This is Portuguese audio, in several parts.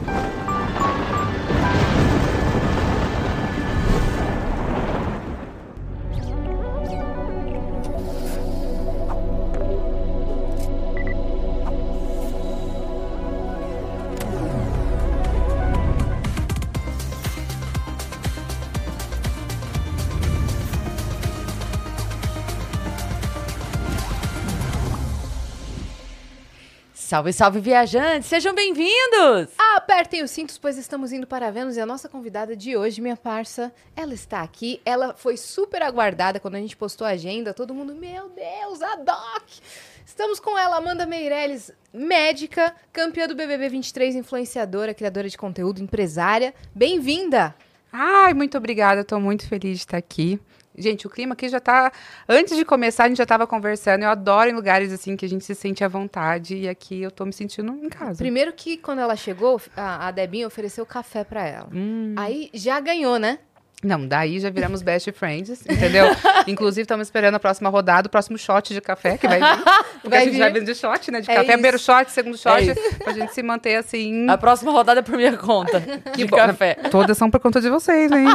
you Salve, salve, viajantes! Sejam bem-vindos! Apertem os cintos, pois estamos indo para Vênus e a nossa convidada de hoje, minha parça, ela está aqui. Ela foi super aguardada quando a gente postou a agenda. Todo mundo, meu Deus, a Doc! Estamos com ela, Amanda Meirelles, médica, campeã do BBB 23, influenciadora, criadora de conteúdo, empresária. Bem-vinda! Ai, muito obrigada, estou muito feliz de estar aqui. Gente, o clima aqui já tá. Antes de começar, a gente já estava conversando. Eu adoro em lugares assim que a gente se sente à vontade. E aqui eu tô me sentindo em casa. Primeiro que quando ela chegou, a, a Debinha ofereceu café para ela. Hum. Aí já ganhou, né? Não, daí já viramos best friends, entendeu? Inclusive, estamos esperando a próxima rodada, o próximo shot de café que vai vir. Porque Vai a gente vir. de shot, né? De É café, isso. primeiro shot, segundo shot, É pra gente se manter assim. A próxima rodada é por minha conta. De bom. café. Todas são por conta de vocês, hein?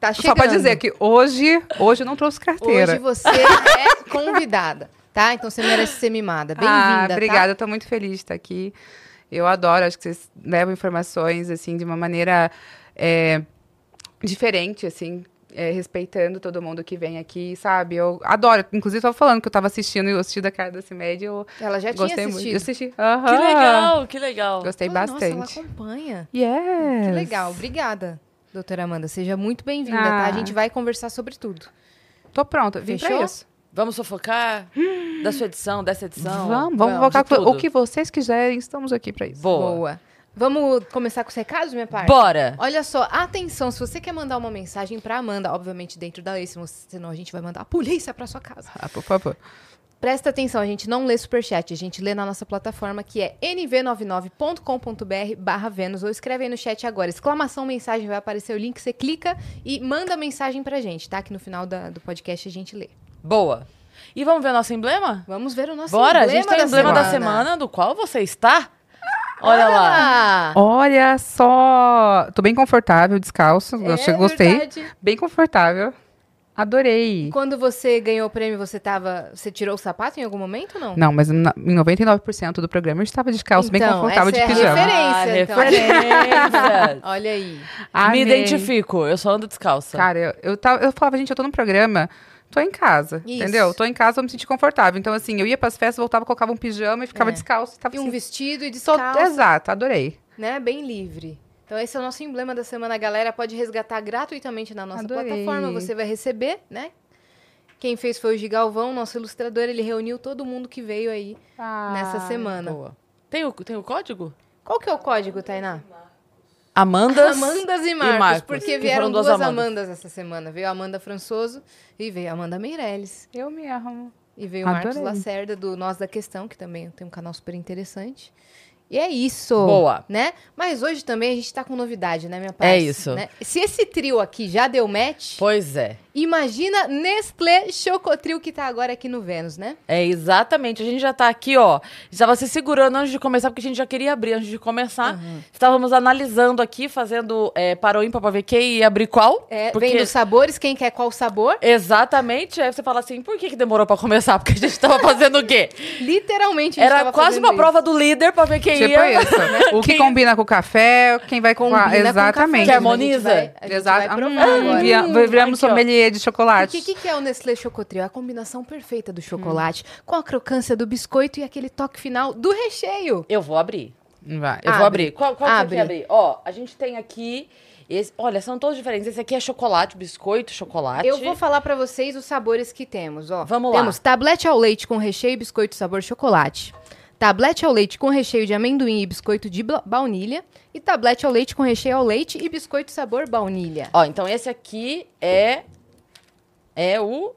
Tá chegando. Só pra dizer que hoje, hoje eu não trouxe carteira. Hoje você é convidada, tá? Então você merece ser mimada. Bem-vinda, Ah, tá? obrigada, eu tô muito feliz de estar aqui. Eu adoro, acho que vocês levam informações, assim, de uma maneira é, diferente, assim, é, respeitando todo mundo que vem aqui, sabe? Eu adoro. Inclusive, eu tava falando que eu tava assistindo e eu assisti da cara da eu Ela já tinha gostei muito. assistido. Eu assisti. Aham. Que legal, que legal. Gostei Fala, Nossa, ela bastante. acompanha. yes. Que legal. Obrigada, doutora Amanda. Seja muito bem-vinda, tá? Ah. A gente vai conversar sobre tudo. Tô pronta. Vim Fechou? pra isso. Vamos fofocar da sua edição, dessa edição? Vamos, vamos tudo. o que vocês quiserem, estamos aqui pra isso. Boa. Vamos começar com os recados, minha parte? Bora! Olha só, atenção, se você quer mandar uma mensagem pra Amanda, obviamente dentro da lei, senão- a gente vai mandar a polícia pra sua casa. Ah, por favor. Presta atenção, a gente não lê superchat, a gente lê na nossa plataforma que é nv99.com.br barra Vênus, ou escreve aí no chat agora, exclamação mensagem, vai aparecer o link, você clica e manda mensagem pra gente, tá? Que no final da- do podcast a gente lê. Boa. E vamos ver o nosso emblema? Vamos ver o nosso Bora, a emblema gente tem o da emblema da semana. semana, do qual você está. Olha lá. Ah, Olha só! Tô bem confortável, descalço. eu che- gostei. É verdade. Bem confortável. Adorei. Quando você ganhou o prêmio, você tava. Você tirou o sapato em algum momento ou não? Não, mas na- em 99% do programa eu estava de calça, bem Então, confortável essa de é a pijama. referência. então. referência. Olha aí. Amei. Me identifico, eu só ando descalça. Cara, eu, eu, tava- eu falava, gente, eu tô num programa, tô em casa, Isso. entendeu? Tô em casa, eu me senti confortável. Então, assim, eu ia pras festas, voltava, colocava um pijama e ficava É. descalço. Tava E um assim, vestido e tô- descalço, Exato, adorei. né? Bem livre. Então esse é o nosso emblema da semana. A galera pode resgatar gratuitamente na nossa Adorei. plataforma. Você vai receber, né? Quem fez foi o Gigalvão, nosso ilustrador. Ele reuniu todo mundo que veio aí nessa semana. Boa. Tem o, tem o código? Qual que é o código, Tainá? Amandas. Amandas e Marcos, Marcos, porque que vieram duas duas Amandas. Amandas. essa semana. Veio a Amanda Françoso e veio a Amanda Meirelles. Eu mesmo. E veio o Marcos. Lacerda, do Nós da Questão, que também tem um canal super interessante. E é isso. Boa. Né? Mas hoje também a gente tá com novidade, né, minha parça? É isso. né? Se esse trio aqui já deu match, Pois é. Imagina Nestlé Chocotril que tá agora aqui no Vênus, né? É, exatamente. A gente já tá aqui, ó. Estava se segurando antes de começar, porque a gente já queria abrir antes de começar. Uhum. Estávamos analisando aqui, fazendo é, para o ímpar pra ver quem ia abrir qual. É, porque... Vem dos sabores, quem quer qual sabor? Exatamente. Aí você fala assim, por que, que demorou pra começar? Porque a gente tava fazendo o quê? Literalmente, a gente Era tava quase uma isso. prova do líder pra ver quem Tipo ia. isso. O que Quem- combina com o café, quem vai com a... Combina com Exatamente. Que café mesmo, harmoniza? Vai, Exato. vai Hum, agora. viramos aqui, ó. Sommelier de chocolate. O que, que é o Nestlé Chocotril? É a combinação perfeita do chocolate com a crocância do biscoito e aquele toque final do recheio. Eu vou abrir. Vai. Eu Abre. vou abrir. Qual, qual Abre. que você quer abrir? Ó, a gente tem aqui. esse- olha, são todos diferentes. Esse aqui é chocolate, biscoito, chocolate. Eu vou falar pra vocês os sabores que temos, ó. Vamos lá. Temos tablete ao leite com recheio e biscoito sabor chocolate. tablete ao leite com recheio de amendoim e biscoito de baunilha e tablete ao leite com recheio ao leite e biscoito sabor baunilha. Ó, então esse aqui é é o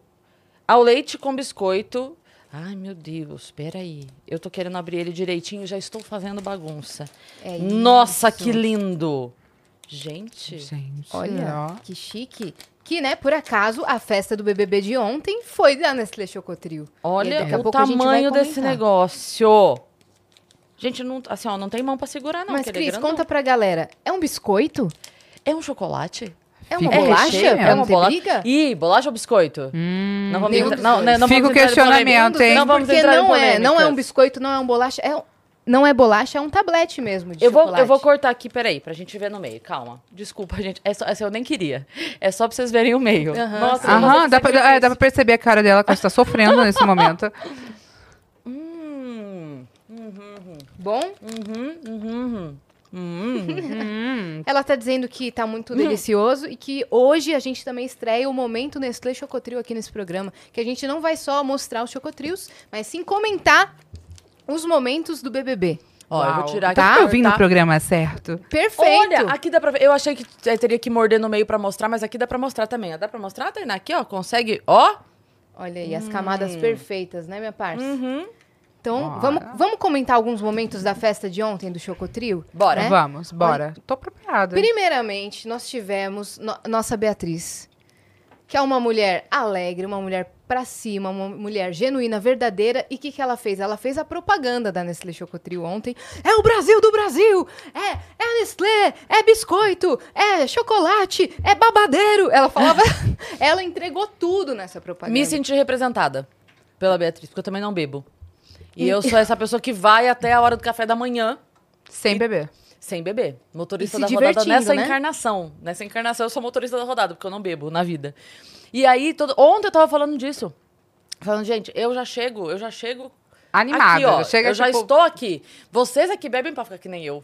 ao leite com biscoito. Ai, meu Deus, peraí. Eu tô querendo abrir ele direitinho já estou fazendo bagunça. É Nossa, que lindo! Gente, Gente, Olha, ó. que chique. Que, né, por acaso, a festa do BBB de ontem foi da Nestlé Chocotrio. E olha daqui a o tamanho desse negócio. Gente, não, assim, ó, não tem mão pra segurar, não. Mas, é Cris, grandão. conta pra galera. É um biscoito? É um chocolate? É uma Fica bolacha? recheio, é não uma bolacha? Ih, bolacha ou biscoito? Hum, não vamos nenhum entrar, dos não, dois. né, não Fica vamos o entrar em questionamento, polêmica. hein? Não vamos Porque entrar em não é, não é um polêmicas. biscoito, não é um bolacha, é um- não é bolacha, é um tablete mesmo de Eu vou, chocolate. eu vou cortar aqui, peraí, pra gente ver no meio. Calma. Desculpa, gente. Essa, essa eu nem queria. É só pra vocês verem o meio. Aham. Nossa, eu vou fazer Aham, dá pra, sacrifício. é, dá pra perceber a cara dela que ela está sofrendo nesse momento. Hum, Bom? uhum, uhum, uhum. Hum, Ela tá dizendo que tá muito delicioso e que hoje a gente também estreia o momento Nestlé Chocotrio aqui nesse programa. Que a gente não vai só mostrar os chocotrios, mas sim comentar os momentos do BBB. Ó, eu vou Uau. tirar aqui. Tá? pra eu vim no cortar. programa certo. Perfeito! Olha, aqui dá pra ver. Eu achei que eu teria que morder no meio pra mostrar, mas aqui dá pra mostrar também. Dá pra mostrar, Tainá? Aqui, ó. Consegue? Ó. Olha aí, as camadas perfeitas, né, minha parça? Uhum. Então, Bora. vamos, vamos comentar alguns momentos da festa de ontem do Chocotrio? Bora. né? Vamos, bora. Tô preparada. Primeiramente, nós tivemos no- nossa Beatriz, que é uma mulher alegre, uma mulher pra cima, uma mulher genuína, verdadeira. E o que, que ela fez? Ela fez a propaganda da Nestlé Chocotrio ontem. É o Brasil do Brasil! É, é a Nestlé! É biscoito! É chocolate! É babadeiro! Ela falava... ela entregou tudo nessa propaganda. Me senti representada pela Beatriz, porque eu também não bebo. E eu sou essa pessoa que vai até a hora do café da manhã Sem beber. sem beber. Motorista E da rodada nessa né? encarnação. Nessa encarnação eu sou motorista da rodada, porque eu não bebo na vida. E aí, todo... ontem eu tava falando disso. Falando, gente, eu já chego, eu já chego Animada. aqui, ó. Chega, eu já tipo, estou aqui. Vocês aqui bebem pra ficar que nem eu.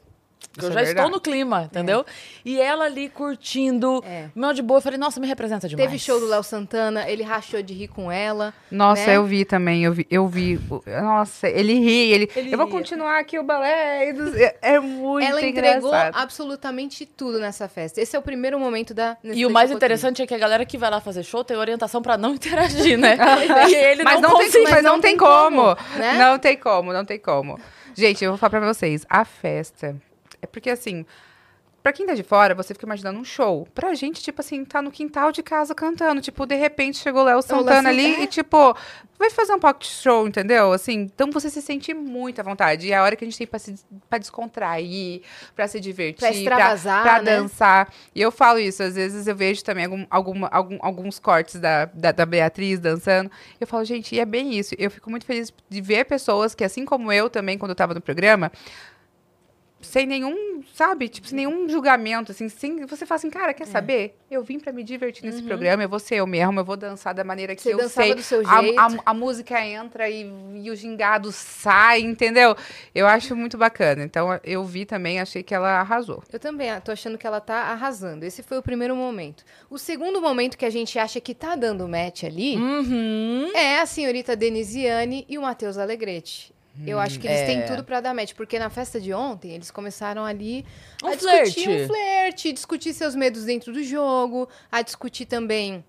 Isso eu é já estou verdade. no clima, entendeu? E ela ali curtindo, É. mel de boa. Eu falei, nossa, me representa demais. Teve show do Léo Santana, ele rachou de rir com ela. Nossa, né? eu vi também, eu vi, eu vi. Nossa, ele ri, ele. Ele eu vou ria. continuar aqui o balé. É, é muito Ela entregou engraçado. absolutamente tudo nessa festa. Esse é o primeiro momento da E o mais interessante é que a galera que vai lá fazer show tem orientação pra não interagir, né? e ele Mas não, não, tem, mas não tem como. né? Não tem como, não tem como. Gente, eu vou falar pra vocês. A festa. É porque assim. Pra quem tá de fora, você fica imaginando um show. Pra gente, tipo assim, tá no quintal de casa cantando. Tipo, de repente chegou Léo Santana ali Santana. e, tipo, vai fazer um pocket show, entendeu? Assim, então você se sente muito à vontade. E é a hora que a gente tem pra, se, pra descontrair, pra se divertir, Pra extravasar, pra, né? dançar. E eu falo isso, às vezes eu vejo também algum, alguma- algum- alguns cortes da, da, da Beatriz dançando. Eu falo, gente, e é bem isso. Eu fico muito feliz de ver pessoas que, assim como eu também, quando eu tava no programa, sem nenhum, sabe, tipo, sem nenhum julgamento, assim, sem, você fala assim, cara, É. quer saber? Eu vim pra me divertir nesse programa, eu vou ser eu mesmo, eu vou dançar da maneira que Uhum. Você eu dançava sei. do seu A- jeito. A, a música entra e, e o gingado sai, entendeu? Eu acho muito bacana. Então, eu vi também, achei que ela arrasou. Eu também ah, tô achando que ela tá arrasando. Esse foi o primeiro momento. O segundo momento que a gente acha que tá dando match ali Uhum. é a senhorita Denisiane e o Matheus Alegrete. Eu acho que eles é. têm tudo pra dar match, porque na festa de ontem eles começaram ali Um a discutir um flerte, discutir seus medos dentro do jogo, a discutir também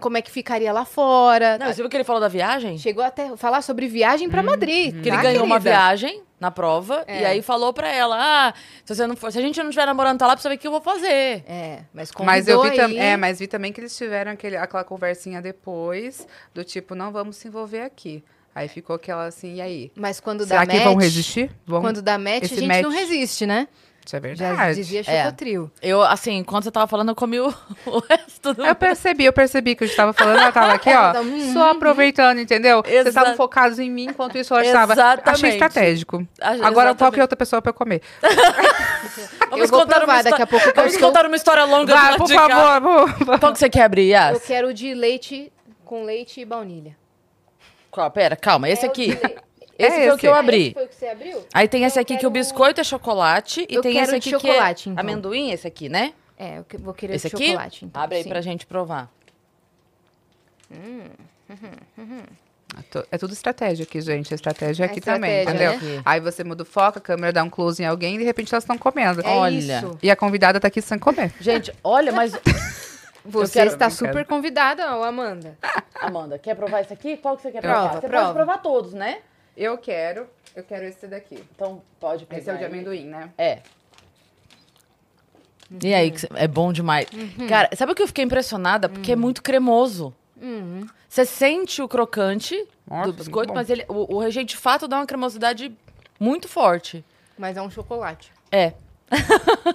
como é que ficaria lá fora. Não, você viu que ele falou da viagem? Chegou até a falar sobre viagem pra Madrid. Que ele tá, ganhou uma querida? viagem na prova É. e aí falou pra ela: Ah, se, você não for, se a gente não estiver namorando, tá lá pra você ver o que eu vou fazer. É, mas Mas eu vi, aí- é, mas vi também que eles tiveram aquele, aquela conversinha depois, do tipo, não vamos se envolver aqui. Aí ficou aquela assim, e aí? Mas quando Será dá que match, vão resistir? Vão... Quando dá match, esse a gente não match- resiste, né? Isso é Já verdade. dizia É. Chocotrio. Eu, assim, quando você tava falando, eu comi o, o resto do. Eu percebi, eu percebi que eu estava falando, ela tava aqui, ó, Uhum. só aproveitando, entendeu? Vocês estavam focados em mim, enquanto isso ela estava. Exatamente. Achei estratégico. Ah, Agora exatamente. qualquer outra pessoa pra eu comer. Eu vou provar uma daqui a pouco que eu Vamos estou- contar uma história longa Vai, por favor, vou- Qual que você quer abrir, Yas? Eu quero o de leite com leite e baunilha. Qual? Pera, calma, esse É aqui. Esse É foi o que eu abri. Esse foi o que você abriu? Aí tem esse Eu aqui que o quero- biscoito é chocolate e Eu tem quero esse de aqui chocolate, que é então. amendoim, esse aqui, né? É, eu que- vou querer esse de aqui? chocolate. Então, Abre aí sim. pra gente provar. É tu- É tudo estratégia aqui, gente. A estratégia é É aqui também, estratégia, entendeu? né? Aí você muda o foco, a câmera dá um close em alguém e de repente elas estão comendo. É Olha. isso. E a convidada tá aqui sem comer. Gente, olha, mas. Você quero- está super convidada, ô Amanda. Amanda, quer provar isso aqui? Qual que você quer Prova, provar? Você prova. pode provar todos, né? Eu quero, eu quero esse daqui. Então pode pegar. Esse é o de aí. amendoim, né? É. E aí, é bom demais. Cara, sabe o que eu fiquei impressionada? Porque é muito cremoso. Você sente o crocante Nossa, do biscoito, mas ele, o, o recheio de fato dá uma cremosidade muito forte. Mas é um chocolate. É.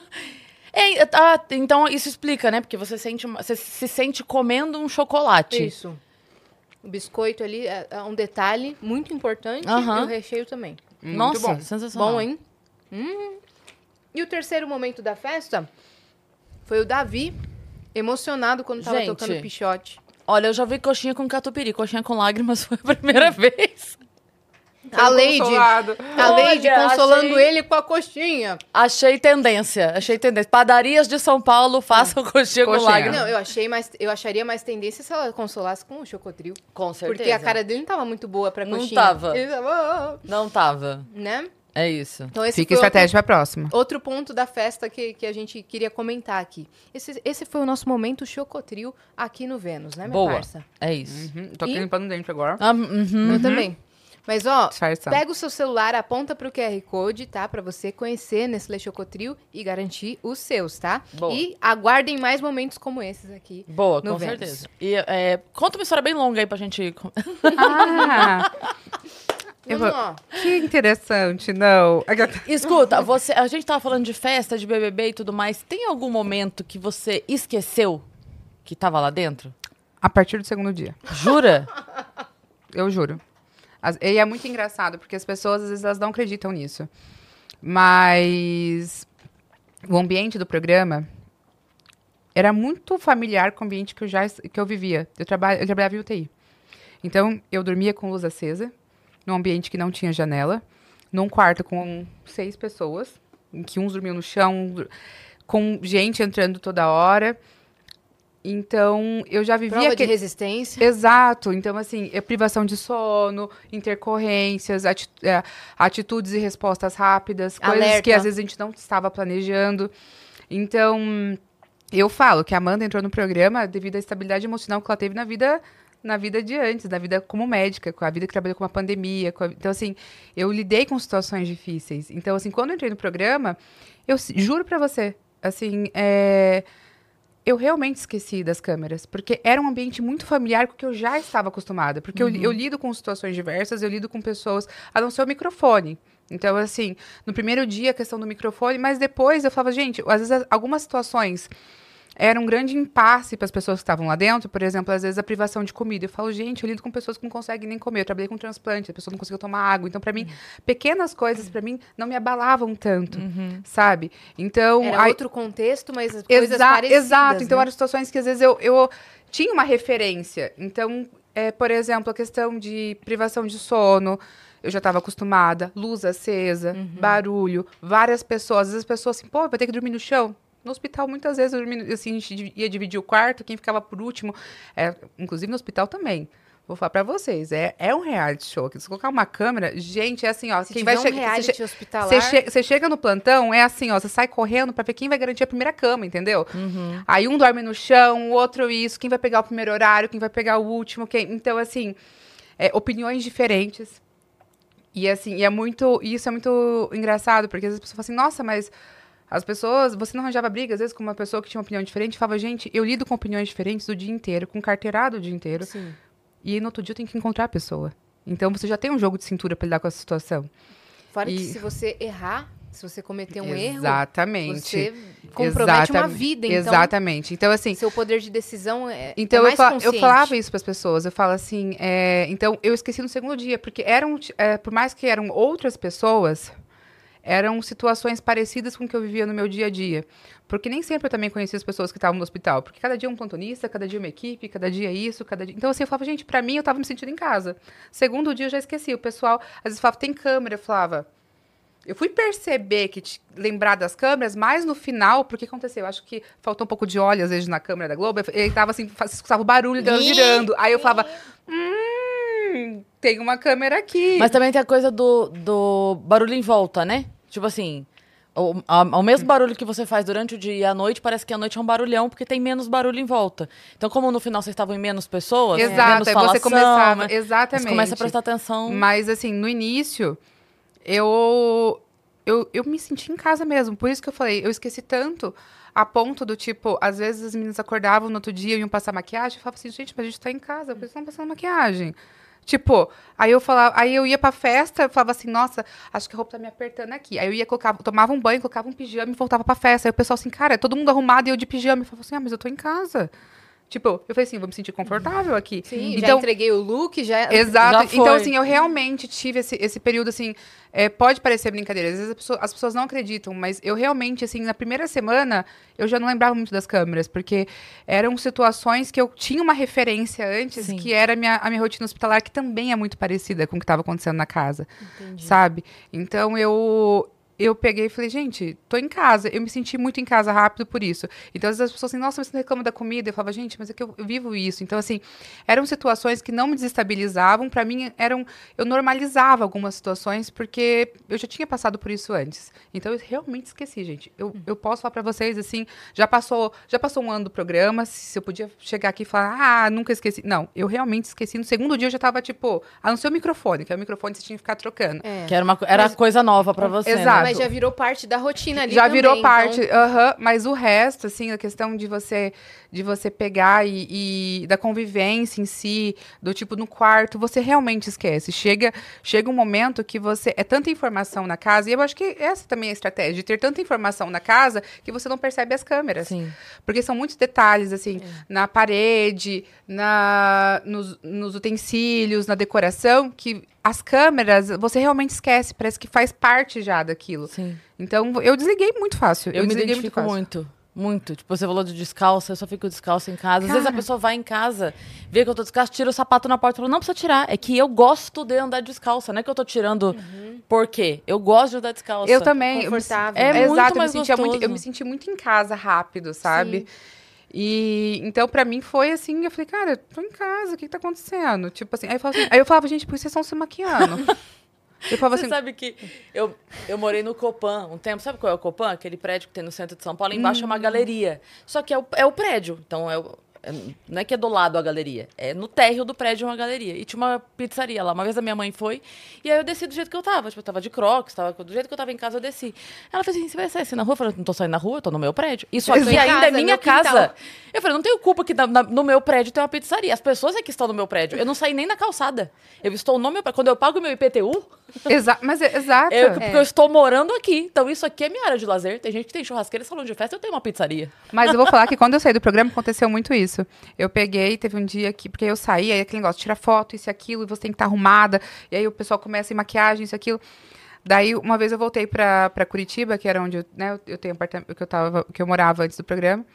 É, ah, então isso explica, né? Porque você sente, você se sente comendo um chocolate. Isso. O biscoito ali é, é um detalhe muito importante Aham. e o recheio também. Muito Nossa, bom. sensacional. Bom, hein? Hum. E o terceiro momento da festa foi o Davi, emocionado quando tava Gente. tocando pichote. Olha, eu já vi coxinha com catupiry. Coxinha com lágrimas foi a primeira vez. A Leide, Consolado. a Leide Olha, consolando achei- ele com a coxinha. Achei tendência, achei tendência. Padarias de São Paulo, façam coxinha, com Coxinha. lágrimas. Não, eu achei mais, eu acharia mais tendência se ela consolasse com o chocotril. Com certeza. Porque a cara dele não tava muito boa pra Não coxinha. tava. Ele tava, ah, Não tava. né? É isso. Então esse Fica estratégia pra próxima. Outro, ponto da festa que, que a gente queria comentar aqui. Esse, esse foi o nosso momento chocotril aqui no Vênus, né, minha Boa. parça? É isso. Uhum, tô E- aqui limpando o dente agora. Ah, uhum. Eu também. Mas, ó, Disfarçando. pega o seu celular, aponta pro QR Code, tá? Pra você conhecer Nestlé Chocotril e garantir os seus, tá? Boa. E aguardem mais momentos como esses aqui. Boa, com Vênus. certeza. E é, conta uma história bem longa aí pra gente. Ah, Eu vou- que interessante, não. Escuta, você, a gente tava falando de festa, de BBB e tudo mais. Tem algum momento que você esqueceu que tava lá dentro? A partir do segundo dia. Jura? Eu juro. As- e é muito engraçado, porque as pessoas, às vezes, elas não acreditam nisso. Mas o ambiente do programa era muito familiar com o ambiente que eu já que eu vivia. Eu, traba, eu trabalhava em UTI. Então, eu dormia com luz acesa, num ambiente que não tinha janela, num quarto com seis pessoas, em que uns dormiam no chão, com gente entrando toda hora. Então, eu já vivia... Prova de aquele- resistência. Exato. Então, assim, é privação de sono, intercorrências, ati- é, atitudes e respostas rápidas, coisas Alerta. que às vezes a gente não estava planejando. Então, eu falo que a Amanda entrou no programa devido à estabilidade emocional que ela teve na vida na vida de antes, na vida como médica, com a vida que trabalhou com uma pandemia. com a- Então, assim, eu lidei com situações difíceis. Então, assim, quando eu entrei no programa, eu juro pra você, assim, é, eu realmente esqueci das câmeras, porque era um ambiente muito familiar com o que eu já estava acostumada. Porque eu, eu lido com situações diversas, eu lido com pessoas, a não ser o microfone. Então, assim, no primeiro dia a questão do microfone, mas depois eu falava, gente, às vezes algumas situações era um grande impasse para as pessoas que estavam lá dentro. Por exemplo, às vezes a privação de comida. Eu falo, gente, eu lido com pessoas que não conseguem nem comer. Eu trabalhei com transplante, a pessoa não conseguiu tomar água. Então, para mim, pequenas coisas para mim não me abalavam tanto, sabe? Então, Era aí- outro contexto, mas as coisas Exa- parecidas, Exato. Então, né? eram situações que às vezes eu, eu tinha uma referência. Então, é, por exemplo, a questão de privação de sono. Eu já estava acostumada, luz acesa, Uhum. barulho, várias pessoas. Às vezes as pessoas assim, pô, vai ter que dormir no chão. No hospital, muitas vezes, eu assim, a gente ia dividir o quarto, quem ficava por último. É, inclusive no hospital também. Vou falar pra vocês, é, é um reality show. Se colocar uma câmera, gente, é assim, ó. Se quem vai um che- reality você che- hospitalar... chega no plantão, é assim, ó, você sai correndo pra ver quem vai garantir a primeira cama, entendeu? Aí um dorme no chão, o outro isso, quem vai pegar o primeiro horário, quem vai pegar o último, quem... Então, assim, é, opiniões diferentes. E assim, e é muito. Isso é muito engraçado, porque às vezes as pessoas falam assim, nossa, mas as pessoas. Você não arranjava briga, às vezes, com uma pessoa que tinha uma opinião diferente, falava, gente, eu lido com opiniões diferentes o dia inteiro, com carteirado o dia inteiro. Sim. E no outro dia eu tenho que encontrar a pessoa. Então você já tem um jogo de cintura pra lidar com essa situação. Fora que E- se você errar, se você cometer um erro, Exatamente. você compromete uma Exatamente. vida. Então, Exatamente. Então, assim, seu poder de decisão é, Então é eu, mais fa- eu falava isso para as pessoas. Eu falo assim, é, então eu esqueci no segundo dia, porque eram, é, por mais que eram outras pessoas, eram situações parecidas com o que eu vivia no meu dia a dia. Porque nem sempre eu também conhecia as pessoas que estavam no hospital, porque cada dia um plantonista, cada dia uma equipe, cada dia isso, cada dia. Então assim, eu falava, gente, para mim eu tava me sentindo em casa. Segundo dia eu já esqueci. O pessoal às vezes falava, tem câmera, eu falava, eu fui perceber que te- lembrar das câmeras, mais no final, porque aconteceu? Eu acho que faltou um pouco de óleo, às vezes, na câmera da Globo. Ele tava assim, escutava o barulho dela girando. Aí eu falava, hum, hum, tem uma câmera aqui. Mas também tem a coisa do, do barulho em volta, né? Tipo assim, o, a- o mesmo barulho que você faz durante o dia e à noite, parece que à noite é um barulhão, porque tem menos barulho em volta. Então, como no final vocês estavam em menos pessoas, Exato, menos aí falação, você começava. né? Exatamente. Você começa a prestar atenção. Mas, assim, no início, eu, eu, eu me senti em casa mesmo. Por isso que eu falei, eu esqueci tanto a ponto do tipo, às vezes as meninas acordavam no outro dia e iam passar maquiagem. Eu falava assim, gente, mas a gente tá em casa, por que estão passando maquiagem? Tipo, aí eu falava, aí eu ia pra festa, eu falava assim, nossa, acho que a roupa tá me apertando aqui. Aí eu ia colocar, tomava um banho, colocava um pijama e voltava pra festa. Aí o pessoal assim, cara, é todo mundo arrumado e eu de pijama. Eu falava assim, ah, mas eu tô em casa. Tipo, eu falei assim, vou me sentir confortável aqui. Sim, já então, entreguei o look, já... Exato. Já. Então, assim, eu realmente tive esse, esse período, assim, é, pode parecer brincadeira, às vezes a pessoa- as pessoas não acreditam, mas eu realmente, assim, na primeira semana, eu já não lembrava muito das câmeras, porque eram situações que eu tinha uma referência antes, Sim. que era a minha, a minha rotina hospitalar, que também é muito parecida com o que estava acontecendo na casa, sabe? Então, eu... Eu peguei e falei, gente, tô em casa. Eu me senti muito em casa rápido por isso. Então, às vezes as pessoas assim, nossa, mas você não reclama da comida? Eu falava, gente, mas é que eu, eu vivo isso. Então, assim, eram situações que não me desestabilizavam. Para mim, eram. Eu normalizava algumas situações porque eu já tinha passado por isso antes. Então, eu realmente esqueci, gente. Eu, eu posso falar para vocês, assim, já passou, já passou um ano do programa. Se eu podia chegar aqui e falar, ah, nunca esqueci. Não, eu realmente esqueci. No segundo dia, eu já tava, tipo, a não ser o microfone, que é o microfone que você tinha que ficar trocando. É. Que era, uma, era coisa nova pra você. né? Mas já virou parte da rotina ali já também, virou então- parte, aham, mas o resto, assim, a questão de você de você pegar e, e da convivência em si, do tipo no quarto, você realmente esquece. Chega chega um momento que você é tanta informação na casa, e eu acho que essa também é a estratégia, de ter tanta informação na casa que você não percebe as câmeras. Sim. Porque são muitos detalhes, assim, na parede, na, nos, nos utensílios, na decoração, que as câmeras você realmente esquece, parece que faz parte já daquilo. Sim. Então, eu desliguei muito fácil. Eu, me desliguei identifico fácil. muito. Muito. Tipo, você falou de descalça, eu só fico descalça em casa. Às vezes a Cara. pessoa vai em casa, vê que eu tô descalça, tira o sapato na porta e fala, não precisa tirar. É que eu gosto de andar descalça. Não é que eu tô tirando por quê? Eu gosto de andar descalça. Eu também. eu me- Confortável. É muito Exato, mais eu me, sentia muito, gostoso. eu me senti muito em casa rápido, sabe? E então, pra mim, foi assim, eu falei, cara, tô em casa, o que, que tá acontecendo? Tipo assim, aí eu falava, assim- aí eu falava, gente, por que vocês estão se maquiando? Eu falava Você assim, sabe que eu, eu morei no Copan um tempo. Sabe qual é o Copan? Aquele prédio que tem no centro de São Paulo. Embaixo é Hum. uma galeria. Só que é o, é o prédio. Então, é, o- é- não é que é do lado a galeria. É no térreo do prédio uma galeria. E tinha uma pizzaria lá. Uma vez a minha mãe foi. E aí eu desci do jeito que eu tava. Tipo, eu tava de crocs. Tava, do jeito que eu tava em casa, eu desci. Ela fez assim, você vai sair assim na rua? Eu falei, não tô saindo na rua, eu tô no meu prédio. Isso aqui ainda casa, é minha meu quintal. casa. Eu falei, não tenho culpa que na- na- no meu prédio tem uma pizzaria. As pessoas é que estão no meu prédio. Eu não saí nem na calçada. Eu estou no meu prédio. Quando eu pago o meu IPTU, exa mas é, exato. eu, porque eu estou morando aqui. Então, isso aqui é minha área de lazer. Tem gente que tem churrasqueira, salão de festa, eu tenho uma pizzaria. Mas eu vou falar que quando eu saí do programa aconteceu muito isso. Eu peguei, teve um dia que, porque eu saí, aí aquele negócio, tira foto, isso e aquilo, e você tem que estar arrumada, e aí o pessoal começa em maquiagem, isso e aquilo. Daí, uma vez eu voltei pra, pra Curitiba, que era onde eu, né, eu tenho apartamento, que eu, tava, que eu morava antes do programa.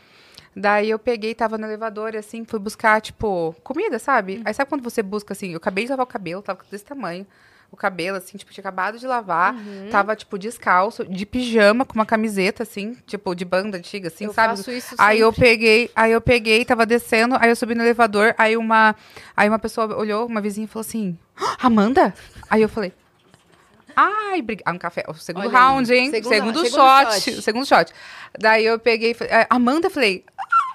Daí eu peguei, tava no elevador, e assim, fui buscar, tipo, comida, sabe? Aí sabe quando você busca, assim, eu acabei de lavar o cabelo, tava desse tamanho. O cabelo, assim, tipo, tinha acabado de lavar. Tava, tipo, descalço, de pijama, com uma camiseta, assim, tipo, de banda antiga, assim, Eu sabe? faço isso Aí eu peguei, aí eu peguei, tava descendo, aí eu subi no elevador, aí uma, aí uma pessoa olhou, uma vizinha e falou assim: "Ah, Amanda? Aí eu falei. Ai, brig... ah, um café. O segundo Olha aí. round, hein? Segundo- segundo, segundo shot, shot. Segundo shot. Daí eu peguei, e falei, ah, Amanda, eu falei. "Ah."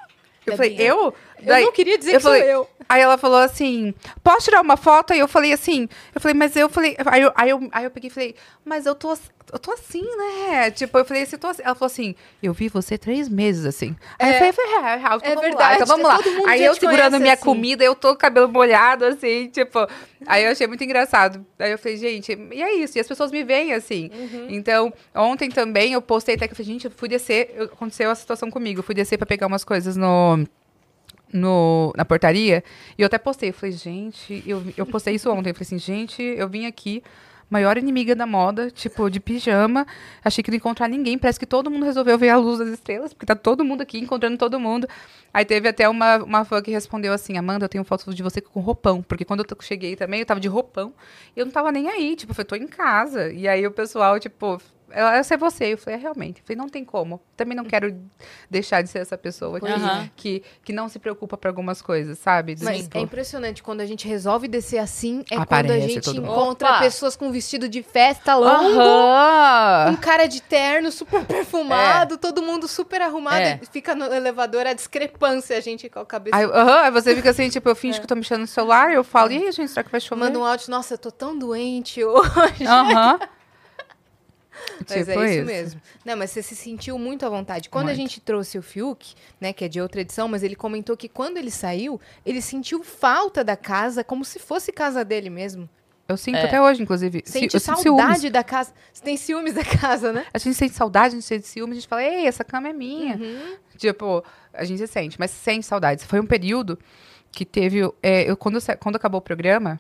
Eu Bebinha. eu? Eu não queria dizer que sou falei- eu. Aí ela falou assim: posso tirar uma foto? Aí eu falei assim, eu falei, mas eu falei. Aí eu, aí eu, aí eu peguei e falei, mas eu tô, eu tô assim, né? Tipo, eu falei assim, tô assim. Ela falou assim: eu vi você três meses assim. Aí É. eu falei, é, é, então É vamos verdade, lá, então vamos lá. mundo Aí eu segurando minha assim. comida, eu tô com o cabelo molhado, assim, tipo. Aí eu achei muito engraçado. Aí eu falei, gente, e é isso. E as pessoas me veem assim. Uhum. Então, ontem também eu postei até que eu falei, gente, eu fui descer, eu- aconteceu a situação comigo. Eu fui descer pra pegar umas coisas no no, na portaria, e eu até postei, eu falei, gente, eu, eu postei isso ontem, eu falei assim, gente, eu vim aqui, maior inimiga da moda, tipo, de pijama, achei que não ia encontrar ninguém, parece que todo mundo resolveu ver a luz das estrelas, porque tá todo mundo aqui, encontrando todo mundo. Aí teve até uma, uma fã que respondeu assim, Amanda, eu tenho fotos de você com roupão, porque quando eu cheguei também, eu tava de roupão, e eu não tava nem aí, tipo, eu tô em casa, e aí o pessoal, tipo, ela, essa é você. Eu falei, é realmente. Eu falei, não tem como. Também não quero deixar de ser essa pessoa que, Aham. que, que não se preocupa por algumas coisas, sabe? Do Mas tipo, é impressionante, quando a gente resolve descer assim, é quando a Aparece gente encontra Opa! pessoas com vestido de festa longo, Aham! um cara de terno super perfumado, todo mundo super arrumado, É. e fica no elevador a discrepância, a gente com a cabeça. Aí, aham, aí você fica assim, tipo, eu finjo que tô mexendo no celular, eu falo, e aí, gente, será que vai chover? Manda um áudio, nossa, eu tô tão doente hoje. Aham. Mas Tipo é isso isso. mesmo. Não, mas você se sentiu muito à vontade. Quando a Muito. gente trouxe o Fiuk, né, que é de outra edição, mas ele comentou que quando ele saiu, ele sentiu falta da casa, como se fosse casa dele mesmo. Eu sinto É. até hoje, inclusive. Sente saudade ciúmes. da casa. Você tem ciúmes da casa, né? A gente sente saudade, a gente sente ciúmes, a gente fala, ei, essa cama é minha. Uhum. Tipo, a gente sente, mas sente saudades. Foi um período que teve. é, eu, quando, quando acabou o programa,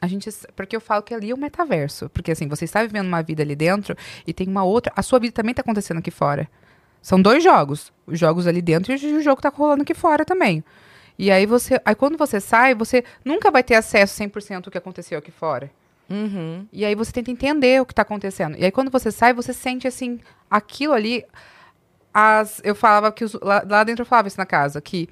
a gente. Porque eu falo que ali é o metaverso. Porque assim, você está vivendo uma vida ali dentro e tem uma outra. A sua vida também está acontecendo aqui fora. São dois jogos. Os jogos ali dentro e o jogo tá rolando aqui fora também. E aí você. Aí quando você sai, você nunca vai ter acesso 100% ao que aconteceu aqui fora. Uhum. E aí você tenta entender o que está acontecendo. E aí quando você sai, você sente assim, aquilo ali. As, eu falava que os- lá, lá dentro eu falava isso na casa, que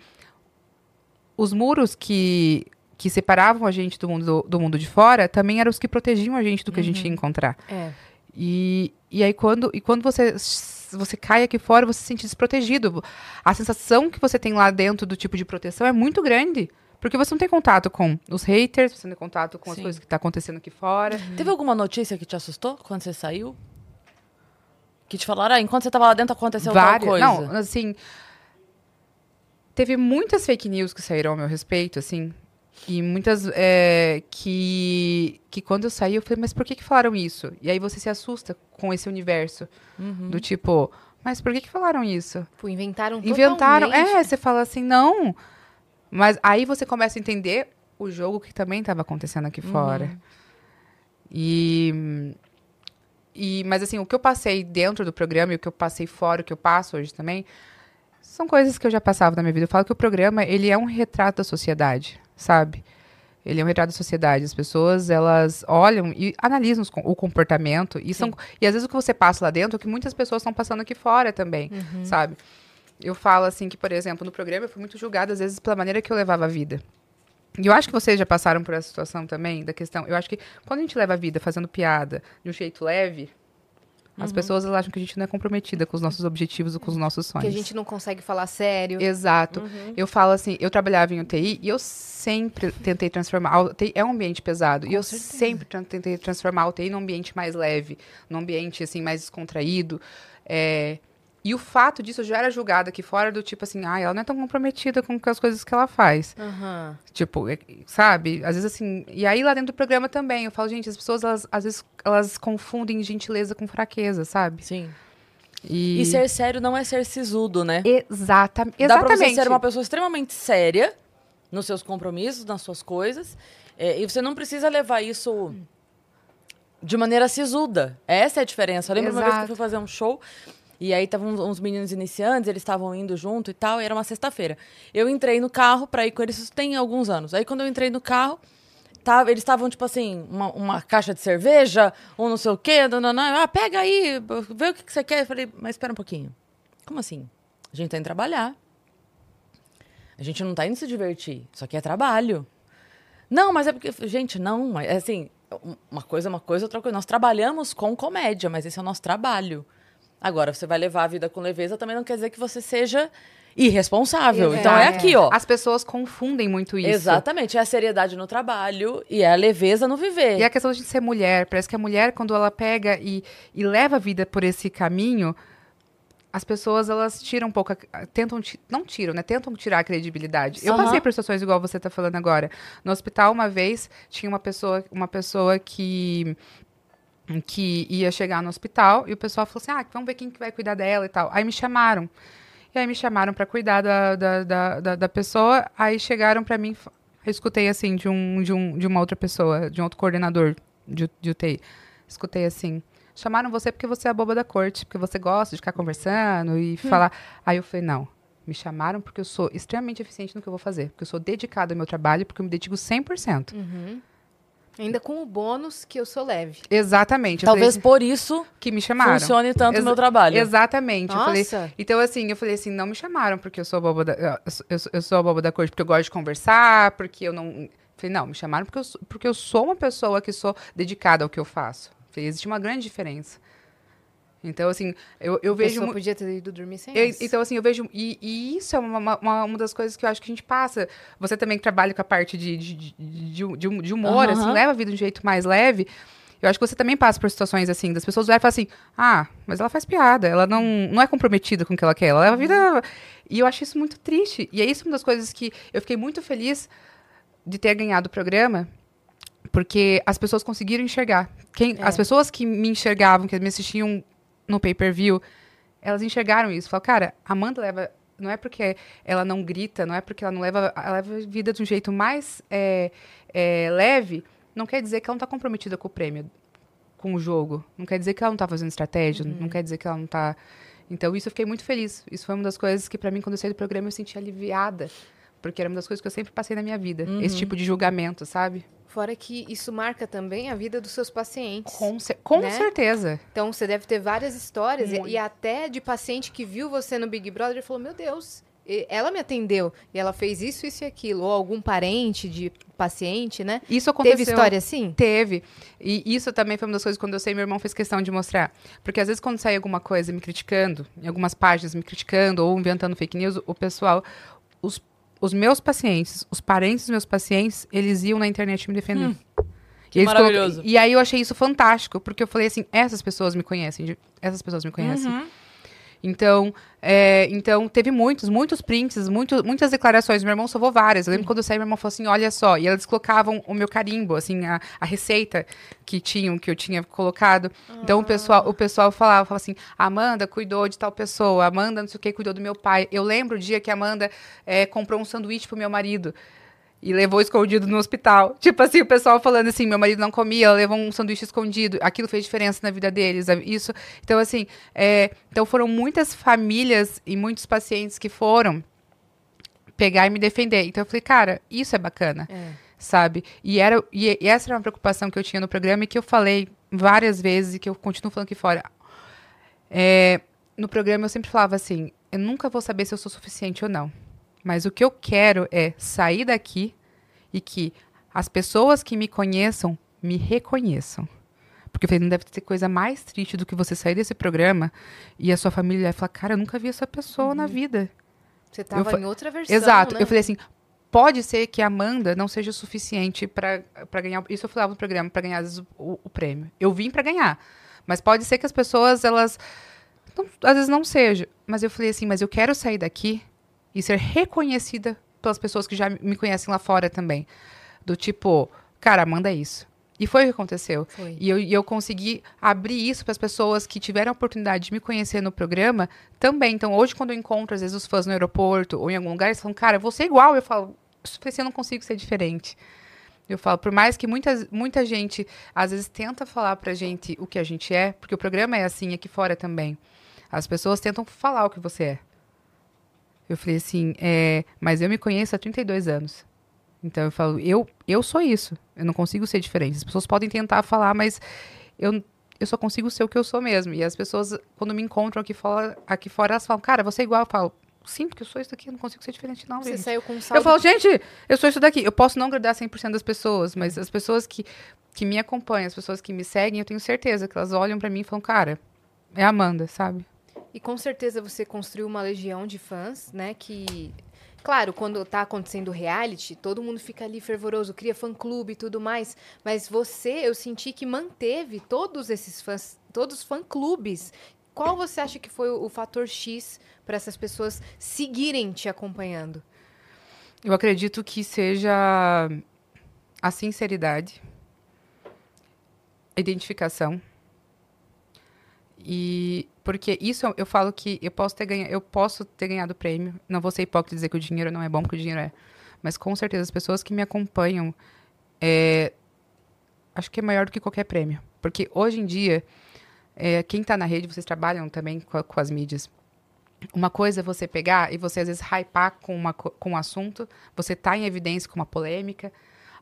os muros que, que separavam a gente do mundo, do, do mundo de fora também eram os que protegiam a gente do que a gente ia encontrar. É. E, e aí quando, e quando você, você cai aqui fora, você se sente desprotegido. A sensação que você tem lá dentro do tipo de proteção é muito grande. Porque você não tem contato com os haters, você não tem contato com as Sim. coisas que estão acontecendo aqui fora. Teve alguma notícia que te assustou quando você saiu? Que te falaram, ah, enquanto você tava lá dentro aconteceu Várias. coisa. Não, assim. Teve muitas fake news que saíram ao meu respeito, assim. E muitas é, que, que quando eu saí, eu falei, mas por que, que falaram isso? E aí você se assusta com esse universo. Uhum. Do tipo, mas por que, que falaram isso? Pô, inventaram Inventaram. totalmente. É, você fala assim, não. Mas aí você começa a entender o jogo que também estava acontecendo aqui fora. E, e. Mas assim, o que eu passei dentro do programa e o que eu passei fora, o que eu passo hoje também, são coisas que eu já passava na minha vida. Eu falo que o programa, ele é um retrato da sociedade, sabe? Ele é um retrato da sociedade. As pessoas, elas olham e analisam os o comportamento. E, são, e às vezes o que você passa lá dentro é o que muitas pessoas estão passando aqui fora também, sabe? Eu falo assim que, por exemplo, no programa eu fui muito julgada, às vezes, pela maneira que eu levava a vida. E eu acho que vocês já passaram por essa situação também, da questão. Eu acho que quando a gente leva a vida fazendo piada de um jeito leve, as pessoas elas acham que a gente não é comprometida com os nossos objetivos ou com os nossos sonhos. Que a gente não consegue falar sério. Exato. Eu falo assim, eu trabalhava em UTI e eu sempre tentei transformar. A UTI é um ambiente pesado. e eu sempre tra- tentei transformar a UTI num ambiente mais leve, num ambiente assim, mais descontraído. É, e o fato disso já era julgada aqui fora do tipo assim, ah, ela não é tão comprometida com as coisas que ela faz. Aham. Tipo, é- sabe? Às vezes assim. E aí lá dentro do programa também, eu falo, gente, as pessoas, elas, às vezes, elas confundem gentileza com fraqueza, sabe? Sim. E, E ser sério não é ser sisudo, né? Exata, Dá pra exatamente. você ser uma pessoa extremamente séria nos seus compromissos, nas suas coisas. é, e você não precisa levar isso de maneira sisuda. Essa é a diferença. Eu lembro uma vez que eu Exato. fui fazer um show. E aí estavam uns, meninos iniciantes, eles estavam indo junto e tal, e era uma sexta-feira. Eu entrei no carro pra ir com eles, isso tem alguns anos. Aí quando eu entrei no carro, tava, eles estavam, tipo assim, uma, uma caixa de cerveja, ou não sei o quê, nananã. ah, pega aí, vê o que, que você quer. Eu falei, mas espera um pouquinho. Como assim? A gente tá indo trabalhar. A gente não tá indo se divertir. Isso aqui é trabalho. Não, mas é porque. Gente, não, mas, é assim, uma coisa é uma coisa, outra coisa. Nós trabalhamos com comédia, mas esse é o nosso trabalho. Agora, você vai levar a vida com leveza, também não quer dizer que você seja irresponsável. É, então é aqui, ó. As pessoas confundem muito isso. Exatamente. É a seriedade no trabalho e é a leveza no viver. E a questão de ser mulher, parece que a mulher, quando ela pega e, e leva a vida por esse caminho, as pessoas, elas tiram um pouco, a- tentam, não tiram, né? Tentam tirar a credibilidade. Eu Aham. passei por situações igual você tá falando agora. No hospital, uma vez, tinha uma pessoa, uma pessoa que que ia chegar no hospital e o pessoal falou assim, ah, vamos ver quem que vai cuidar dela e tal. Aí me chamaram. E aí me chamaram para cuidar da, da, da, da, pessoa, aí chegaram para mim, eu escutei assim de, um, de, um, de uma outra pessoa, de um outro coordenador de, de UTI. Escutei assim, chamaram você porque você é a boba da corte, porque você gosta de ficar conversando e falar. Aí eu falei, não, me chamaram porque eu sou extremamente eficiente no que eu vou fazer, porque eu sou dedicada ao meu trabalho, porque eu me dedico 100%. Ainda com o bônus que eu sou leve. Exatamente. Talvez falei por isso que me chamaram. funcione tanto o meu trabalho. Exatamente. Eu falei, Nossa. então, assim, eu falei assim, não me chamaram porque eu sou a boba da, eu, sou- eu, sou- eu sou a boba da corte, porque eu gosto de conversar, porque eu não... Falei, não, me chamaram porque eu, sou- porque eu sou uma pessoa que sou dedicada ao que eu faço. Falei, existe uma grande diferença. Então, assim, eu, eu vejo... mu- podia ter ido dormir sem eu- essa. então, assim, eu vejo. E, e isso é uma, uma, uma das coisas que eu acho que a gente passa. Você também que trabalha com a parte de, de, de, de, de hum- humor, Aham. assim, leva a vida de um jeito mais leve. Eu acho que você também passa por situações assim, das pessoas olharem e falam assim: ah, mas ela faz piada, ela não, não é comprometida com o que ela quer, ela leva a vida. E eu acho isso muito triste. E é isso uma das coisas que eu fiquei muito feliz de ter ganhado o programa, porque as pessoas conseguiram enxergar. Quem, É. As pessoas que me enxergavam, que me assistiam no pay-per-view, elas enxergaram isso. Falaram, cara, a Amanda leva. Não é porque ela não grita, não é porque ela não leva. Ela leva a vida de um jeito mais é, é, leve, não quer dizer que ela não está comprometida com o prêmio, com o jogo. Não quer dizer que ela não está fazendo estratégia, não quer dizer que ela não está. Então, isso eu fiquei muito feliz. Isso foi uma das coisas que, para mim, quando eu saí do programa, eu senti aliviada. Porque era uma das coisas que eu sempre passei na minha vida. Esse tipo de julgamento, sabe? Fora que isso marca também a vida dos seus pacientes. Com, cer- com Né? certeza. Então você deve ter várias histórias e, e até de paciente que viu você no Big Brother e falou: Meu Deus, ela me atendeu e ela fez isso, isso e aquilo. Ou algum parente de paciente, né? Isso aconteceu. Teve história assim? Teve. E isso também foi uma das coisas quando eu sei, meu irmão fez questão de mostrar. Porque às vezes quando sai alguma coisa me criticando, em algumas páginas me criticando ou inventando fake news, o pessoal, os, os meus pacientes, os parentes dos meus pacientes, eles iam na internet me defender. que e, eles colo- maravilhoso. e aí eu achei isso fantástico, porque eu falei assim, essas pessoas me conhecem, essas pessoas me conhecem. Uhum. Então, é, então teve muitos, muitos prints, muito, muitas declarações. Meu irmão salvou várias. Eu lembro quando eu saí, meu irmão falou assim: olha só. E elas colocavam o meu carimbo, assim, a, a receita que tinham, que eu tinha colocado. Então o pessoal, o pessoal falava, falava assim: Amanda cuidou de tal pessoa, Amanda não sei o que, cuidou do meu pai. Eu lembro o dia que a Amanda é, comprou um sanduíche pro meu marido. E levou escondido no hospital. Tipo assim, o pessoal falando assim, meu marido não comia, levou um sanduíche escondido. Aquilo fez diferença na vida deles. Isso. Então, assim, é, então foram muitas famílias e muitos pacientes que foram pegar e me defender. Então eu falei, cara, isso é bacana. É. Sabe? E, era, e, e essa era uma preocupação que eu tinha no programa e que eu falei várias vezes e que eu continuo falando aqui fora. É, no programa eu sempre falava assim: eu nunca vou saber se eu sou suficiente ou não. Mas o que eu quero é sair daqui e que as pessoas que me conheçam me reconheçam. Porque eu falei, não deve ter coisa mais triste do que você sair desse programa e a sua família falar, cara, eu nunca vi essa pessoa na vida. Você tava fa- em outra versão. Exato. né? Eu falei assim, pode ser que a Amanda não seja o suficiente para ganhar. Isso eu falava no programa, para ganhar às vezes, o, o prêmio. Eu vim para ganhar. Mas pode ser que as pessoas, elas. não- às vezes não seja. Mas eu falei assim, mas eu quero sair daqui e ser reconhecida pelas pessoas que já me conhecem lá fora também. Do tipo, cara, Amanda é isso. E foi o que aconteceu. Foi. E eu, e eu consegui abrir isso para as pessoas que tiveram a oportunidade de me conhecer no programa também. Então, hoje, quando eu encontro, às vezes, os fãs no aeroporto ou em algum lugar, eles falam, cara, você é igual. Eu falo, eu não consigo ser diferente. Eu falo, por mais que muitas, muita gente, às vezes, tenta falar pra gente o que a gente é, porque o programa é assim aqui fora também. As pessoas tentam falar o que você é. Eu falei assim, é, mas eu me conheço há 32 anos. Então eu falo, eu, eu sou isso. Eu não consigo ser diferente. As pessoas podem tentar falar, mas eu, eu só consigo ser o que eu sou mesmo. E as pessoas, quando me encontram aqui fora, aqui fora elas falam, cara, você é igual. Eu falo, sim, porque eu sou isso daqui, eu não consigo ser diferente, não. Você gente." saiu com um saldo. Eu falo, gente, eu sou isso daqui. Eu posso não agradar 100% das pessoas, mas as pessoas que, que me acompanham, as pessoas que me seguem, eu tenho certeza que elas olham pra mim e falam, cara, é a Amanda, sabe? E com certeza você construiu uma legião de fãs, né? Que. Claro, quando tá acontecendo reality, todo mundo fica ali fervoroso, cria fã-clube e tudo mais. Mas você, eu senti que manteve todos esses fãs, todos os fã-clubes. Qual você acha que foi o, o fator X para essas pessoas seguirem te acompanhando? Eu acredito que seja a sinceridade, a identificação. E porque isso eu- falo que eu posso ter ganhado, eu posso ter ganhado prêmio. Não vou ser hipócrita dizer que o dinheiro não é bom, porque o dinheiro é. Mas com certeza as pessoas que me acompanham é, acho que é maior do que qualquer prêmio. Porque hoje em dia, é, quem está na rede, vocês trabalham também com, a- com as mídias. Uma coisa é você pegar e você às vezes hypar com, uma, co- com um assunto, você tá em evidência com uma polêmica.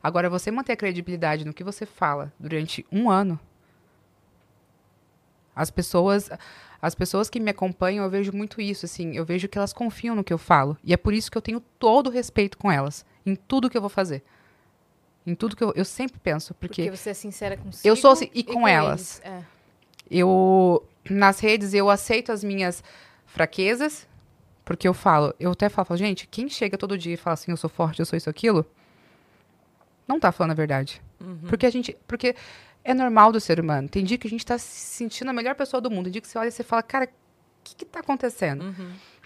Agora, você manter a credibilidade no que você fala durante um ano, as pessoas, as pessoas que me acompanham, eu vejo muito isso, assim, eu vejo que elas confiam no que eu falo. E é por isso que eu tenho todo o respeito com elas, em tudo que eu vou fazer. Em tudo que eu, eu sempre penso, porque, Porque você é sincera consigo. Eu sou assim- e com elas. eles. É. eu nas redes eu aceito as minhas fraquezas, porque eu falo, eu até falo, falo, gente, quem chega todo dia e fala assim, eu sou forte, eu sou isso aquilo, não tá falando a verdade. Porque a gente, porque é normal do ser humano. Tem dia que a gente tá se sentindo a melhor pessoa do mundo, tem dia que você olha e você fala, cara, o que que tá acontecendo?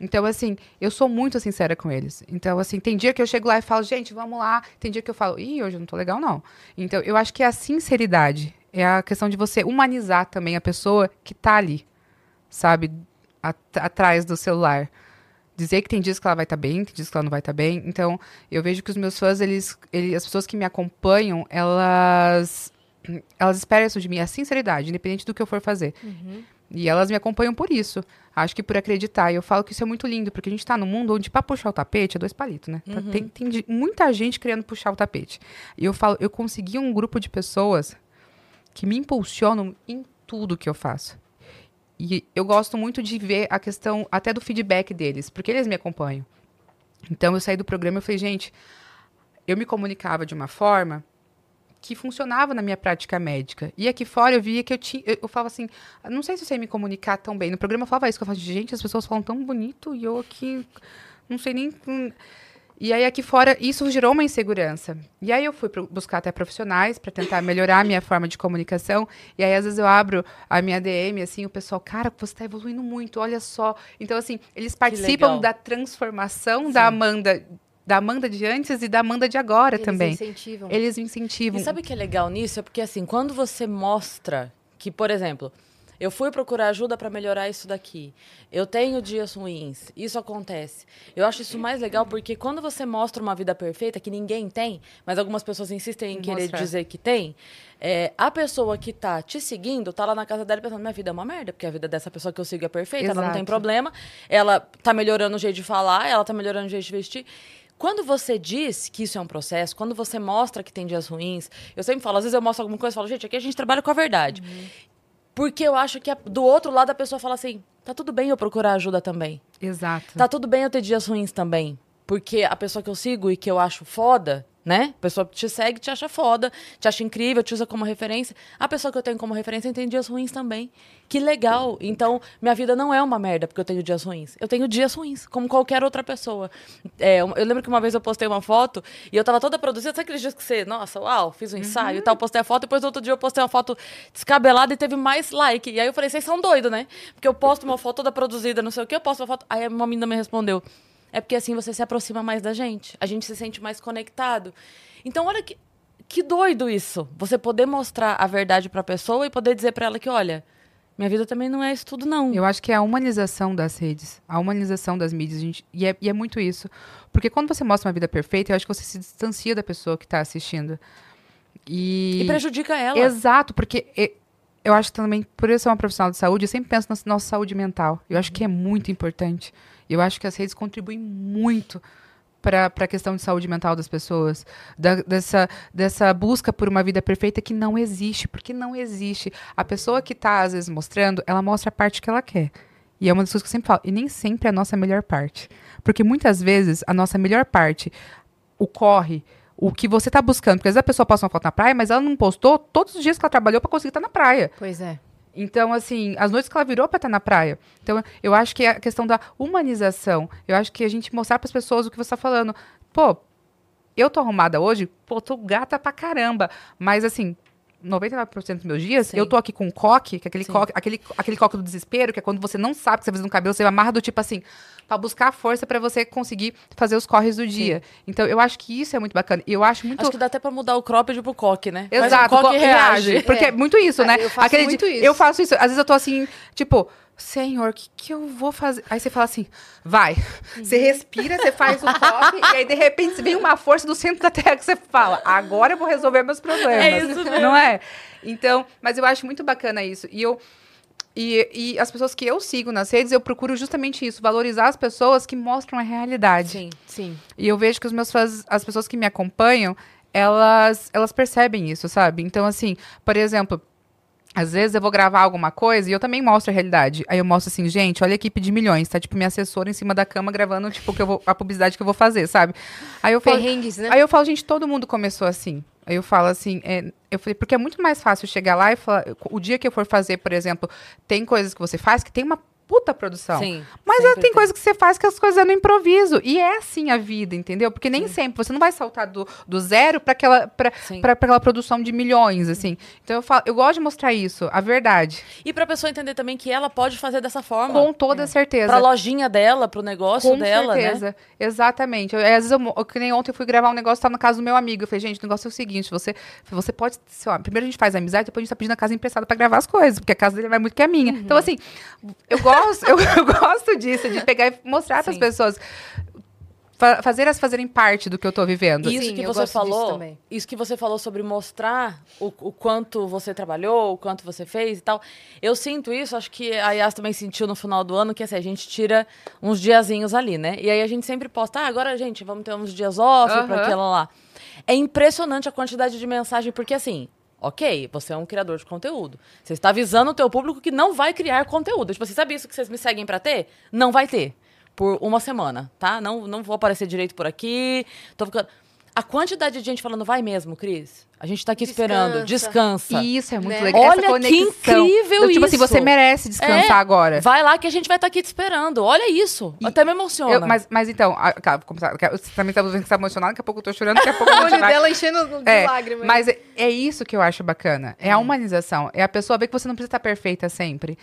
Então, assim, eu sou muito sincera com eles. Então, assim, tem dia que eu chego lá e falo, gente, vamos lá. Tem dia que eu falo, ih, hoje eu não tô legal, não. Então, eu acho que é a sinceridade. É a questão de você humanizar também a pessoa que tá ali, sabe? At- atrás do celular. Dizer que tem dias que ela vai estar bem, tem dias que ela não vai estar bem. Então, eu vejo que os meus fãs, eles, eles, as pessoas que me acompanham, elas, elas esperam isso de mim, a sinceridade, independente do que eu for fazer. E elas me acompanham por isso. Acho que por acreditar. E eu falo que isso é muito lindo, porque a gente tá num mundo onde pra puxar o tapete é dois palitos, né? Tá- Tem, tem de- muita gente querendo puxar o tapete. E eu falo, eu consegui um grupo de pessoas que me impulsionam em tudo que eu faço. E eu gosto muito de ver a questão até do feedback deles, porque eles me acompanham. Então eu saí do programa e falei, gente, eu me comunicava de uma forma que funcionava na minha prática médica. E aqui fora eu via que eu tinha. Eu, eu falava assim, não sei se eu sei me comunicar tão bem. No programa eu falava isso, que eu falava, gente, as pessoas falam tão bonito e eu aqui não sei nem. E aí aqui fora isso gerou uma insegurança. E aí eu fui buscar até profissionais para tentar melhorar a minha forma de comunicação. E aí às vezes eu abro a minha DM assim, o pessoal, cara, você tá evoluindo muito, olha só. Então assim, eles participam da transformação da Amanda da Amanda de antes e da Amanda de agora Eles também. incentivam. Eles incentivam. E sabe o que é legal nisso? É porque, assim, quando você mostra que, por exemplo, eu fui procurar ajuda para melhorar isso daqui, eu tenho dias ruins, isso acontece. Eu acho isso mais legal porque quando você mostra uma vida perfeita, que ninguém tem, mas algumas pessoas insistem em querer Mostrar. dizer que tem, é, a pessoa que tá te seguindo tá lá na casa dela pensando: minha vida é uma merda, porque a vida dessa pessoa que eu sigo é perfeita, ela não tem Exato. problema, ela tá melhorando o jeito de falar, ela tá melhorando o jeito de vestir. Quando você diz que isso é um processo, quando você mostra que tem dias ruins, eu sempre falo, às vezes eu mostro alguma coisa e falo, gente, aqui a gente trabalha com a verdade. Porque eu acho que a- do outro lado a pessoa fala assim, tá tudo bem eu procurar ajuda também. Exato. Tá tudo bem eu ter dias ruins também. Porque a pessoa que eu sigo e que eu acho foda, né? A pessoa que te segue te acha foda, te acha incrível, te usa como referência. A pessoa que eu tenho como referência tem dias ruins também. Que legal. Então, minha vida não é uma merda porque eu tenho dias ruins. Eu tenho dias ruins, como qualquer outra pessoa. É, eu lembro que uma vez eu postei uma foto e eu tava toda produzida. Sabe aqueles dias que você, nossa, uau, fiz um ensaio e tal, postei a foto. Depois, outro dia, eu postei uma foto descabelada e teve mais like. E aí eu falei, vocês são doidos, né? Porque eu posto uma foto toda produzida, não sei o quê, eu posto uma foto. Aí uma menina me respondeu. É porque assim você se aproxima mais da gente. A gente se sente mais conectado. Então, olha que, que doido isso. Você poder mostrar a verdade pra pessoa e poder dizer pra ela que, olha, minha vida também não é isso tudo, não. Eu acho que é a humanização das redes, a humanização das mídias, gente, e, é, e é muito isso. Porque quando você mostra uma vida perfeita, eu acho que você se distancia da pessoa que está assistindo. E, E prejudica ela. Exato, porque e- eu acho também, por eu ser uma profissional de saúde, eu sempre penso na nossa saúde mental. Eu acho que é muito importante. Eu acho que as redes contribuem muito para a questão de saúde mental das pessoas, da- dessa, dessa busca por uma vida perfeita que não existe, porque não existe. A pessoa que está, às vezes, mostrando, ela mostra a parte que ela quer. E é uma das coisas que eu sempre falo, e nem sempre é a nossa melhor parte. Porque muitas vezes a nossa melhor parte, o corre, o que você está buscando, porque às vezes a pessoa posta uma foto na praia, mas ela não postou todos os dias que ela trabalhou para conseguir estar na praia. Pois é. Então, assim, as noites que ela virou para estar na praia. Então, eu acho que é a questão da humanização. Eu acho que a gente mostrar para as pessoas o que você está falando. Pô, eu tô arrumada hoje, pô, tô gata pra caramba. Mas, assim, 99% dos meus dias, Sim. eu tô aqui com coque, que é aquele Sim. coque, aquele, aquele coque do desespero, que é quando você não sabe o que você vai fazer no cabelo, você amarra do tipo assim, pra buscar força para você conseguir fazer os corres do dia. Então, eu acho que isso é muito bacana. E eu acho muito. Acho que dá até pra mudar o cropped pro coque, né? Exato, o coque co- reage. Porque é muito isso, né? Eu faço muito isso. Eu faço isso. Às vezes eu tô assim, tipo, Senhor, o que, que eu vou fazer? Aí você fala assim, vai. Você respira, você faz um toque, e aí de repente vem uma força do centro da terra que você fala, agora eu vou resolver meus problemas. É isso mesmo. Não é? Então, mas eu acho muito bacana isso. E eu. E, e as pessoas que eu sigo nas redes, eu procuro justamente isso, valorizar as pessoas que mostram a realidade. Sim. Sim. E eu vejo que os meus fãs, as pessoas que me acompanham, elas, elas percebem isso, sabe? Então, assim, por exemplo, às vezes eu vou gravar alguma coisa e eu também mostro a realidade. Aí eu mostro assim, gente, olha a equipe de milhões, tá? Tipo, minha assessora em cima da cama gravando, tipo, que eu vou, a publicidade que eu vou fazer, sabe? Aí eu falo, Perrengues, né? aí eu falo, gente, todo mundo começou assim. Aí eu falo assim, é, eu falei, porque é muito mais fácil chegar lá e falar, o dia que eu for fazer, por exemplo, tem coisas que você faz que tem uma puta produção. Sim. Mas é, tem coisa que você faz que as coisas é no improviso. E é assim a vida, entendeu? Porque nem sempre, você não vai saltar do, do zero para aquela, pra, Sim. pra, pra aquela produção de milhões, assim. Então eu falo, eu gosto de mostrar isso, a verdade. E pra pessoa entender também que ela pode fazer dessa forma. Com toda certeza. Pra lojinha dela, pro negócio Com dela, né? certeza. Exatamente. Eu, às vezes eu, eu, que nem ontem eu fui gravar um negócio, tava na casa do meu amigo. Eu falei, gente, o negócio é o seguinte: você, você pode. lá, primeiro a gente faz amizade, depois a gente tá pedindo a casa emprestada pra gravar as coisas, porque a casa dele vai muito que a minha. Uhum. Então, assim, eu gosto, eu, eu gosto disso, de pegar e mostrar pras Sim. pessoas. fa- fazer elas fazerem parte do que eu tô vivendo. Isso Sim, que você gosto falou, isso que você falou sobre mostrar o, o quanto você trabalhou, o quanto você fez e tal. Eu sinto isso, acho que a Yas também sentiu no final do ano, que assim, a gente tira uns diazinhos ali, né? E aí a gente sempre posta, ah, agora, gente, vamos ter uns dias off pra Aham. aquela lá. É impressionante a quantidade de mensagem, porque assim, ok, você é um criador de conteúdo. Você está avisando o teu público que não vai criar conteúdo. Tipo, você sabe isso que vocês me seguem pra ter? Não vai ter. Por uma semana, tá? Não, não vou aparecer direito por aqui. Tô ficando... A quantidade de gente falando, vai mesmo, Cris. A gente tá aqui esperando. Descansa. E isso é muito Né? legal. Olha essa que incrível Do tipo assim, isso. você merece descansar É, agora. Vai lá que a gente vai estar aqui te esperando. Olha isso. Até me emociona. Eu- mas, mas então, a- você também tá vendo que você tá emocionado, daqui a pouco eu tô chorando, daqui a pouco eu O vou olho dela enchendo de É, lágrimas. mas é, é isso que eu acho bacana. É a humanização. É a pessoa ver que você não precisa estar perfeita sempre.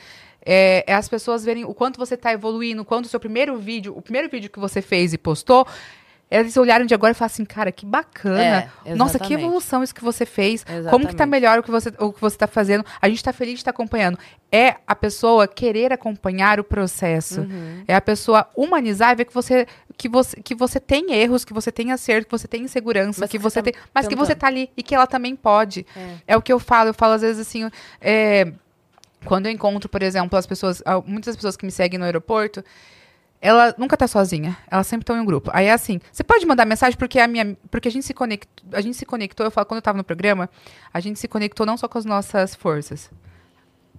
É, é as pessoas verem o quanto você está evoluindo, o quanto o seu primeiro vídeo, o primeiro vídeo que você fez e postou, eles olharam de agora e falaram assim, cara, que bacana. É, Nossa, que exatamente. evolução isso que você fez. Como que Exatamente. tá melhor o que você, o que você tá fazendo. A gente tá feliz de estar acompanhando. É a pessoa querer acompanhar o processo. Uhum. É a pessoa humanizar e ver que você, que você, que você tem erros, que você tem acerto, que você tem insegurança, Mas que você tá tem. Mas que você tá ali e que ela também pode. É. o que eu falo. Eu falo às vezes assim. é, quando eu encontro, por exemplo, as pessoas, ah, muitas pessoas que me seguem no aeroporto, ela nunca tá sozinha. Elas sempre estão em um grupo. Aí é assim, você pode mandar mensagem porque a minha, porque a gente se conectou, a gente se conectou, eu falo quando eu tava no programa, a gente se conectou não só com as nossas forças,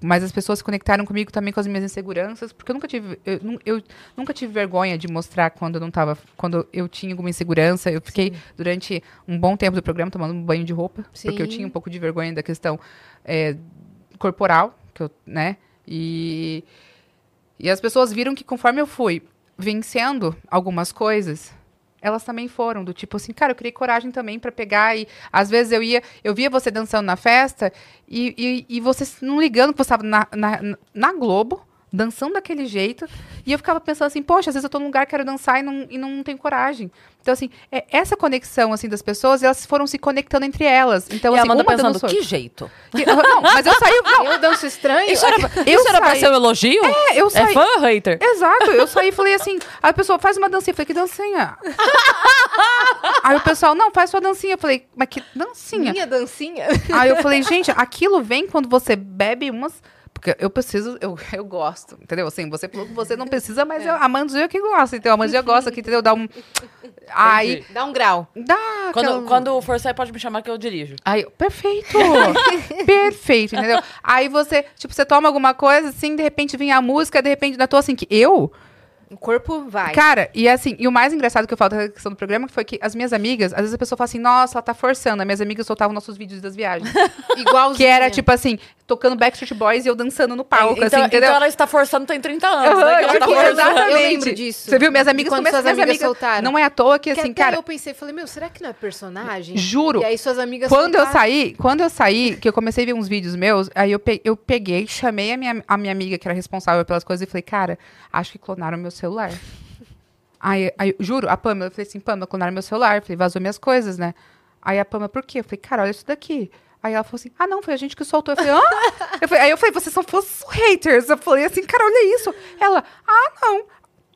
mas as pessoas se conectaram comigo também com as minhas inseguranças, porque eu nunca tive, eu, eu nunca tive vergonha de mostrar quando eu não tava, quando eu tinha alguma insegurança. Eu fiquei durante um bom tempo do programa tomando um banho de roupa, porque eu Sim. tinha um pouco de vergonha da questão é, corporal, que eu, né? E e as pessoas viram que conforme eu fui vencendo algumas coisas, elas também foram do tipo assim, cara, eu criei coragem também pra pegar e às vezes eu ia, eu via você dançando na festa e, e, e você não ligando que você estava na, na, na Globo, dançando daquele jeito, e eu ficava pensando assim, poxa, às vezes eu tô num lugar, quero dançar e não, e não tenho coragem. Então, assim, é, essa conexão, assim, das pessoas, elas foram se conectando entre elas. Então, e a assim, Amanda uma pensando, dançou- que jeito? Que- não, mas eu saí, não, Eu danço estranho? Isso era, Eu isso era pra ser um elogio? É, eu É saí- fã ou hater? Exato, eu saí e falei assim, aí a pessoa faz uma dancinha, eu falei, que dancinha? aí o pessoal, não, faz sua dancinha, eu falei, mas que dancinha? Minha dancinha? Aí eu falei, gente, aquilo vem quando você bebe umas. Porque eu preciso, eu, eu gosto, entendeu? Assim, você falou que você não precisa, mas eu, a Mandia que gosta, então a Mandia gosta que, entendeu? Dá um. Aí. Dá um grau. Dá. Quando, aquela- quando for sair, pode me chamar que eu dirijo. Aí, eu, perfeito! perfeito, entendeu? Aí você, tipo, você toma alguma coisa, assim, de repente vem a música, de repente, eu tô assim, que eu? O corpo vai. Cara, e assim, e o mais engraçado que eu falo da questão do programa foi que as minhas amigas, às vezes a pessoa fala assim, nossa, ela tá forçando. As minhas amigas soltavam nossos vídeos das viagens. Igualzinho. que era, tipo assim, tocando Backstreet Boys e eu dançando no palco, então, assim, entendeu? então ela está forçando tem 30 anos, Aham, né? Tá tipo, forçando. exatamente. Eu lembro disso. Você viu? Minhas amigas começam suas minhas amigas soltaram. Não é à toa que, Que assim, cara, eu pensei, falei, meu, será que não é personagem? juro. E aí suas amigas Quando eu soltaram. saí, quando eu saí, que eu comecei a ver uns vídeos meus, aí eu, pe- eu peguei, chamei a minha, a minha amiga que era responsável pelas coisas e falei, cara, acho que clonaram meu celular. Aí, aí, juro, a Pamela, eu falei assim, Pamela, clonaram meu celular. Eu falei, vazou minhas coisas, né? Aí a Pamela, por quê? Eu falei, cara, olha isso daqui. Aí ela falou assim, ah, não, foi a gente que soltou. Eu falei, ah? eu falei, aí eu falei, vocês são fosse haters. Eu falei assim, cara, olha isso. Ela, ah, não.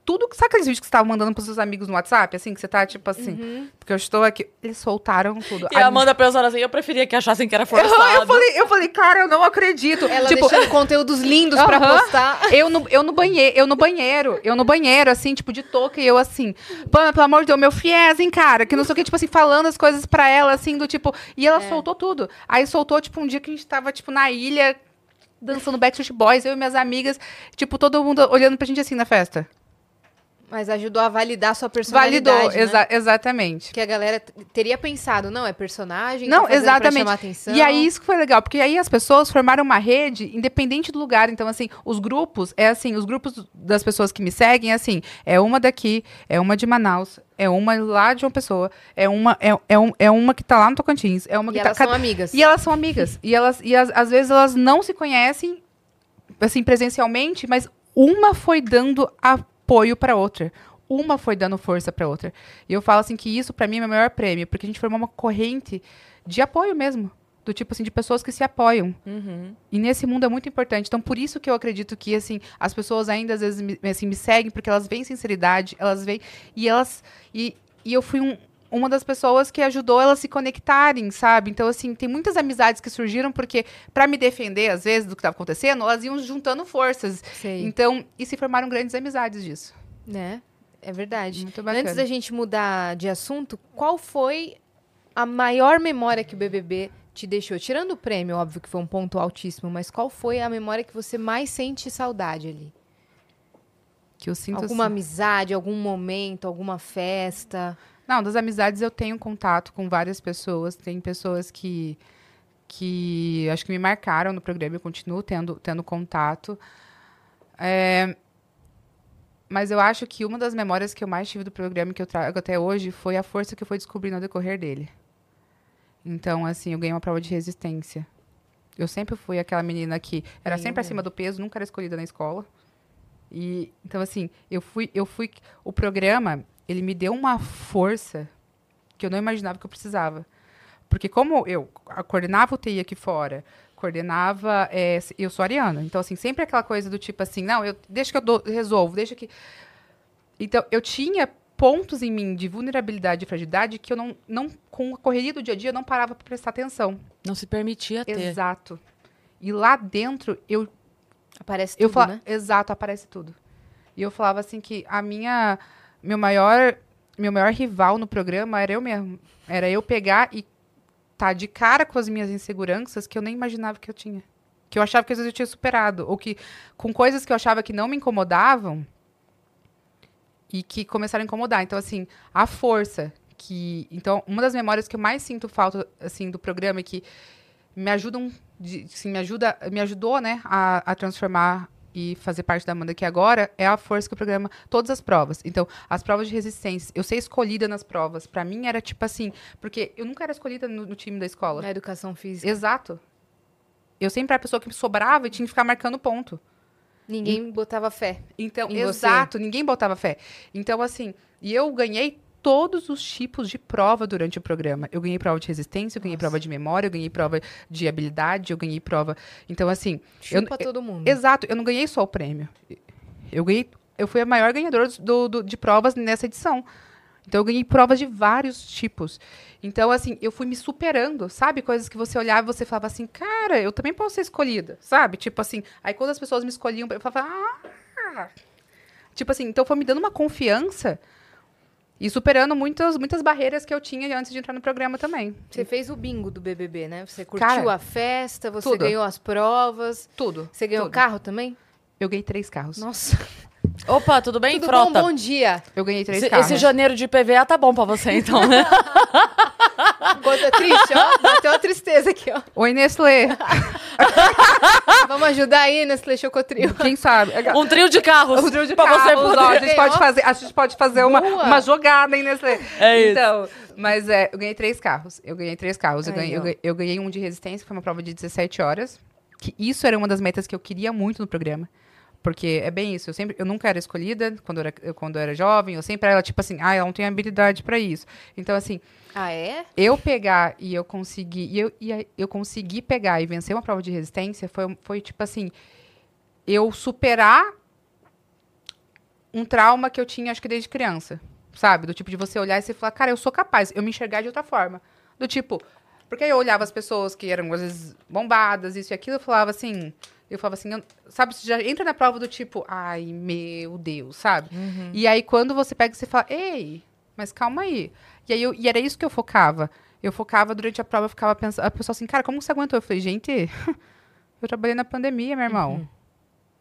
Tudo. Sabe aqueles vídeos que você tava mandando pros seus amigos no WhatsApp? Assim, que você tá, tipo assim, Uhum. porque eu estou aqui. Eles soltaram tudo. E a Amanda pensando assim, eu preferia que achassem que era eu, forçado. eu falei, eu falei, cara, eu não acredito. Ela tipo, deixando conteúdos lindos pra Aham. postar. eu no, eu no banheiro, eu no banheiro, eu no banheiro, assim, tipo, de touca, e eu assim, Pana, pelo amor de Deus, meu fiéis, hein, cara, que não sei o que, tipo assim, falando as coisas pra ela, assim, do tipo, e ela soltou tudo. Aí soltou, tipo, um dia que a gente tava, tipo, na ilha, dançando Backstreet Boys, eu e minhas amigas, tipo, todo mundo olhando pra gente assim na festa. Mas ajudou a validar sua personalidade, Validou, né? exa- exatamente. Que a galera teria pensado, não, é personagem, Não, tá exatamente. chamar atenção. E aí isso que foi legal, porque aí as pessoas formaram uma rede independente do lugar. Então, assim, os grupos, é assim, os grupos das pessoas que me seguem, é assim, é uma daqui, é uma de Manaus, é uma lá de uma pessoa, é uma, é, é, um, é uma que tá lá no Tocantins, é uma E que elas tá. são amigas. E elas são amigas. E elas, e as- às vezes elas não se conhecem, assim, presencialmente, mas uma foi dando apoio pra outra. Uma foi dando força pra outra. E eu falo assim que isso pra mim é o meu maior prêmio, porque a gente formou uma corrente de apoio mesmo. Do tipo assim, de pessoas que se apoiam. Uhum. E nesse mundo é muito importante. Então, por isso que eu acredito que, assim, as pessoas ainda às vezes me, assim, me seguem, porque elas veem sinceridade, elas veem. E elas. E, e eu fui um- uma das pessoas que ajudou elas se conectarem, sabe? Então, assim, tem muitas amizades que surgiram, porque, pra me defender, às vezes, do que estava acontecendo, elas iam juntando forças. Sei. Então, e se formaram grandes amizades disso. Né? É verdade. Muito bacana. Antes da gente mudar de assunto, qual foi a maior memória que o BBB te deixou? Tirando o prêmio, óbvio que foi um ponto altíssimo, mas qual foi a memória que você mais sente saudade ali? Que eu sinto Alguma assim. amizade, algum momento, alguma festa? Não, das amizades eu tenho contato com várias pessoas. Tem pessoas que, que acho que me marcaram no programa, eu continuo tendo, tendo contato. É, mas eu acho que uma das memórias que eu mais tive do programa que eu trago até hoje foi a força que eu fui descobrindo ao decorrer dele. Então, assim, eu ganhei uma prova de resistência. Eu sempre fui aquela menina que era sempre acima do peso, nunca era escolhida na escola. E então assim, eu fui, eu fui, o programa ele me deu uma força que eu não imaginava que eu precisava, porque como eu coordenava o TI aqui fora, coordenava, é, eu sou ariana, então assim sempre aquela coisa do tipo assim, não, eu deixa que eu dou- resolvo, deixa que, então eu tinha pontos em mim de vulnerabilidade e fragilidade que eu não, não com a correria do dia a dia eu não parava para prestar atenção. Não se permitia ter. Exato. E lá dentro eu Aparece eu tudo, falava, né? exato, aparece tudo. E eu falava assim que a minha meu maior meu maior rival no programa era eu mesmo. Era eu pegar e tá de cara com as minhas inseguranças que eu nem imaginava que eu tinha. Que eu achava que às vezes eu tinha superado ou que com coisas que eu achava que não me incomodavam e que começaram a incomodar. Então assim, a força que então uma das memórias que eu mais sinto falta assim do programa e que me ajudam, de, assim, me ajuda, me ajudou, né, a, a transformar e fazer parte da Amanda aqui agora é a força que o programa, todas as provas. Então, as provas de resistência, eu ser escolhida nas provas, pra mim era tipo assim, porque eu nunca era escolhida no, no time da escola. Na educação física. Exato. Eu sempre era a pessoa que me sobrava e tinha que ficar marcando ponto. Ninguém botava fé. Então, Em você. exato, ninguém botava fé. Então, assim, e eu ganhei todos os tipos de prova durante o programa. Eu ganhei prova de resistência, eu ganhei prova de memória, eu ganhei prova de habilidade, eu ganhei prova. Então, assim, eu, Chupa todo mundo. exato, eu não ganhei só o prêmio. Eu ganhei, eu fui a maior ganhadora do, do- de provas nessa edição. Então, eu ganhei provas de vários tipos. Então, assim, eu fui me superando, sabe? Coisas que você olhava e você falava assim, cara, eu também posso ser escolhida, sabe? Tipo assim, aí quando as pessoas me escolhiam, eu falava, ah! Tipo assim, então foi me dando uma confiança e superando muitas, muitas barreiras que eu tinha antes de entrar no programa também. Você fez o bingo do BBB, né? Você curtiu Cara, a festa, você tudo. ganhou as provas. Tudo. Você ganhou tudo. carro também? Eu ganhei três carros. Nossa. Opa, tudo bem, Tudo frota? bom? Bom dia. Eu ganhei três Esse, carros. esse janeiro de PVA tá bom pra você, então, né? Coisa triste, ó. Bateu uma tristeza aqui, ó. Oi, Nestlé. Vamos ajudar aí, Nestlé Chocotrio. Quem sabe? Um trio de carros. O trio de pra você carros, poder... ó, a gente pode fazer, a gente pode fazer uma, Boa. uma jogada, hein, Nestlé? É isso. Então, mas é, eu ganhei três carros. Eu ganhei três carros. Eu ganhei, eu, eu ganhei um de resistência, que foi uma prova de 17 horas. Que isso era uma das metas que eu queria muito no programa. Porque é bem isso, eu sempre, eu nunca era escolhida quando eu era, quando era jovem, eu sempre era tipo assim, ah, ela não tem habilidade pra isso. Então, assim, Ah, é? eu pegar e eu conseguir, e eu, e eu consegui pegar e vencer uma prova de resistência foi, foi tipo assim, eu superar um trauma que eu tinha, acho que desde criança. Sabe? Do tipo de você olhar e você falar, cara, eu sou capaz, eu me enxergar de outra forma. Do tipo, porque eu olhava as pessoas que eram, às vezes, bombadas, isso e aquilo, eu falava assim. Eu falava assim, eu- sabe, você já entra na prova do tipo, ai, meu Deus, sabe? E aí, quando você pega, você fala, ei, mas calma aí. E aí, eu- e era isso que eu focava. Eu focava durante a prova, eu ficava pensando, a pessoa assim, cara, como você aguentou? Eu falei, gente, eu trabalhei na pandemia, meu irmão.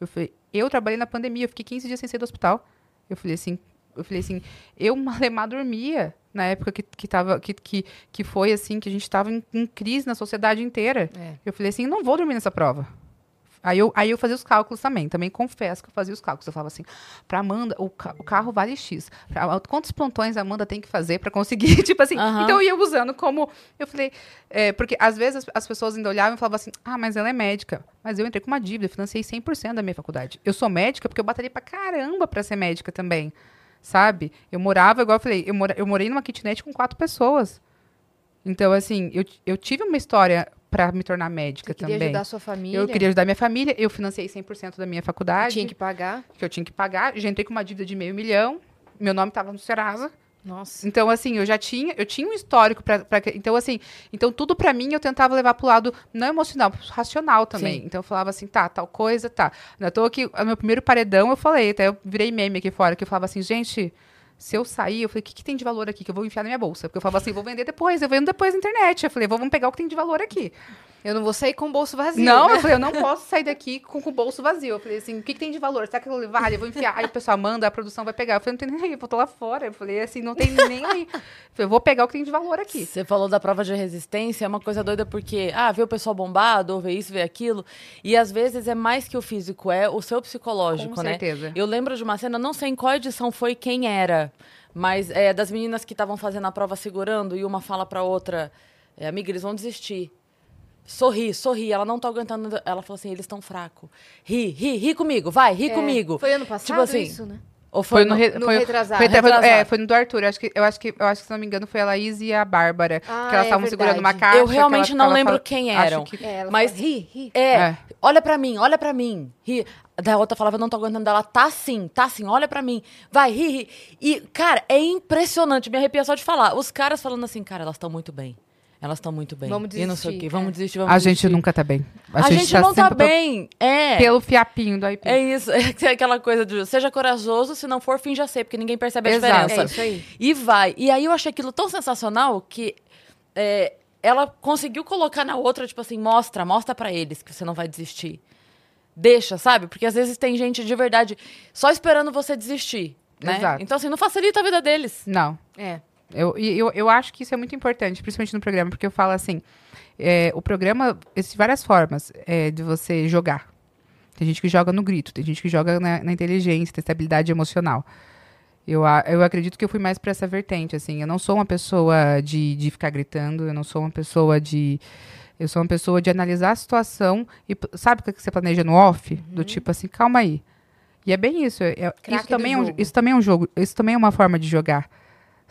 Eu falei, eu trabalhei na pandemia, eu fiquei 15 dias sem sair do hospital. Eu falei assim, eu falei assim, eu malemar dormia na época que, que, tava, que, que, que foi assim, que a gente estava em, em crise na sociedade inteira. É. Eu falei assim, não vou dormir nessa prova. Aí eu, aí eu fazia os cálculos também. Também confesso que eu fazia os cálculos. Eu falava assim, pra Amanda, o, ca- o carro vale X. Pra- quantos plantões a Amanda tem que fazer pra conseguir? tipo assim. Aham. Então eu ia usando como. Eu falei. é, porque às vezes as, as pessoas ainda olhavam e falavam assim: ah, mas ela é médica. Mas eu entrei com uma dívida, financei 100% da minha faculdade. Eu sou médica porque eu batalhei pra caramba pra ser médica também. Sabe? Eu morava, igual eu falei, eu, mora, eu morei numa kitnet com quatro pessoas. Então, assim, eu, eu tive uma história pra me tornar médica Você queria também. ajudar a sua família. Eu queria ajudar minha família, eu financei 100% da minha faculdade, Tinha que pagar. que eu tinha que pagar. Já entrei com uma dívida de meio milhão, meu nome estava no Serasa. Nossa. Então, assim, eu já tinha, eu tinha um histórico para Então, assim, então tudo pra mim eu tentava levar pro lado não emocional, pro racional também. Sim. Então eu falava assim, tá, tal coisa, tá. Não tô aqui, o meu primeiro paredão eu falei, até eu virei meme aqui fora, que eu falava assim, gente, se eu sair, eu falei, o que, que tem de valor aqui que eu vou enfiar na minha bolsa? Porque eu falava assim, vou vender depois, eu vendo depois na internet. Eu falei, vamos pegar o que tem de valor aqui. Eu não vou sair com o bolso vazio. Não, né? eu falei, eu não posso sair daqui com, com o bolso vazio. Eu falei assim, o que, que tem de valor? Será que eu vale? Eu vou enfiar. Aí o pessoal manda, a produção vai pegar. Eu falei, não tem nem aí, eu tô lá fora. Eu falei assim, não tem nem aí. Eu falei, eu vou pegar o que tem de valor aqui. Você falou da prova de resistência, é uma coisa doida porque, ah, vê o pessoal bombado, ou vê isso, vê aquilo. E às vezes é mais que o físico, é o seu psicológico, Com né? certeza. Eu lembro de uma cena, não sei em qual edição foi quem era, mas é das meninas que estavam fazendo a prova segurando e uma fala pra outra, é, amiga, eles vão desistir. Sorri, sorri, ela não tá aguentando. Ela falou assim: eles estão fracos. Ri, ri, ri comigo, vai, ri É, comigo. Foi ano passado Tipo assim, isso, né? Ou foi, Foi no, no- no foi, retrasado. Foi, até- foi- Retrasado. é, foi no do Arthur. Acho que, eu, acho que, eu acho que, se não me engano, foi a Laís e a Bárbara. Ah, que elas é estavam segurando uma caixa. Eu realmente ela não lembro fal- quem eram. que- É, ela Mas- fala, ri, ri. É, É. olha pra mim, olha pra mim. Ri. Da outra falava, eu não tô aguentando dela. Tá sim, tá sim, olha pra mim. Vai, ri, ri. E, cara, é impressionante. Me arrepia só de falar. Os caras falando assim, cara, elas estão muito bem. Elas estão muito bem. Vamos E não sei o desistir, quê. é. Vamos desistir, vamos A desistir. gente nunca tá bem. A, gente, não tá sempre pelo- bem. É. Pelo fiapinho do IP. É isso. É aquela coisa de seja corajoso, se não for, finja ser, porque ninguém percebe a Exato. diferença. É isso aí. E vai. E aí eu achei aquilo tão sensacional que é, ela conseguiu colocar na outra, tipo assim, mostra, mostra pra eles que você não vai desistir. Deixa, sabe? Porque às vezes tem gente de verdade só esperando você desistir. Né? Exato. Então, assim, não facilita a vida deles. Não. É. Eu, eu, eu acho que isso é muito importante, principalmente no programa, porque eu falo assim: é, o programa existem várias formas é, de você jogar. Tem gente que joga no grito, tem gente que joga na, na inteligência, tem estabilidade emocional. Eu, eu acredito que eu fui mais para essa vertente, assim. Eu não sou uma pessoa de, de ficar gritando, eu não sou uma pessoa de. Eu sou uma pessoa de analisar a situação e sabe o que você planeja no off? Do tipo assim, calma aí. E é bem isso. é- é- isso, também é um, isso também é um jogo. Isso também é uma forma de jogar.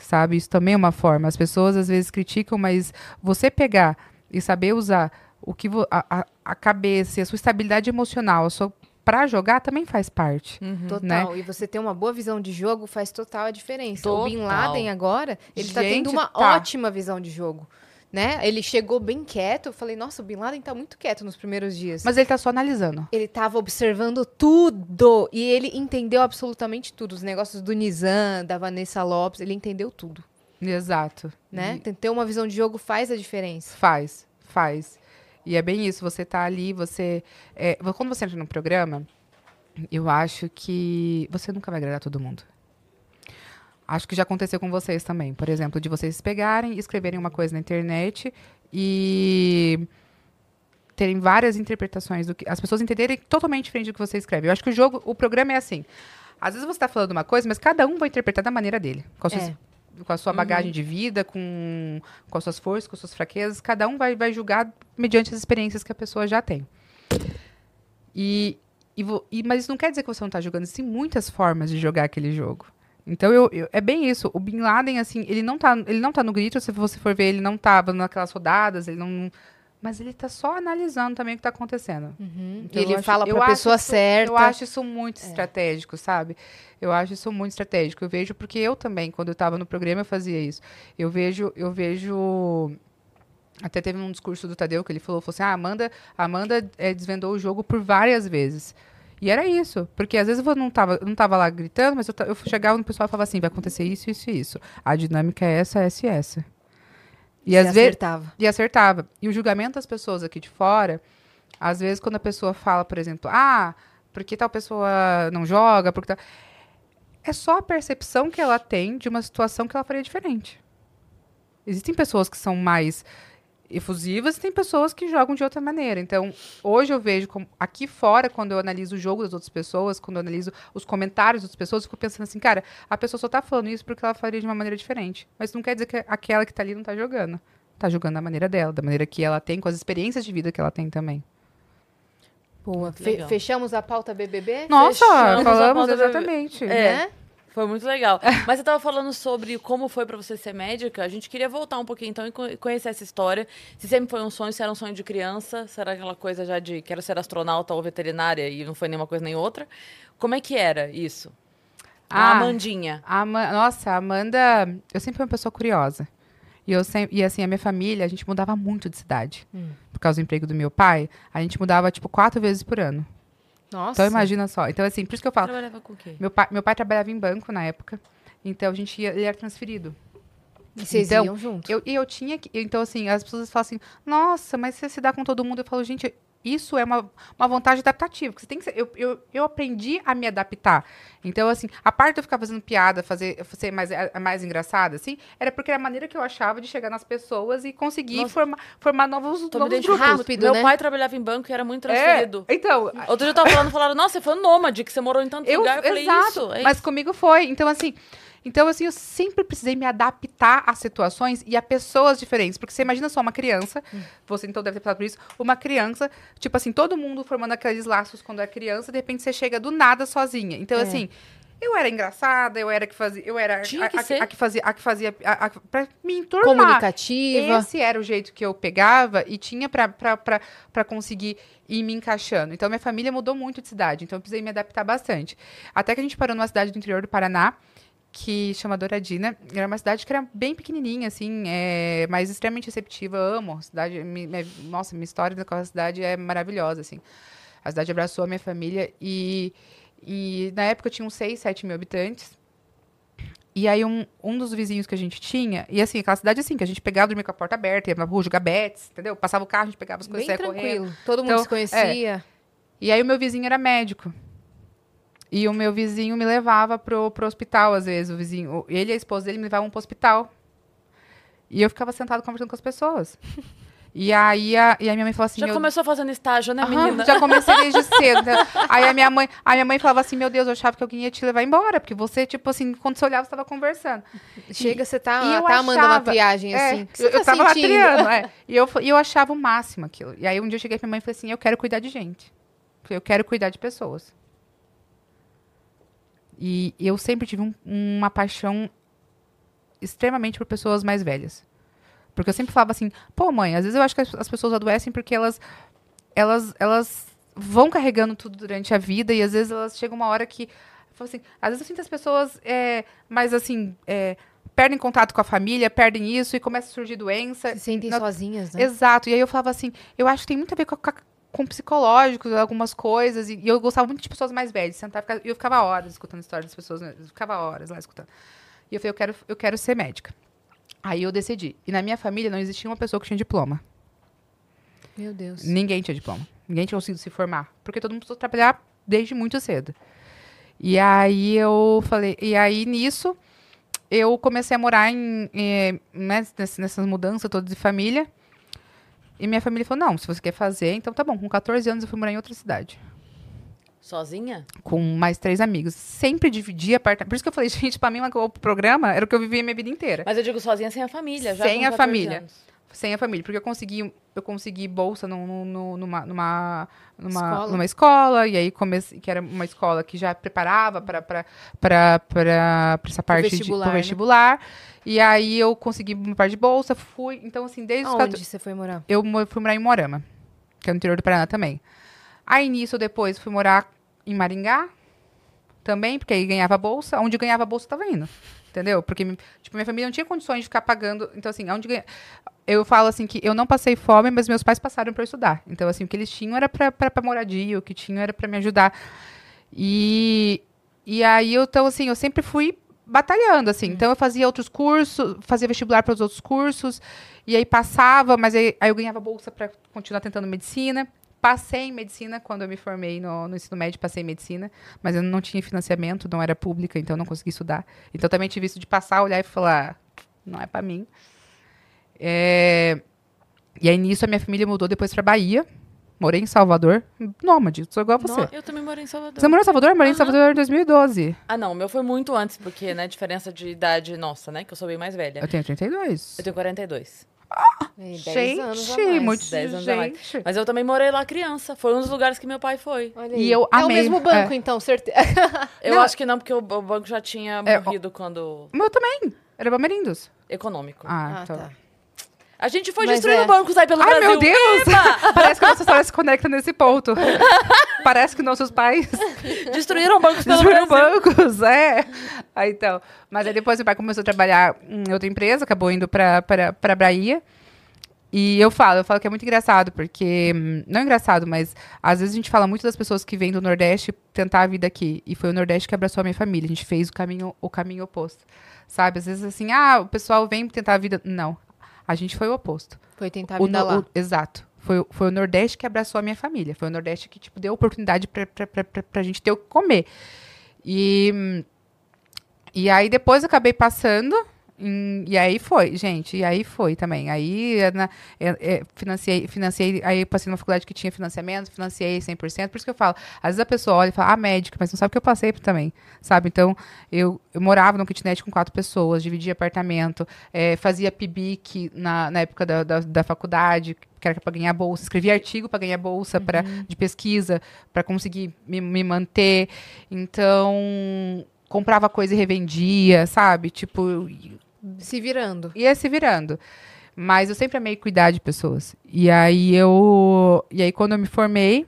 Sabe? Isso também é uma forma. As pessoas às vezes criticam, mas você pegar e saber usar o que a, a, cabeça, e a sua estabilidade emocional, a sua para jogar também faz parte. Total. E você ter uma boa visão de jogo faz total a diferença. O Bin Total. Laden agora, ele tá Gente, tendo uma tá. ótima visão de jogo. Né? Ele chegou bem quieto. Eu falei, nossa, o Bin Laden tá muito quieto nos primeiros dias. Mas ele tá só analisando. Ele tava observando tudo. E ele entendeu absolutamente tudo. Os negócios do Nizam, da Vanessa Lopes, ele entendeu tudo. Exato. Né? E Ter uma visão de jogo faz a diferença. Faz, faz. E é bem isso, você tá ali, você. é, quando você entra no programa, eu acho que você nunca vai agradar todo mundo. Acho que já aconteceu com vocês também. Por exemplo, de vocês pegarem escreverem uma coisa na internet e terem várias interpretações do que. As pessoas entenderem totalmente diferente do que você escreve. Eu acho que o jogo, o programa é assim. Às vezes você está falando uma coisa, mas cada um vai interpretar da maneira dele. Com a sua, É. com a sua bagagem de vida, com, com as suas forças, com as suas fraquezas. Cada um vai, vai julgar mediante as experiências que a pessoa já tem. E, e, vo- e- mas isso não quer dizer que você não está jogando. Existem muitas formas de jogar aquele jogo. Então, eu, eu- é bem isso. O Bin Laden, assim, ele não tá, ele não tá no grito. Se você for ver, ele não tava naquelas rodadas, ele não... mas ele tá só analisando também o que tá acontecendo. Uhum. Então, e ele acho- fala pra acho pessoa isso- certa. Eu acho isso muito estratégico, sabe? Eu acho isso muito estratégico. Eu vejo porque eu também, quando eu estava no programa, eu fazia isso. Eu vejo, eu vejo. Até teve um discurso do Tadeu que ele falou, falou assim: ah, Amanda, Amanda eh, desvendou o jogo por várias vezes. E era isso, porque às vezes eu não tava, não tava lá gritando, mas eu, eu chegava no pessoal e falava assim: vai acontecer isso, isso e isso. A dinâmica é essa, essa e essa. E Você às vezes. acertava. E acertava. E o julgamento das pessoas aqui de fora, às vezes, quando a pessoa fala, por exemplo, ah, por que tal pessoa não joga? Porque tal... É só a percepção que ela tem de uma situação que ela faria diferente. Existem pessoas que são mais efusivas e tem pessoas que jogam de outra maneira. Então, hoje eu vejo como, aqui fora, quando eu analiso o jogo das outras pessoas, quando eu analiso os comentários das outras pessoas, eu fico pensando assim, cara, a pessoa só tá falando isso porque ela faria de uma maneira diferente. Mas não quer dizer que aquela que tá ali não tá jogando. Tá jogando da maneira dela, da maneira que ela tem, com as experiências de vida que ela tem também. Boa. Fe- legal. fechamos a pauta BBB? Nossa, Fechamos a falamos pauta exatamente. É. Né? Foi muito legal. Mas você estava falando sobre como foi para você ser médica. A gente queria voltar um pouquinho então e co- conhecer essa história. Se sempre foi um sonho, se era um sonho de criança, se era aquela coisa já de quero ser astronauta ou veterinária e não foi nenhuma coisa nem outra. Como é que era isso? A Ah. Amandinha. A Ama- Nossa, a Amanda, eu sempre fui uma pessoa curiosa. E, eu sempre, e assim, a minha família, a gente mudava muito de cidade. Por causa do emprego do meu pai, a gente mudava, tipo, quatro vezes por ano. Nossa. Então, imagina só. Então, assim, por isso que eu falo. Trabalhava com o quê? Meu pai, meu pai trabalhava em banco na época. Então, a gente ia, ele era transferido. E vocês Então, iam junto? Eu, e eu tinha que. Então, assim, as pessoas falam assim, nossa, mas você se dá com todo mundo. Eu falo, gente, isso é uma, uma vantagem adaptativa. que Você tem que ser, eu, eu, eu aprendi a me adaptar. Então, assim, a parte de eu ficar fazendo piada, fazer, ser mais, a- mais engraçada, assim, era porque era a maneira que eu achava de chegar nas pessoas e conseguir Nossa. formar, formar novos, Tô novos grupos. Rápido, Meu né? pai trabalhava em banco e era muito É, transferido. então, Outro dia eu tava falando, falaram, nossa, você foi um nômade, que você morou em tanto Eu, lugar. Eu falei, exato, isso, é mas isso. comigo foi. Então, assim, então, assim, eu sempre precisei me adaptar a situações e a pessoas diferentes. Porque você imagina só uma criança, você então deve ter passado por isso, uma criança, tipo assim, todo mundo formando aqueles laços quando é criança, de repente você chega do nada sozinha. Então, É. assim. Eu era engraçada, eu era que fazia, eu era Tinha a, que a- ser. a que fazia, a que fazia, a, a, pra me enturmar. Comunicativa. Esse era o jeito que eu pegava e tinha pra conseguir ir me encaixando. Então, minha família mudou muito de cidade, então eu precisei me adaptar bastante. Até que a gente parou numa cidade do interior do Paraná, que chama Douradina. Era uma cidade que era bem pequenininha, assim, é, mas extremamente receptiva. Amo a cidade. nossa, minha história daquela cidade é maravilhosa, assim. A cidade abraçou a minha família e, e na época tinha uns 6, 7 mil habitantes. E aí um, um dos vizinhos que a gente tinha, e assim, aquela cidade assim, que a gente pegava, dormia com a porta aberta, ia na rua jogar bets, entendeu? Passava o carro, a gente pegava as coisas Bem saia correndo. tranquilo. Todo mundo Então, se conhecia. E aí o meu vizinho era médico. E o meu vizinho me levava pro, pro hospital, às vezes, o vizinho. Ele e a esposa dele me levavam pro hospital. E eu ficava sentado conversando com as pessoas. E aí a, e a minha mãe falou assim... Já começou fazendo estágio, né, Aham, menina? já comecei desde cedo. né? Aí a minha mãe, a minha mãe falava assim, meu Deus, eu achava que alguém ia te levar embora, porque você, tipo assim, quando você olhava, você estava conversando. Chega, você tá, e eu tá mandando uma achava- triagem É, assim. O que você eu, tá eu tava lá sentindo? triando, é. E eu, e eu achava o máximo aquilo. E aí um dia eu cheguei pra minha mãe e falei assim, eu quero cuidar de gente. Eu quero cuidar de pessoas. E eu sempre tive um- uma paixão extremamente por pessoas mais velhas. Porque eu sempre falava assim, pô, mãe, às vezes eu acho que as, as pessoas adoecem porque elas, elas, elas vão carregando tudo durante a vida e às vezes elas chegam uma hora que. Assim, às vezes eu sinto as pessoas é, mais assim. é, perdem contato com a família, perdem isso e começa a surgir doença. Se sentem Na- sozinhas, né? Exato. E aí eu falava assim, eu acho que tem muito a ver com, com, com psicológicos, algumas coisas. E, e eu gostava muito de pessoas mais velhas. Sentar, ficar- e eu ficava horas escutando histórias das pessoas, né? eu ficava horas lá escutando. E eu falei, eu quero, eu quero ser médica. Aí eu decidi. E na minha família não existia uma pessoa que tinha diploma. Meu Deus. Ninguém tinha diploma. Ninguém tinha conseguido se formar. Porque todo mundo precisou trabalhar desde muito cedo. E aí eu falei, e aí nisso eu comecei a morar em, eh, né, ness- nessas mudanças todas de família. E minha família falou: não, se você quer fazer, então tá bom. Com 14 anos eu fui morar em outra cidade. Sozinha? Com mais três amigos. Sempre dividia apartamento. Por isso que eu falei, gente, pra mim o programa era o que eu vivia a minha vida inteira. Mas eu digo sozinha sem a família. Já Sem a 14 família. anos. Sem a família, porque eu consegui, eu consegui bolsa num- num- num- numa, numa, numa, Escola. numa escola, e aí comecei, que era uma escola que já preparava para essa parte vestibular, de né? pro vestibular. E aí eu consegui uma parte de bolsa, fui. Então, assim, desde os 14 Aonde você foi morar? eu fui morar em Morama, que é no interior do Paraná também. Aí nisso, depois, fui morar em Maringá, também, porque aí ganhava bolsa. Onde ganhava bolsa, eu tava indo. Entendeu? Porque, tipo, minha família não tinha condições de ficar pagando. Então, assim, onde ganha... Eu falo assim que eu não passei fome, mas meus pais passaram para estudar. Então, assim, o que eles tinham era pra moradia, o que tinham era para me ajudar. E, e aí, eu, então, assim, eu sempre fui batalhando, assim. Então, eu fazia outros cursos, fazia vestibular para os outros cursos, e aí passava, mas aí, aí eu ganhava bolsa para continuar tentando medicina. Passei em medicina quando eu me formei no, no ensino médio, passei em medicina, mas eu não tinha financiamento, não era pública, então não consegui estudar. Então também tive isso de passar, olhar e falar, não é para mim. É, E aí nisso a minha família mudou depois para Bahia. Morei em Salvador, nômade, sou igual a você. Eu também morei em Salvador. Você morou em Salvador? Morei em Aham. Salvador em 2012. Ah, não, o meu foi muito antes, porque, né, diferença de idade nossa, né, que eu sou bem mais velha. Eu tenho 32. Eu tenho 42. Ei, dez Gente, anos a mais. muito 10 anos a mais. gente. Mas eu também morei lá criança. Foi um dos lugares que meu pai foi. Olha E eu É o amei, mesmo banco, é. então, certeza. Eu Não. acho que não, porque o, o banco já tinha É, morrido quando... O meu também. Era Bamerindos. Econômico. Ah, Ah, então. tá. A gente foi Mas destruindo é. bancos aí pelo Ai, Brasil. meu Deus! Eba! Parece que a nossa história se conecta nesse ponto. Parece que nossos pais Destruíram bancos pelo destruíram Brasil. bancos, é. Aí, então. Mas aí depois meu pai começou a trabalhar em outra empresa, acabou indo pra, pra, pra Bahia. E eu falo, eu falo que é muito engraçado, porque. Não engraçado, mas às vezes a gente fala muito das pessoas que vêm do Nordeste tentar a vida aqui. E foi o Nordeste que abraçou a minha família. A gente fez o caminho, o caminho oposto. Sabe? Às vezes assim, ah, o pessoal vem tentar a vida. Não. A gente foi o oposto. Foi tentar O vida no- lá. o- exato. Foi, o- foi o Nordeste que abraçou a minha família. Foi o Nordeste que, tipo, deu oportunidade pra, pra, pra, pra, pra gente ter o que comer. E, e aí depois acabei passando. E aí foi, gente. E aí foi também. Aí na- é- é, financiei, financiei. Aí passei numa faculdade que tinha financiamento, financiei 100%. Por isso que eu falo. Às vezes a pessoa olha e fala, ah, médica, mas não sabe o que eu passei também. Sabe? Então, eu, eu morava num kitnet com quatro pessoas, dividia apartamento, é, fazia PIBIC na, na época da, da, da faculdade, que era para ganhar bolsa, escrevia artigo para ganhar bolsa pra, de pesquisa, para conseguir me, me manter. Então, comprava coisa e revendia, sabe? Tipo, Se virando. ia se virando. Mas eu sempre amei cuidar de pessoas. E aí eu. E aí quando eu me formei,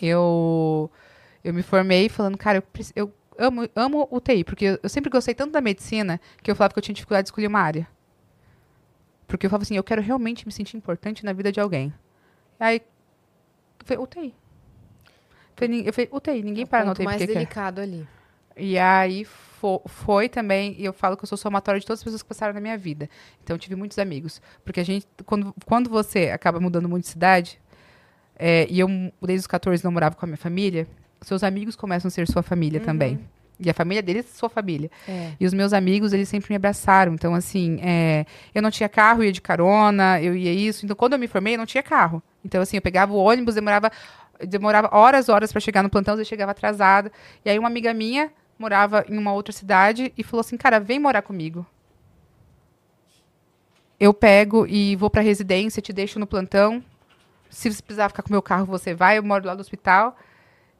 eu. Eu me formei falando, cara, eu, eu amo, amo UTI, porque eu, eu sempre gostei tanto da medicina que eu falava que eu tinha dificuldade de escolher uma área. Porque eu falava assim, eu quero realmente me sentir importante na vida de alguém. Aí, eu falei, UTI. Falei, "Nin- Eu falei, UTI, ninguém É o para na ponto UTI mais porque quer. delicado ali. E aí fo- foi também, e eu falo que eu sou somatória de todas as pessoas que passaram na minha vida. Então eu tive muitos amigos. Porque a gente, quando, quando você acaba mudando muito de cidade, é, e eu desde os 14 não morava com a minha família, seus amigos começam a ser sua família também. E a família deles, sua família. É. E os meus amigos, eles sempre me abraçaram. Então, assim, é, eu não tinha carro, eu ia de carona, eu ia isso. Então, quando eu me formei, eu não tinha carro. Então, assim, eu pegava o ônibus, demorava, demorava horas, horas para chegar no plantão, eu chegava atrasada. E aí, uma amiga minha morava em uma outra cidade e falou assim: cara, vem morar comigo. Eu pego e vou pra residência, te deixo no plantão. Se você precisar ficar com o meu carro, você vai. Eu moro lá do hospital.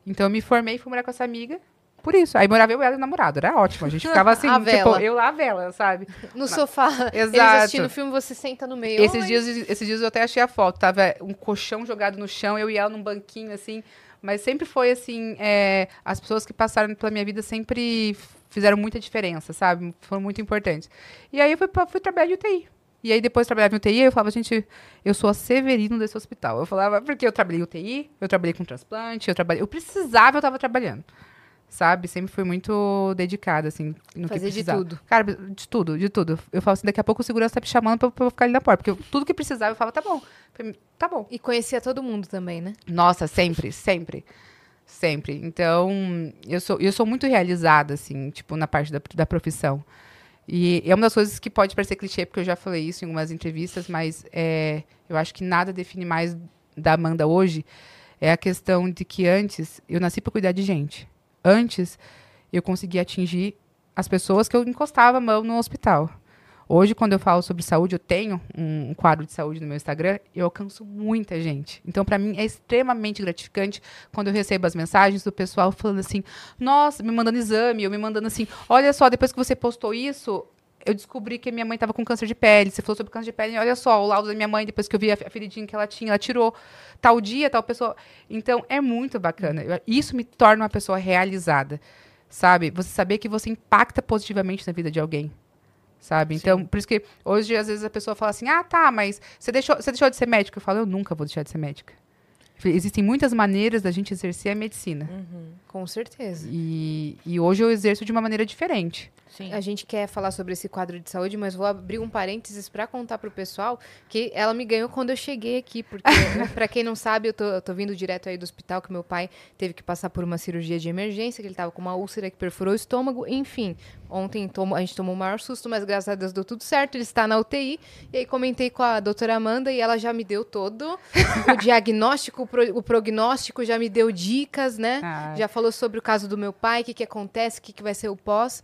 Então, eu me formei e fui morar com essa amiga. Por isso. Aí morava eu e ela e o namorado. Era ótimo. A gente ficava assim, tipo, eu lá a vela, sabe? No sofá, eles Exato. assistindo o filme, você senta no meio. Esses Oi. dias, esses dias eu até achei a foto. Tava um colchão jogado no chão, eu e ela num banquinho, assim. Mas sempre foi assim, é, as pessoas que passaram pela minha vida sempre fizeram muita diferença, sabe? Foram muito importantes. E aí eu fui, fui trabalhar de UTI. E aí depois de trabalhar em UTI, eu falava, gente, eu sou a Severino desse hospital. Eu falava, porque eu trabalhei em UTI, eu trabalhei com transplante, eu trabalhei. Eu precisava, eu tava trabalhando. Sabe? Sempre fui muito dedicada, assim, no Fazer que de precisava. tudo. Cara, de tudo, de tudo. Eu falo assim, daqui a pouco o segurança tá me chamando pra, pra eu ficar ali na porta. Porque eu- tudo que precisava, eu falava, tá bom. Tá bom. E conhecia todo mundo também, né? Nossa, sempre, sempre. Sempre. Então, eu sou, eu sou muito realizada, assim, tipo, na parte da, da profissão. E é uma das coisas que pode parecer clichê, porque eu já falei isso em algumas entrevistas, mas é, eu acho que nada define mais da Amanda hoje. É a questão de que antes eu nasci para cuidar de gente. Antes eu conseguia atingir as pessoas que eu encostava a mão no hospital. Hoje, quando eu falo sobre saúde, eu tenho um, quadro de saúde no meu Instagram, eu alcanço muita gente. Então, para mim, é extremamente gratificante quando eu recebo as mensagens do pessoal falando assim, nossa, me mandando exame, ou me mandando assim, olha só, depois que você postou isso, eu descobri que minha mãe estava com câncer de pele. Você falou sobre câncer de pele. Olha só, o laudo da minha mãe, depois que eu vi a feridinha que ela tinha, ela tirou tal dia, tal pessoa. Então, é muito bacana. Isso me torna uma pessoa realizada, sabe? Você saber que você impacta positivamente na vida de alguém. Sabe? Então, Sim. por isso que hoje, às vezes, a pessoa fala assim: ah, tá, mas você deixou, você deixou de ser médica? Eu falo: eu nunca vou deixar de ser médica. Existem muitas maneiras da gente exercer a medicina. Uhum, com certeza. E, e hoje eu exerço de uma maneira diferente. Sim. A gente quer falar sobre esse quadro de saúde, mas vou abrir um parênteses para contar para o pessoal que ela me ganhou quando eu cheguei aqui, porque para quem não sabe, eu tô, eu tô, vindo direto aí do hospital que meu pai teve que passar por uma cirurgia de emergência, que ele estava com uma úlcera que perfurou o estômago, enfim. Ontem tomo, a gente tomou o maior susto, mas graças a Deus deu tudo certo, ele está na UTI. E aí comentei com a doutora Amanda e ela já me deu todo o diagnóstico, o, pro, o prognóstico, já me deu dicas, né? Ah. Já falou sobre o caso do meu pai, o que, que acontece, o que, que vai ser o pós.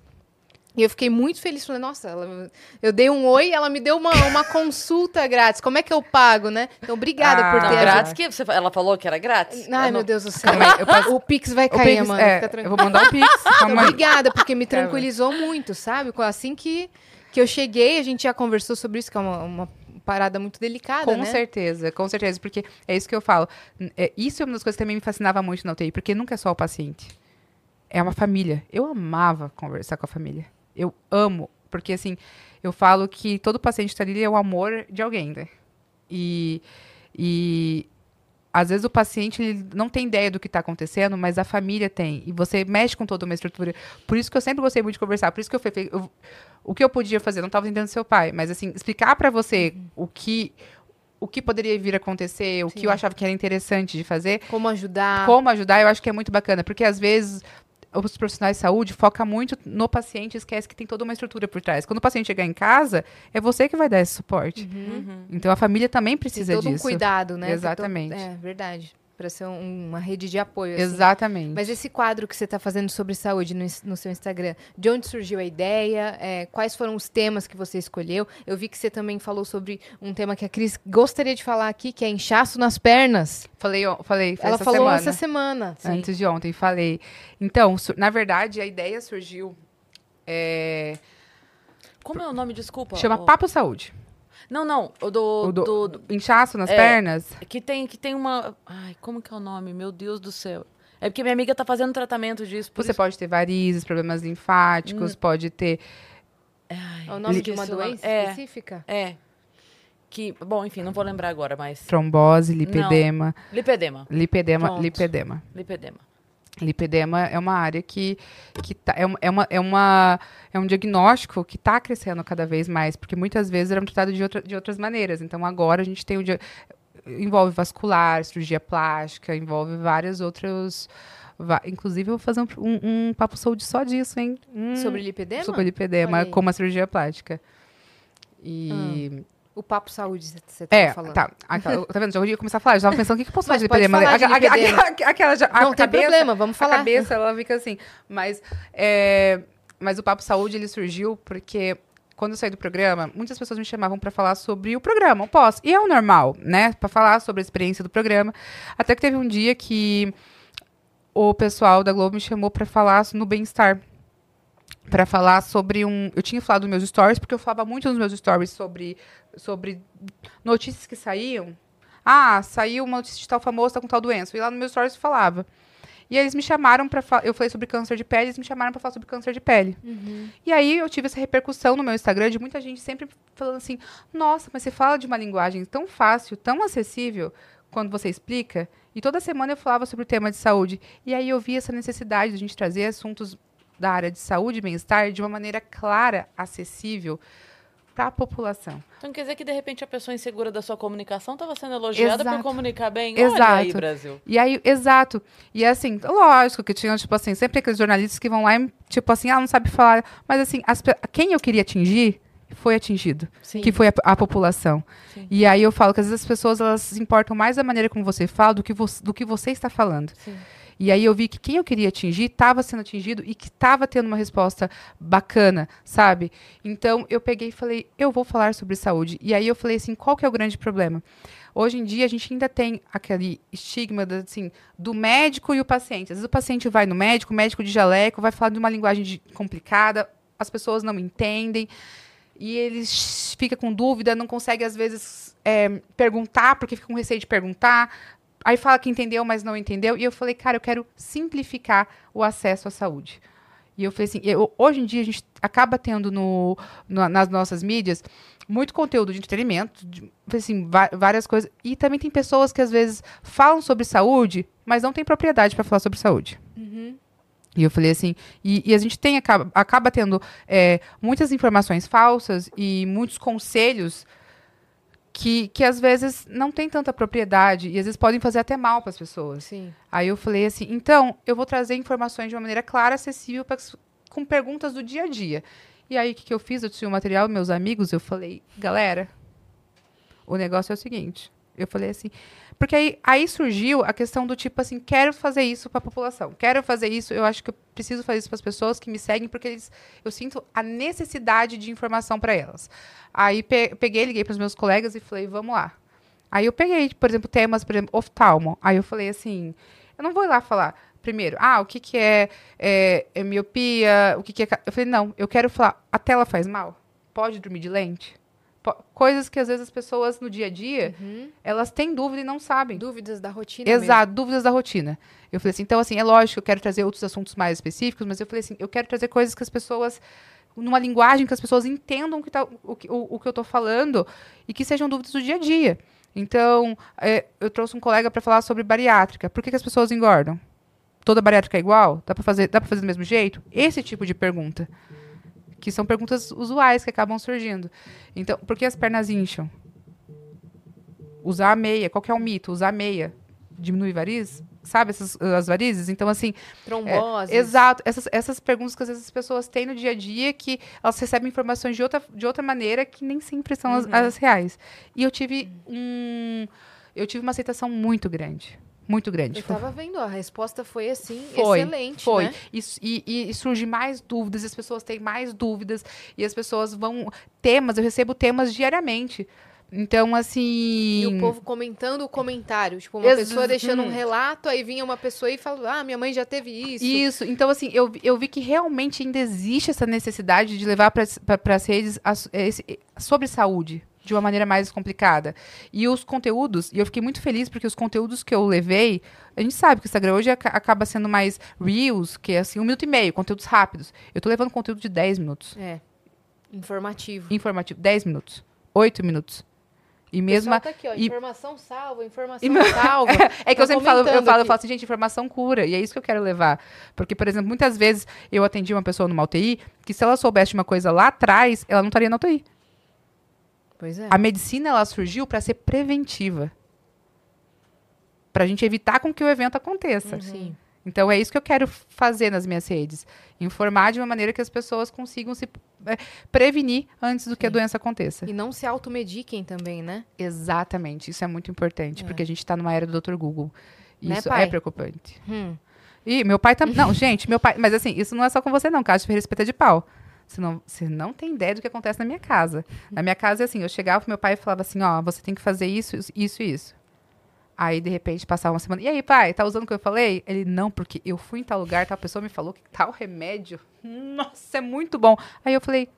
E eu fiquei muito feliz. Falei, nossa, ela, eu dei um oi ela me deu uma, uma consulta grátis. Como é que eu pago, né? Então, obrigada ah, por ter. Não, grátis que você, ela falou que era grátis? Ai, meu Deus do céu. Passo... O Pix vai cair, Pix, mano. É, Fica tranquilo. Eu vou mandar o Pix. Então, obrigada, porque me tranquilizou muito, sabe? Assim que, que eu cheguei, a gente já conversou sobre isso, que é uma, uma parada muito delicada, com né? certeza, com certeza, porque é isso que eu falo. É, isso é uma das coisas que também me fascinava muito na UTI, porque nunca é só o paciente. É uma família. Eu amava conversar com a família. Eu amo, porque assim, eu falo que todo paciente está ali é o amor de alguém, né? E, e às vezes o paciente ele não tem ideia do que está acontecendo, mas a família tem. E você mexe com toda uma estrutura. Por isso que eu sempre gostei muito de conversar. Por isso que eu, eu o que eu podia fazer, não estava entendendo seu pai, mas assim, explicar para você uhum. o que o que poderia vir a acontecer, o Sim. que eu achava que era interessante de fazer. Como ajudar. Como ajudar, eu acho que é muito bacana, porque às vezes os profissionais de saúde foca muito no paciente e esquece que tem toda uma estrutura por trás. Quando o paciente chegar em casa, é você que vai dar esse suporte. Uhum. Então a família também precisa tem todo disso. um cuidado, né? Exatamente. É verdade para ser um, uma rede de apoio. Assim. Exatamente. Mas esse quadro que você está fazendo sobre saúde no, no, seu Instagram, de onde surgiu a ideia? É, quais foram os temas que você escolheu? Eu vi que você também falou sobre um tema que a Cris gostaria de falar aqui, que é inchaço nas pernas. Falei, falei. Ela essa falou semana, essa semana. Antes sim. de ontem, falei. Então, na verdade, a ideia surgiu. É... Como é o nome? Desculpa. Chama Papo Saúde. Não, não. O do. O do, do, do inchaço nas é, pernas? Que tem, que tem uma. Ai, como que é o nome? Meu Deus do céu. É porque minha amiga tá fazendo tratamento disso. Você isso... pode ter varizes, problemas linfáticos, hum. pode ter. Ai, é o nome de uma doença é, específica? É. Que, bom, enfim, não vou lembrar agora, mas. Trombose, lipedema. Não. Lipedema. Lipedema, Pronto. lipedema. Lipedema. Lipedema é uma área que, que tá, é, uma, é, uma, é, uma, é um diagnóstico que está crescendo cada vez mais, porque muitas vezes era tratado de, outra, de outras maneiras. Então, agora a gente tem o. Envolve vascular, cirurgia plástica, envolve vários outros. Inclusive, eu vou fazer um, um, um papo saúde só disso, hein? Hum, sobre lipedema? Sobre lipedema, como a cirurgia plástica. E. Hum. O papo saúde, você tá é, falando. Tá, aquela, tá vendo? Já ia começar a falar, já tava pensando o que, que eu posso fazer de lipedema. Falar de lipedema. Aquela, já, Não tem cabeça, problema, vamos falar. A cabeça, ela fica assim. Mas, é, mas o papo saúde, ele surgiu porque quando eu saí do programa, muitas pessoas me chamavam para falar sobre o programa, o pós. E é o normal, né? Para falar sobre a experiência do programa. Até que teve um dia que o pessoal da Globo me chamou para falar no bem-estar para falar sobre um. Eu tinha falado nos meus stories, porque eu falava muito nos meus stories sobre, sobre notícias que saíam. Ah, saiu uma notícia de tal famoso, tá com tal doença. E lá no meus stories eu falava. E eles me chamaram para eu falei sobre câncer de pele, eles me chamaram para falar sobre câncer de pele. Uhum. E aí eu tive essa repercussão no meu Instagram de muita gente sempre falando assim: "Nossa, mas você fala de uma linguagem tão fácil, tão acessível quando você explica". E toda semana eu falava sobre o tema de saúde. E aí eu vi essa necessidade de a gente trazer assuntos da área de saúde e bem-estar de uma maneira clara, acessível para a população. Então quer dizer que de repente a pessoa insegura da sua comunicação estava sendo elogiada por comunicar bem? Exato. Olha aí, Brasil. E aí, exato. E assim, lógico que tinha, tipo assim, sempre aqueles jornalistas que vão lá e, tipo assim, ah, não sabe falar. Mas assim, as, quem eu queria atingir foi atingido, Sim. que foi a, a população. Sim. E aí eu falo que às vezes as pessoas elas se importam mais da maneira como você fala do que, vo, do que você está falando. Sim. E aí eu vi que quem eu queria atingir estava sendo atingido e que estava tendo uma resposta bacana, sabe? Então eu peguei e falei, eu vou falar sobre saúde. E aí eu falei assim, qual que é o grande problema? Hoje em dia a gente ainda tem aquele estigma da, assim, do médico e o paciente. Às vezes o paciente vai no médico, o médico de jaleco vai falar de uma linguagem de- complicada, as pessoas não entendem e eles fica com dúvida, não consegue às vezes é, perguntar porque fica com receio de perguntar. Aí fala que entendeu, mas não entendeu. E eu falei, cara, eu quero simplificar o acesso à saúde. E eu falei assim, eu- hoje em dia a gente acaba tendo no, no- nas nossas mídias muito conteúdo de entretenimento, de, assim, várias coisas. E também tem pessoas que às vezes falam sobre saúde, mas não tem propriedade para falar sobre saúde. E eu falei assim, e, e a gente tem acaba, acaba tendo é, muitas informações falsas e muitos conselhos que, que às vezes não tem tanta propriedade e às vezes podem fazer até mal para as pessoas. Sim. Aí eu falei assim, então eu vou trazer informações de uma maneira clara, acessível, pra, com perguntas do dia a dia. E aí o que, que eu fiz? Eu tinha o material, meus amigos, eu falei, galera, o negócio é o seguinte. Eu falei assim, porque aí, aí surgiu a questão do tipo assim, quero fazer isso para a população, quero fazer isso, eu acho que eu preciso fazer isso para as pessoas que me seguem, porque eles, eu sinto a necessidade de informação para elas. Aí pe- peguei, liguei para os meus colegas e falei, vamos lá. Aí eu peguei, por exemplo, temas, por exemplo, oftalmo. Aí eu falei assim, eu não vou lá falar, primeiro, ah, o que, que é, é, é miopia, o que, que é... ca-" Eu falei, não, eu quero falar, a tela faz mal? Pode dormir de lente? Coisas que às vezes as pessoas no dia a dia, elas têm dúvida e não sabem. Dúvidas da rotina Exato, dúvidas da rotina. Eu falei assim, então assim, é lógico que eu quero trazer outros assuntos mais específicos, mas eu falei assim, eu quero trazer coisas que as pessoas, numa linguagem que as pessoas entendam o que, tá- o, que- o- o que eu estou falando e que sejam dúvidas do dia a dia. Então, é, eu trouxe um colega para falar sobre bariátrica. Por que, que as pessoas engordam? Toda bariátrica é igual? Dá para fazer, dá para fazer do mesmo jeito? Esse tipo de pergunta. Que são perguntas usuais que acabam surgindo. Então, por que as pernas incham? Usar a meia. Qual que é o mito? Usar a meia diminui varizes? Sabe essas, as varizes? Então, assim, Trombose. é, exato. Essas, essas perguntas que às vezes as pessoas têm no dia a dia que elas recebem informações de outra, de outra maneira que nem sempre são as, as reais. E eu tive um. Eu tive uma aceitação muito grande. Muito grande. Eu tava vendo, a resposta foi assim, Foi, excelente, Foi. né? E, e, e surge mais dúvidas, as pessoas têm mais dúvidas, e as pessoas vão. Temas, eu recebo temas diariamente. Então, assim. E o povo comentando o comentário. Tipo, uma Ex- pessoa deixando um hum. relato, aí vinha uma pessoa e falava, ah, minha mãe já teve isso. Isso, então assim, eu, vi- eu vi que realmente ainda existe essa necessidade de levar para as redes as- esse- sobre saúde de uma maneira mais complicada. E os conteúdos, e eu fiquei muito feliz porque os conteúdos que eu levei, a gente sabe que o Instagram hoje aca- acaba sendo mais Reels, que é assim, um minuto e meio, conteúdos rápidos. Eu tô levando conteúdo de 10 minutos. É. Informativo. Informativo, 10 minutos, 8 minutos. E mesmo. Tá aqui, ó, e- informação salva, informação E salva. É que eu Tá sempre falo, eu falo, eu falo assim, gente, informação cura. E é isso que eu quero levar. Porque, por exemplo, muitas vezes eu atendi uma pessoa numa UTI que se ela soubesse uma coisa lá atrás, ela não estaria na UTI. Pois é. A medicina, ela surgiu para ser preventiva. Pra gente evitar com que o evento aconteça. Sim. Então, é isso que eu quero fazer nas minhas redes. Informar de uma maneira que as pessoas consigam se é, prevenir antes do que a doença aconteça. E não se automediquem também, né? Exatamente. Isso é muito importante, É. porque a gente está numa era do Dr. Google. E Né, isso pai? é preocupante. Hum. E meu pai também. Não, gente, meu pai. Mas assim, isso não é só com você, não. Cássio Ferreira Espeta de pau. Você não, você não tem ideia do que acontece na minha casa. Na minha casa é assim: eu chegava pro meu pai e falava assim: ó, você tem que fazer isso, isso e isso. Aí, de repente, passava uma semana. E aí, pai, tá usando o que eu falei? Ele, não, porque eu fui em tal lugar, tal pessoa me falou que tal remédio. Nossa, é muito bom. Aí eu falei.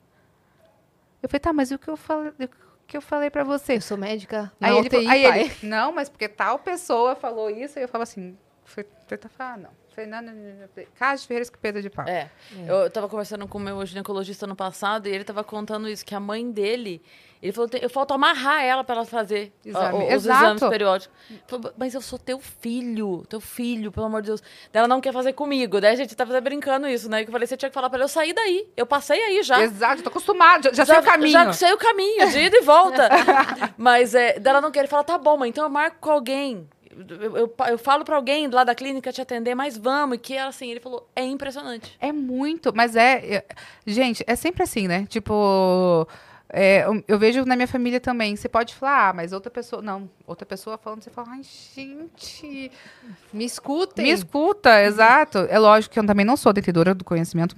Eu falei, tá, mas e o que eu falei, o que eu falei pra você? Eu sou médica Aí, ele, UTI, aí ele, não, mas porque tal pessoa falou isso, aí eu falava assim, foi tentar falar, não. Falei, não, não, não, não. Falei, Cássio Ferreira Escopeta de pau. É. Eu, eu tava conversando com o meu ginecologista no passado e ele tava contando isso, que a mãe dele. Ele falou, "Tem- eu falta amarrar ela pra ela fazer Exame. ó, os Exato. exames periódicos. Falou, mas eu sou teu filho, teu filho, pelo amor de Deus. Daí ela não quer fazer comigo. Daí a gente tava brincando isso, né? Eu falei, você tinha que falar pra ela, eu saí daí. Eu passei aí já. Exato, tô acostumado, já, já, sei o caminho. Já sei o caminho, de ida e volta. Mas é, daí ela não quer. Ele fala, tá bom, mãe, então eu marco com alguém. Eu, eu, eu falo pra alguém lá da clínica te atender, mas vamos. E que assim, ele falou, é impressionante. É muito, mas é, é- Gente, é sempre assim, né? Tipo. é, eu- eu vejo na minha família também. Você pode falar, ah, mas outra pessoa. Não, outra pessoa falando, você fala, ai, gente. Me escutem. Me escuta, exato. É lógico que eu também não sou detentora do conhecimento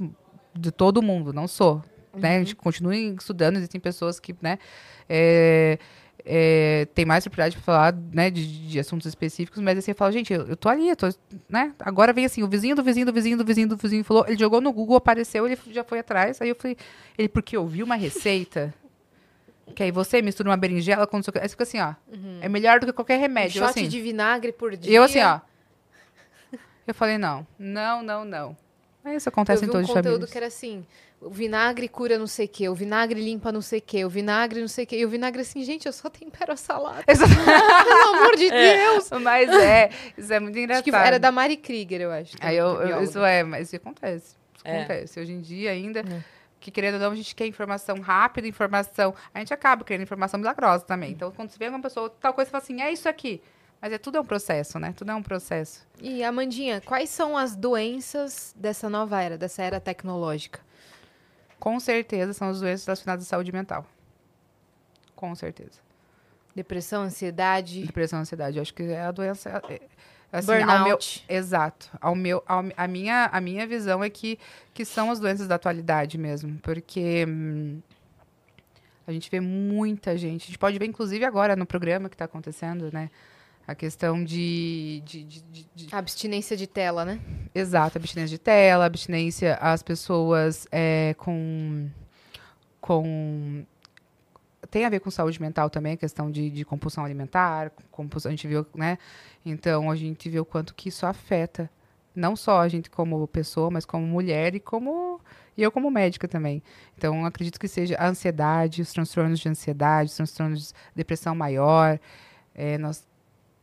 de todo mundo, não sou. Né? A gente continua estudando, existem pessoas que, né, é, é, tem mais propriedade para falar, né, de, de assuntos específicos, mas assim, eu falo, gente, eu, eu tô ali, eu tô, né, agora vem assim, o vizinho do vizinho do vizinho do vizinho do vizinho falou, ele jogou no Google, apareceu, ele já foi atrás, aí eu falei, ele, porque eu vi uma receita, que aí você mistura uma berinjela com aí você fica assim, ó, é melhor do que qualquer Um remédio, eu, shot assim, de vinagre por dia. e eu assim, ó. Eu falei, não, não, não, não. Mas Isso Eu acontece vi em um todas as conteúdo famílias. que era assim: o vinagre cura não sei o quê, o vinagre limpa não sei o quê, o vinagre não sei o quê. E o vinagre assim, gente, eu só tempero a salada. Pelo amor de Deus! Mas é, isso é muito Acho engraçado. que era da Mari Krieger, eu acho. Aí eu, eu- isso é, mas isso acontece. Isso É. acontece. Hoje em dia ainda, É. que querendo ou não, a gente quer informação rápida, informação. A gente acaba querendo informação milagrosa também. Então, quando você vê uma pessoa, tal coisa, você fala assim, é isso aqui. Mas é tudo é um processo, né? Tudo é um processo. E, Amandinha, quais são as doenças dessa nova era, dessa era tecnológica? Com certeza são as doenças relacionadas à saúde mental. Com certeza. Depressão, ansiedade, Depressão, ansiedade. Eu acho que é a doença. é- assim, ao meu- burnout. Exato. Ao meu, ao- a, minha, a minha visão é que, que são as doenças da atualidade mesmo. Porque hum, a gente vê muita gente. A gente pode ver, inclusive, agora no programa que está acontecendo, né? A questão de. de, de, de- Abstinência de tela, né? exato, abstinência de tela, abstinência às pessoas é, com. com tem a ver com saúde mental também, a questão de, de compulsão alimentar, compulsão, a gente viu, né? Então, a gente vê o quanto que isso afeta não só a gente como pessoa, mas como mulher e como e eu como médica também. Então, acredito que seja a ansiedade, os transtornos de ansiedade, os transtornos de depressão maior. É, nós,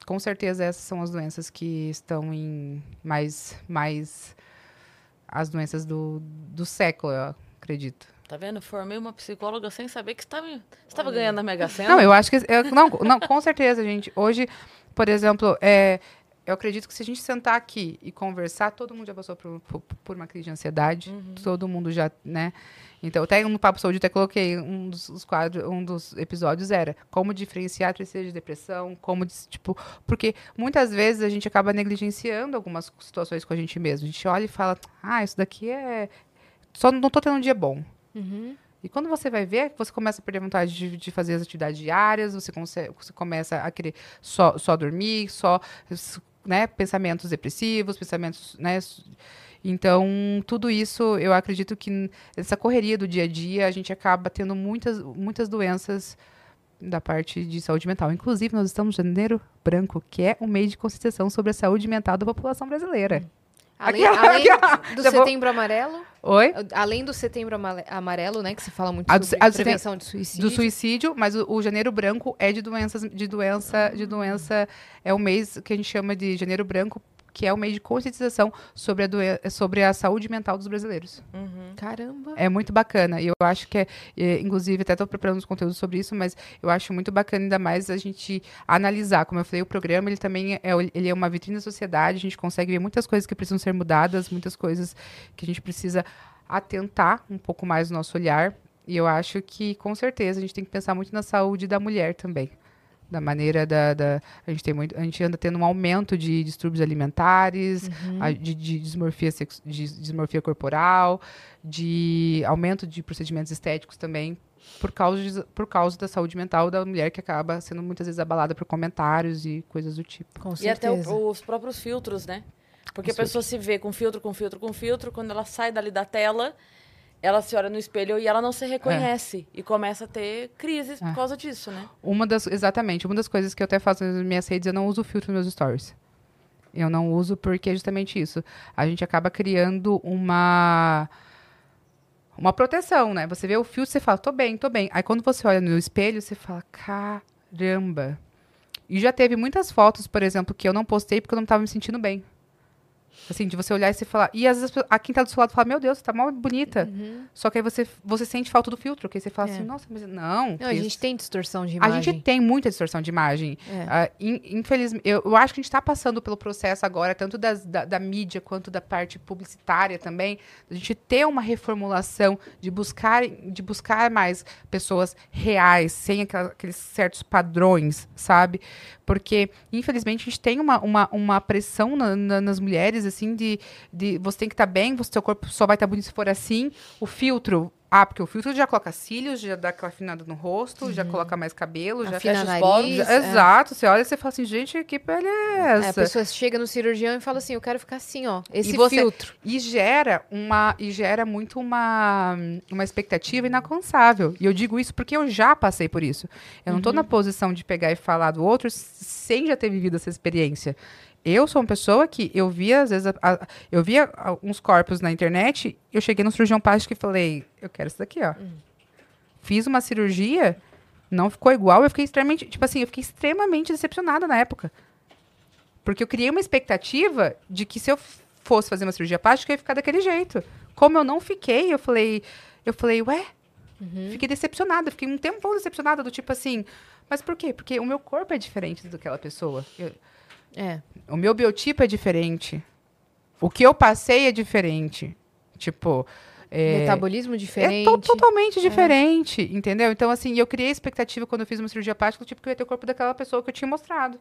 com certeza, essas são as doenças que estão em mais, mais as doenças do, do século, eu acredito. Tá vendo? Formei uma psicóloga sem saber que estava, você estava ganhando na Mega Sena. Não, eu acho que. eu- não, não, com certeza, gente. Hoje, por exemplo, é, eu acredito que se a gente sentar aqui e conversar, todo mundo já passou por, por, por uma crise de ansiedade. Todo mundo já, né? Então, até no Papo Saúde, até coloquei um dos, os quadros, um dos episódios era como diferenciar tristeza de depressão, como, tipo, porque muitas vezes a gente acaba negligenciando algumas situações com a gente mesmo. A gente olha e fala, ah, isso daqui é. Só não tô tendo um dia bom. E quando você vai ver, você começa a perder vontade de, de fazer as atividades diárias, você, conse- você começa a querer só, só dormir, só né, pensamentos depressivos, pensamentos. Né, então, tudo isso, eu acredito que essa correria do dia a dia, a gente acaba tendo muitas, muitas doenças da parte de saúde mental. Inclusive, nós estamos no Janeiro Branco, que é um mês de conscientização sobre a saúde mental da população brasileira. Além, além do vou- setembro amarelo, Oi? além do setembro amarelo, né, que se fala muito A sobre a prevenção de suicídio. do suicídio, mas o, o janeiro branco é de doenças, de doença, de doença é o mês que a gente chama de janeiro branco, que é o mês de conscientização sobre a, sobre a saúde mental dos brasileiros. Caramba. É muito bacana. E eu acho que é, é, inclusive, até estou preparando uns conteúdos sobre isso, mas eu acho muito bacana ainda mais a gente analisar. Como eu falei, o programa ele também é, o- ele é uma vitrine da sociedade, a gente consegue ver muitas coisas que precisam ser mudadas, muitas coisas que a gente precisa atentar um pouco mais no nosso olhar. E eu acho que, com certeza, a gente tem que pensar muito na saúde da mulher também. Da maneira da. da- a, gente tem muito, a gente anda tendo um aumento de distúrbios alimentares, a- de, de dismorfia, de dismorfia corporal, de aumento de procedimentos estéticos também, por causa, de- por causa da saúde mental da mulher que acaba sendo muitas vezes abalada por comentários e coisas do tipo. Com E até o- os próprios filtros, né? Porque Os a pessoa se vê com filtro, com filtro, com filtro, quando ela sai dali da tela, ela se olha no espelho e ela não se reconhece. E começa a ter crises por É. causa disso, né? Uma das, exatamente, uma das coisas que eu até faço nas minhas redes, eu não uso filtro nos meus stories. Eu não uso porque é justamente isso. A gente acaba criando uma uma proteção, né? Você vê o filtro, você fala, tô bem, tô bem. Aí quando você olha no espelho, você fala, caramba. E já teve muitas fotos, por exemplo, que eu não postei porque eu não estava me sentindo bem. Assim, de você olhar e você falar. E às vezes a quem tá do seu lado fala, meu Deus, você tá mal bonita. Só que aí você, você sente falta do filtro, que aí você fala É. assim, nossa, mas não. Não, a gente tem distorção de a imagem. gente tem muita distorção de imagem. É. Ah, in- infelizmente, eu, eu acho que a gente está passando pelo processo agora, tanto das- da, da mídia quanto da parte publicitária também, a gente ter uma reformulação de buscar, de buscar mais pessoas reais, sem aquela- aqueles certos padrões, sabe? Porque, infelizmente, a gente tem uma, uma, uma pressão na- na- nas mulheres, assim, de, de você tem que estar bem, você, seu corpo só vai estar bonito se for assim. O filtro. Ah, porque o filtro já coloca cílios, já dá aquela afinada no rosto, já coloca mais cabelo, já Afina fecha os poros, já- é. Exato, você olha e você fala assim, gente, que pele é É, a essa? pessoa chega no cirurgião e fala assim, eu quero ficar assim, ó, esse você- filtro. E gera uma e gera muito uma, uma expectativa inalcançável. E eu digo isso porque eu já passei por isso. Eu não tô na posição de pegar e falar do outro sem já ter vivido essa experiência. Eu sou uma pessoa que eu via, às vezes, a- a- eu via uns corpos na internet, eu cheguei no cirurgião plástico e falei, eu quero isso daqui, ó. Fiz uma cirurgia, não ficou igual, eu fiquei extremamente, tipo assim, eu fiquei extremamente decepcionada na época. Porque eu criei uma expectativa de que se eu fosse fazer uma cirurgia plástica, eu ia ficar daquele jeito. Como eu não fiquei, eu falei, eu falei, ué, fiquei decepcionada, fiquei um tempão decepcionada, do tipo assim, mas por quê? Porque o meu corpo é diferente daquela pessoa. Eu- É. o meu biotipo é diferente. O que eu passei é diferente. Tipo. É, Metabolismo é diferente. to- totalmente diferente, entendeu? Então, assim, eu criei expectativa quando eu fiz uma cirurgia plástica, tipo, que eu ia ter o corpo daquela pessoa que eu tinha mostrado.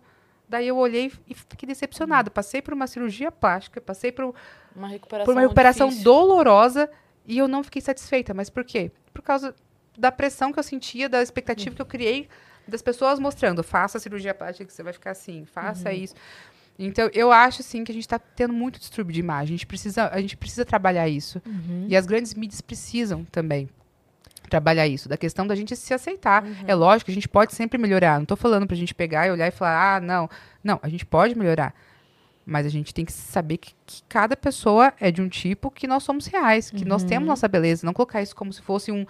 Daí eu olhei e fiquei decepcionada. Passei por uma cirurgia plástica, passei por, Uma recuperação por uma recuperação dolorosa e eu não fiquei satisfeita. Mas por quê? Por causa da pressão que eu sentia, da expectativa que eu criei das pessoas mostrando, faça a cirurgia plástica que você vai ficar assim, faça isso. Então, eu acho, assim, que a gente está tendo muito distúrbio de imagem. A gente precisa, a gente precisa trabalhar isso. E as grandes mídias precisam também trabalhar isso, da questão da gente se aceitar. É lógico a gente pode sempre melhorar. Não estou falando para a gente pegar e olhar e falar, ah, não. Não, a gente pode melhorar. Mas a gente tem que saber que, que cada pessoa é de um tipo que nós somos reais, que nós temos nossa beleza. Não colocar isso como se fosse um,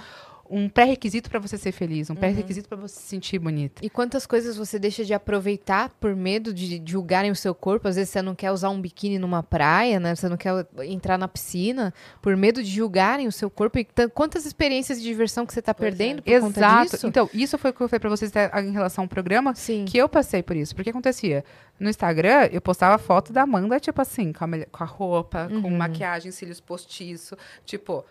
um pré-requisito para você ser feliz, um pré-requisito para você se sentir bonita. E quantas coisas você deixa de aproveitar por medo de julgarem o seu corpo? Às vezes você não quer usar um biquíni numa praia, né? Você não quer entrar na piscina por medo de julgarem o seu corpo. E quantas experiências de diversão que você está Pois é. perdendo por conta Exato. disso? Então, isso foi o que eu falei para vocês até em relação ao programa, Sim. que eu passei por isso. Porque acontecia? No Instagram, eu postava foto da Amanda, tipo assim, com a, com a roupa, com Uhum. maquiagem, cílios postiço, tipo,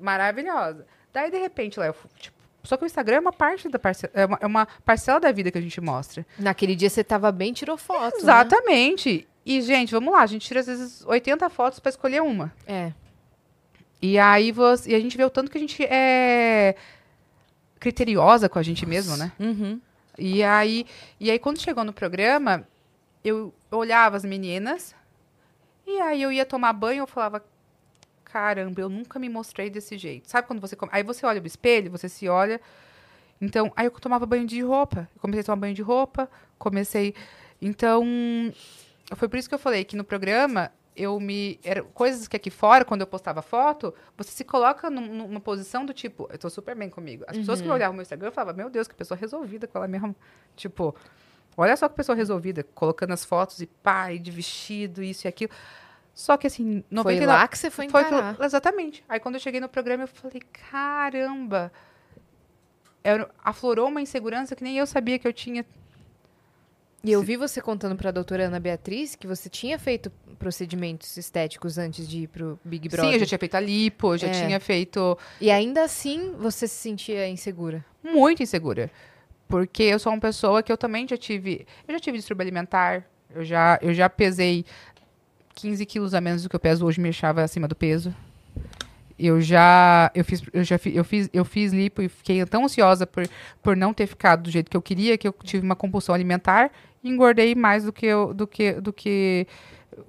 maravilhosa. Daí, de repente, lá, eu, tipo, só que o Instagram é uma parte da parcela, é uma, é uma parcela da vida que a gente mostra. Naquele dia você tava bem, tirou foto. né? Exatamente. E, gente, vamos lá, a gente tira às vezes 80 fotos para escolher uma. É. E aí você, e a gente vê o tanto que a gente é criteriosa com a gente mesmo, né? Uhum. E aí, e aí quando chegou no programa, eu olhava as meninas e aí eu ia tomar banho, eu falava, caramba, eu nunca me mostrei desse jeito. Sabe quando você come- aí você olha no espelho, você se olha. Então, aí eu tomava banho de roupa. Eu comecei a tomar banho de roupa, comecei então foi por isso que eu falei que no programa eu me era coisas que aqui fora quando eu postava foto, você se coloca num- numa posição do tipo, eu tô super bem comigo. As pessoas que Uhum. olhavam o meu Instagram, eu falava, meu Deus, que pessoa resolvida com ela mesma, tipo, olha só que pessoa resolvida, colocando as fotos e pá, e de vestido, isso e aquilo. Só que assim, 99, Foi lá que você foi foi encarar. aquilo- exatamente. Aí quando eu cheguei no programa, eu falei, caramba, era- aflorou uma insegurança que nem eu sabia que eu tinha. E eu vi você contando pra doutora Ana Beatriz que você tinha feito procedimentos estéticos antes de ir pro Big Brother. Sim, eu já tinha feito a lipo, eu já É. tinha feito E ainda assim você se sentia insegura. muito insegura. Porque eu sou uma pessoa que eu também já tive. Eu já tive distúrbio alimentar. Eu já, eu já pesei 15 quilos a menos do que eu peso hoje, me achava acima do peso. Eu já, eu fiz, eu já fi- eu fiz, eu fiz lipo e fiquei tão ansiosa por, por não ter ficado do jeito que eu queria que eu tive uma compulsão alimentar e engordei mais do que eu, do que, do que,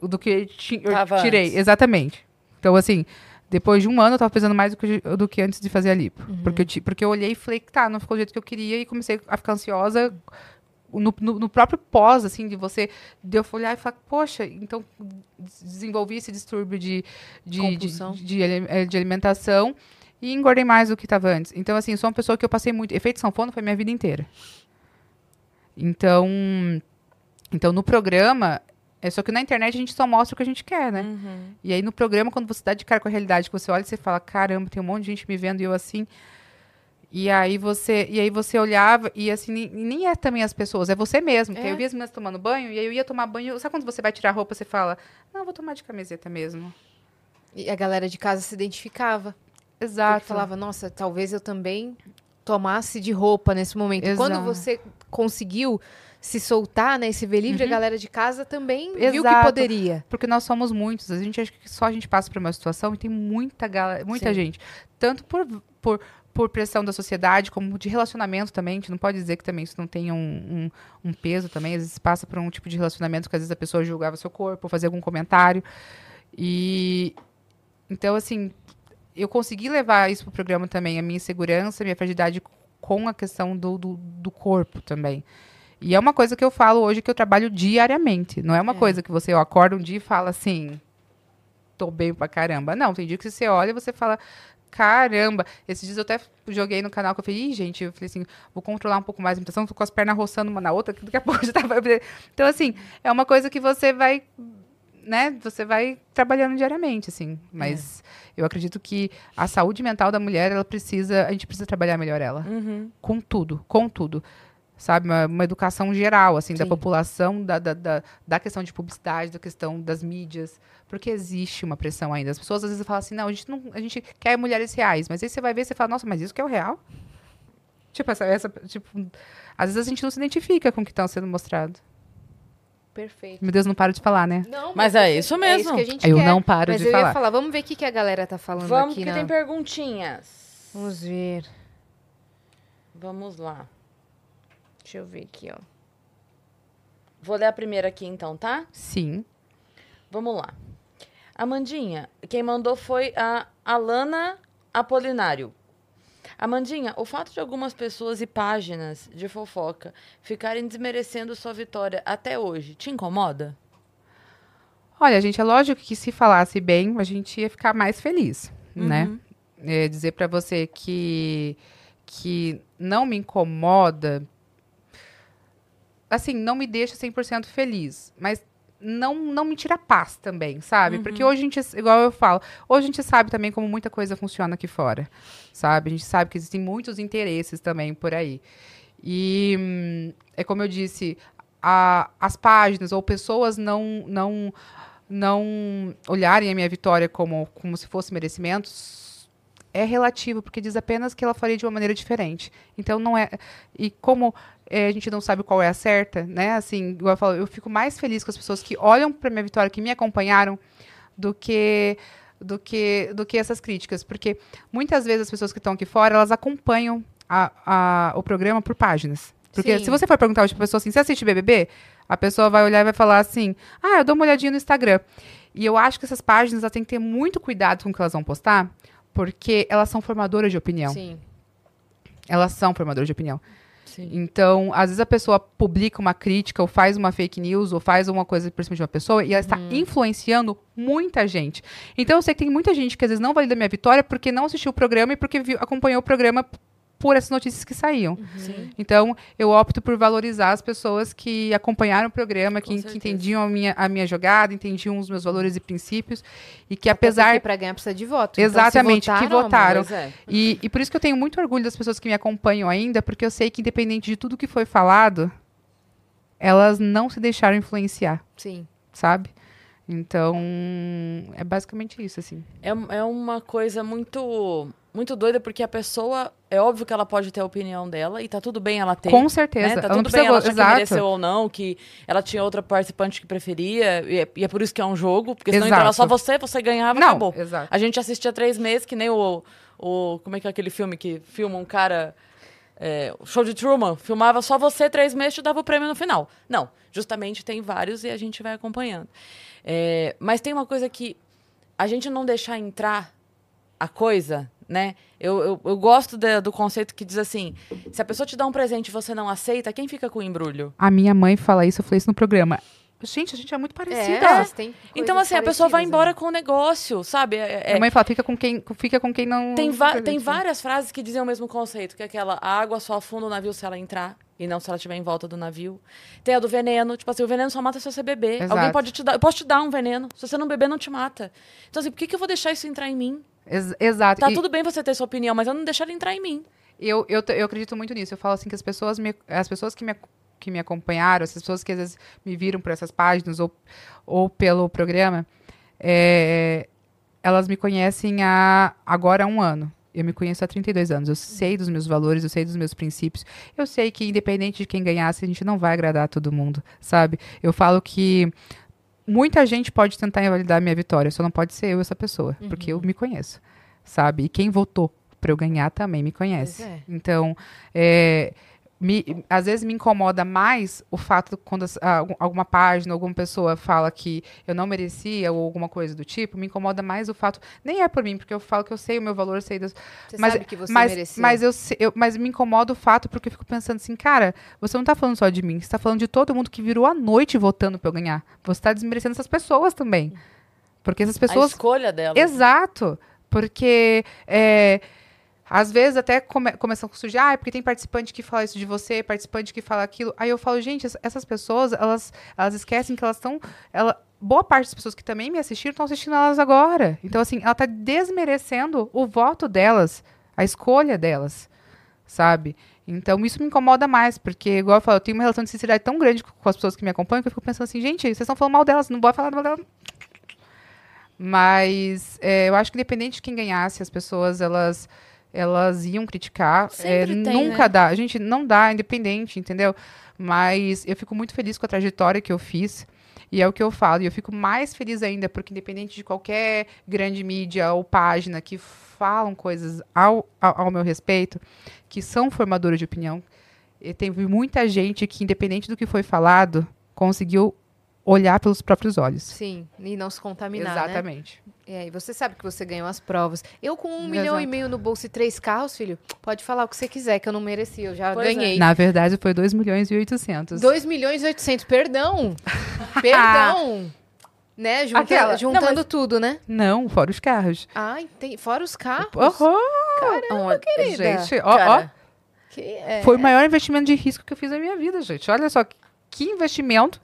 do que eu Tava tirei. antes. Exatamente. Então assim, depois de um ano eu tava pesando mais do que, do que antes de fazer a lipo. Porque, eu, porque eu olhei e falei que tá, não ficou do jeito que eu queria e comecei a ficar ansiosa no, no- no próprio pós, assim, de você, de eu olhar e falar, poxa, então des- desenvolvi esse distúrbio de, de, de, de, eh, de alimentação e engordei mais do que estava antes. Então, assim, sou uma pessoa que eu passei muito. Efeito sanfona foi minha vida inteira. Então, então no programa, É só que na internet a gente só mostra o que a gente quer, né? Uhum. E aí no programa, quando você dá de cara com a realidade, que você olha e você fala, caramba, tem um monte de gente me vendo e eu assim. E aí você, e aí você olhava e assim, nem, nem é também as pessoas, é você mesmo. Porque É. eu via as meninas tomando banho e aí eu ia tomar banho. Sabe quando você vai tirar a roupa, você fala, não, vou tomar de camiseta mesmo. E a galera de casa se identificava. Exato. Falava, nossa, talvez eu também tomasse de roupa nesse momento. E Quando Exato. você conseguiu se soltar, né, e se ver livre, a galera de casa também viu que Uhum. Exato. poderia. Porque nós somos muitos. A gente acha que só a gente passa por uma situação e tem muita, gala- muita Sim. gente. Tanto por, por, por pressão da sociedade, como de relacionamento também. A gente não pode dizer que também isso não tenha um, um, um peso também. Às vezes passa por um tipo de relacionamento que às vezes a pessoa julgava seu corpo, fazer algum comentário. E então, assim, eu consegui levar isso pro programa também, a minha insegurança, a minha fragilidade com a questão do, do, do corpo também. E é uma coisa que eu falo hoje que eu trabalho diariamente. Não é uma coisa que você ó, acorda um dia e fala assim, tô bem pra caramba. Não, tem dia que você olha e você fala, caramba. Esses dias eu até joguei no canal que eu falei, Ih, gente, eu falei assim, vou controlar um pouco mais a imitação, tô com as pernas roçando uma na outra, que daqui a pouco já tava. Então, assim, é uma coisa que você vai. Né, você vai trabalhando diariamente, assim. Mas eu acredito que a saúde mental da mulher, ela precisa. A gente precisa trabalhar melhor ela Uhum. com tudo, com tudo. Sabe, uma, uma educação geral, assim, da Sim. população, da, da, da, da questão de publicidade, da questão das mídias, porque existe uma pressão ainda. As pessoas às vezes falam assim, não, a gente, não, a gente quer mulheres reais, mas aí você vai ver e você fala, nossa, mas isso que é o real? Tipo, essa, essa, tipo, às vezes a gente não se identifica com o que está sendo mostrado. Perfeito. Meu Deus, não paro de falar, né? Não, Mas é isso É mesmo. isso que a gente Eu quer. não paro Mas de eu falar. ia falar, vamos ver o que, que a galera tá falando Vamos aqui. que na- tem perguntinhas. Vamos ver. Vamos lá. Deixa eu ver aqui, ó. Vou ler a primeira aqui então, tá? Sim. Vamos lá. Amandinha, quem mandou foi a Alana Apolinário. Amandinha, o fato de algumas pessoas e páginas de fofoca ficarem desmerecendo sua vitória até hoje, te incomoda? Olha, gente, é lógico que se falasse bem, a gente ia ficar mais feliz, né? Uhum. É, dizer pra você que que não me incomoda, assim, não me deixa 100% feliz, mas não, não me tira paz também, sabe? Porque hoje a gente, igual eu falo, hoje a gente sabe também como muita coisa funciona aqui fora, sabe? A gente sabe que existem muitos interesses também por aí. E hum, é como eu disse, a- as páginas ou pessoas não não não olharem a minha vitória como como se fosse merecimento é relativo porque diz apenas que ela faria de uma maneira diferente. Então não é e como eh, a gente não sabe qual é a certa, né? Assim, igual eu falo, eu fico mais feliz com as pessoas que olham para minha vitória, que me acompanharam, do que do que do que essas críticas, porque muitas vezes as pessoas que estão aqui fora elas acompanham a, a- o programa por páginas. Porque Sim. se você for perguntar hoje pra pessoa assim, você assiste BBB? A pessoa vai olhar e vai falar assim, ah, eu dou uma olhadinha no Instagram. E eu acho que essas páginas elas têm que ter muito cuidado com o que elas vão postar, porque elas são formadoras de opinião. Sim. Elas são formadoras de opinião. Sim. Então, às vezes a pessoa publica uma crítica, ou faz uma fake news, ou faz uma coisa por cima de uma pessoa, e ela está influenciando muita gente. Então, eu sei que tem muita gente que às vezes não valida a minha vitória porque não assistiu o programa e porque viu- acompanhou o programa por essas notícias que saíam. Sim. Então, eu opto por valorizar as pessoas que acompanharam o programa, que, que entendiam a minha, a minha jogada, entendiam os meus valores e princípios, e que Até apesar porque pra ganhar precisa de voto. Então, se Exatamente, que votaram, votaram. Pois é. e, e por isso que eu tenho muito orgulho das pessoas que me acompanham ainda, porque eu sei que, independente de tudo que foi falado, elas não se deixaram influenciar, Sim. sabe? Então, é basicamente isso, assim. É, é uma coisa muito muito doida, porque a pessoa, é óbvio que ela pode ter a opinião dela, e tá tudo bem ela ter. Com certeza. Né? Tá ela tudo bem ela que mereceu ou não, que ela tinha outra participante que preferia, e é, e é por isso que é um jogo, porque senão Exato. entrava só você, você ganhava, Não, acabou. exato. A gente assistia três meses, que nem o, o. Como é que é aquele filme que filma um cara. É, o show de Truman, filmava só você três meses e te dava o prêmio no final. Não, justamente tem vários e a gente vai acompanhando. É, mas tem uma coisa que a gente não deixar entrar a coisa, né? Eu, eu, eu gosto da- do conceito que diz assim: se a pessoa te dá um presente e você não aceita, quem fica com o embrulho? A minha mãe fala isso, eu falei isso no programa. Gente, a gente é muito É, parecida. têm Então, assim, a pessoa vai parecidas, embora né? com o negócio, sabe? É- é- Minha mãe fala, fica com quem, fica com quem não. Tem, tem várias frases que dizem o mesmo conceito, que é aquela, a água só afunda o navio se ela entrar, e não se ela estiver em volta do navio. Tem a do veneno, tipo assim, o veneno só mata se você beber. Exato. Alguém pode te dar, eu posso te dar um veneno, se você não beber, não te mata. Então, assim, por que, que eu vou deixar isso entrar em mim? Ex- exato. Tá E- tudo bem você ter sua opinião, mas eu não deixar ele entrar em mim. Eu, eu, eu acredito muito nisso. Eu falo assim que as pessoas me, as pessoas que me, que me acompanharam, as pessoas que às vezes me viram por essas páginas ou, ou pelo programa, é, elas me conhecem há agora há um ano. Eu me conheço há 32 anos. Eu sei dos meus valores, eu sei dos meus princípios. Eu sei que, independente de quem ganhasse, a gente não vai agradar todo mundo, sabe? Eu falo que muita gente pode tentar invalidar a minha vitória, só não pode ser eu essa pessoa, porque eu me conheço, sabe? E quem votou para eu ganhar também me conhece. É. Então, é, me- às vezes me incomoda mais o fato quando ah, algum- alguma página, alguma pessoa fala que eu não merecia ou alguma coisa do tipo, me incomoda mais o fato, nem é por mim, porque eu falo que eu sei o meu valor, eu sei das, Você mas, sabe que você mas, merecia. mas eu, eu- mas me incomoda o fato porque eu fico pensando assim, cara, você não tá falando só de mim, você tá falando de todo mundo que virou a noite votando pra eu ganhar. Você tá desmerecendo essas pessoas também. Porque essas A pessoas. escolha dela. Exato. Porque é, às vezes até come, começam a surgir, ah, porque tem participante que fala isso de você, participante que fala aquilo. Aí eu falo, gente, ess- essas pessoas, elas, elas esquecem que elas estão. Ela, boa parte das pessoas que também me assistiram estão assistindo elas agora. Então, assim, ela tá desmerecendo o voto delas, a escolha delas, sabe? Então, isso me incomoda mais, porque, igual eu falo, eu tenho uma relação de sinceridade tão grande com as pessoas que me acompanham que eu fico pensando assim, gente, vocês estão falando mal delas, não pode falar mal delas. Mas é, eu acho que independente de quem ganhasse, as pessoas elas elas iam criticar. É, tem, nunca né? dá. A gente não dá, independente, entendeu? Mas eu fico muito feliz com a trajetória que eu fiz. E é o que eu falo. E eu fico mais feliz ainda, porque independente de qualquer grande mídia ou página que falam coisas ao, ao, ao meu respeito, que são formadoras de opinião, e teve muita gente que, independente do que foi falado, conseguiu olhar pelos próprios olhos. Sim, e não se contaminar, né? Exatamente. É, e você sabe que você ganhou as provas. Eu com um milhão e Exato. meio no bolso e três carros, filho, pode falar o que você quiser, que eu não mereci, eu já Pois é. ganhei. Na verdade, foi 2 milhões e 800. 2 milhões e 800, perdão. Perdão. né, junta- Aquela. juntando Não, mas- tudo, né? Não, fora os carros. Ah, tem, fora os carros. Horror! Caramba, querida. Gente, ó, ó, Cara, Que é- foi o maior investimento de risco que eu fiz na minha vida, gente. Olha só que investimento.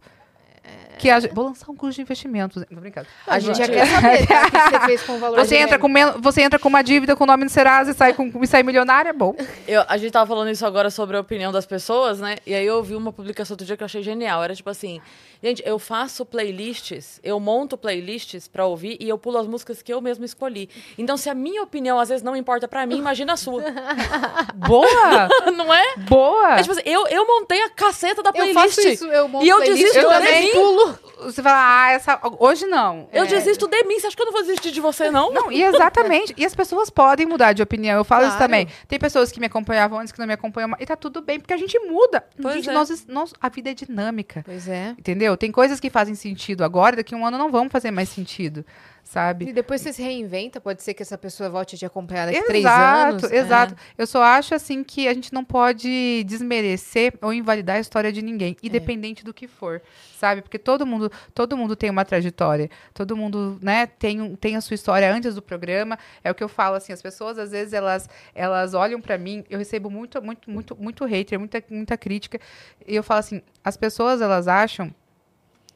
Que a, gente- vou lançar um curso de investimentos. Tô brincando. a gente já gente- quer saber, tá? O que você fez com o valor Você entra, com você entra com uma dívida com o nome do Serasa e sai, com, e sai milionária, é bom. eu- a gente tava falando isso agora sobre a opinião das pessoas, né? E aí eu vi uma publicação outro dia que eu achei genial. Era tipo assim, gente, eu faço playlists, eu monto playlists pra ouvir e eu pulo as músicas que eu mesmo escolhi. Então, se a minha opinião às vezes não importa pra mim, imagina a sua. Boa! não é? Boa! É tipo assim, eu, eu montei a caceta da Eu playlist. faço isso, eu monto E eu playlist, desisto eu também pulo. Você fala, ah, essa, hoje não. Eu É, desisto de mim. Você acha que eu não vou desistir de você, não? Não, e exatamente. e as pessoas podem mudar de opinião. Eu falo isso Claro. também. Tem pessoas que me acompanhavam antes que não me acompanham mais. E tá tudo bem, porque a gente muda. Pois gente, é. nós, nós- a vida é dinâmica. Pois é. Entendeu? Tem coisas que fazem sentido agora, daqui a um ano não vão fazer mais sentido. Sabe? E depois você se reinventa, pode ser que essa pessoa volte a te acompanhar daqui a três Exato, anos. exato. Eu só acho assim que a gente não pode desmerecer ou invalidar a história de ninguém, independente do que for, sabe? Porque todo mundo, todo mundo tem uma trajetória, todo mundo, né, tem, tem a sua história antes do programa. É o que eu falo assim, as pessoas às vezes elas elas olham pra mim, eu recebo muito muito muito muito hater, muita muita crítica, e eu falo assim, as pessoas elas acham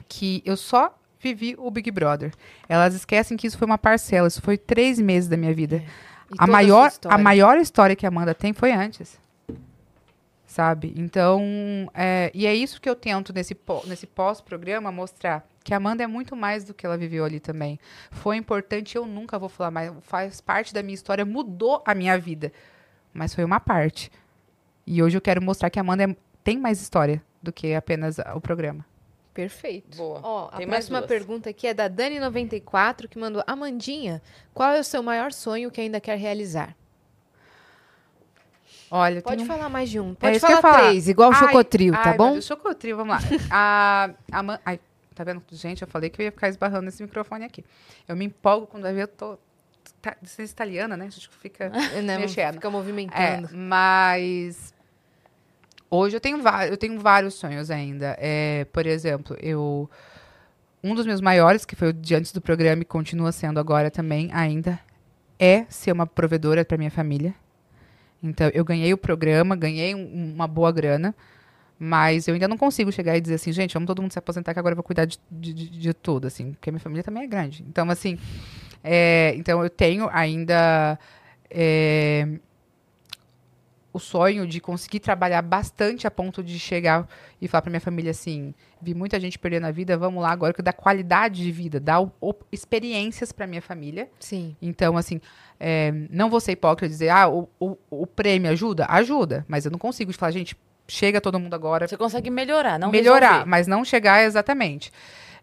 que eu só vivi o Big Brother. Elas esquecem que isso foi uma parcela, isso foi três meses da minha vida. E A maior, a história. maior história que a Amanda tem foi antes. Sabe? Então, é, e é isso que eu tento nesse, nesse pós-programa mostrar. Que a Amanda é muito mais do que ela viveu ali também. Foi importante, eu nunca vou falar mais. Faz parte da minha história, mudou a minha vida. Mas foi uma parte. E hoje eu quero mostrar que a Amanda é- tem mais história do que apenas a- o programa. Perfeito. Boa. Ó, a próxima pergunta aqui é da Dani94, que mandou: Amandinha, qual é o seu maior sonho que ainda quer realizar? Olha, Pode um- falar mais de um. É Pode eu falar falar. três, igual o Ai, Chocotril, tá ai, meu bom? Deus, Chocotril, vamos lá. a, a Man- ai, tá vendo? Gente, eu falei que eu ia ficar esbarrando nesse microfone aqui. Eu me empolgo quando eu tô... Tá, é italiana, né? A gente fica Né, mexendo. Fica É, movimentando. mas... Hoje eu tenho, eu tenho vários sonhos ainda. É, por exemplo, eu. Um dos meus maiores, que foi o de antes do programa e continua sendo agora também, ainda, é ser uma provedora para minha família. Então, eu ganhei o programa, ganhei um- uma boa grana, mas eu ainda não consigo chegar e dizer assim, gente, vamos todo mundo se aposentar que agora eu vou cuidar de, de, de- tudo, assim, porque minha família também é grande. Então, assim, é, então eu tenho ainda é, o sonho de conseguir trabalhar bastante a ponto de chegar e falar para minha família assim, vi muita gente perdendo a vida, vamos lá agora que dá qualidade de vida, dá o- o- experiências para minha família. Sim. Então, assim, é, não vou ser hipócrita e dizer, ah, o, o, prêmio ajuda? Ajuda, mas eu não consigo falar, gente, chega todo mundo agora, Você consegue melhorar, não melhorar, resolver. mas não chegar exatamente.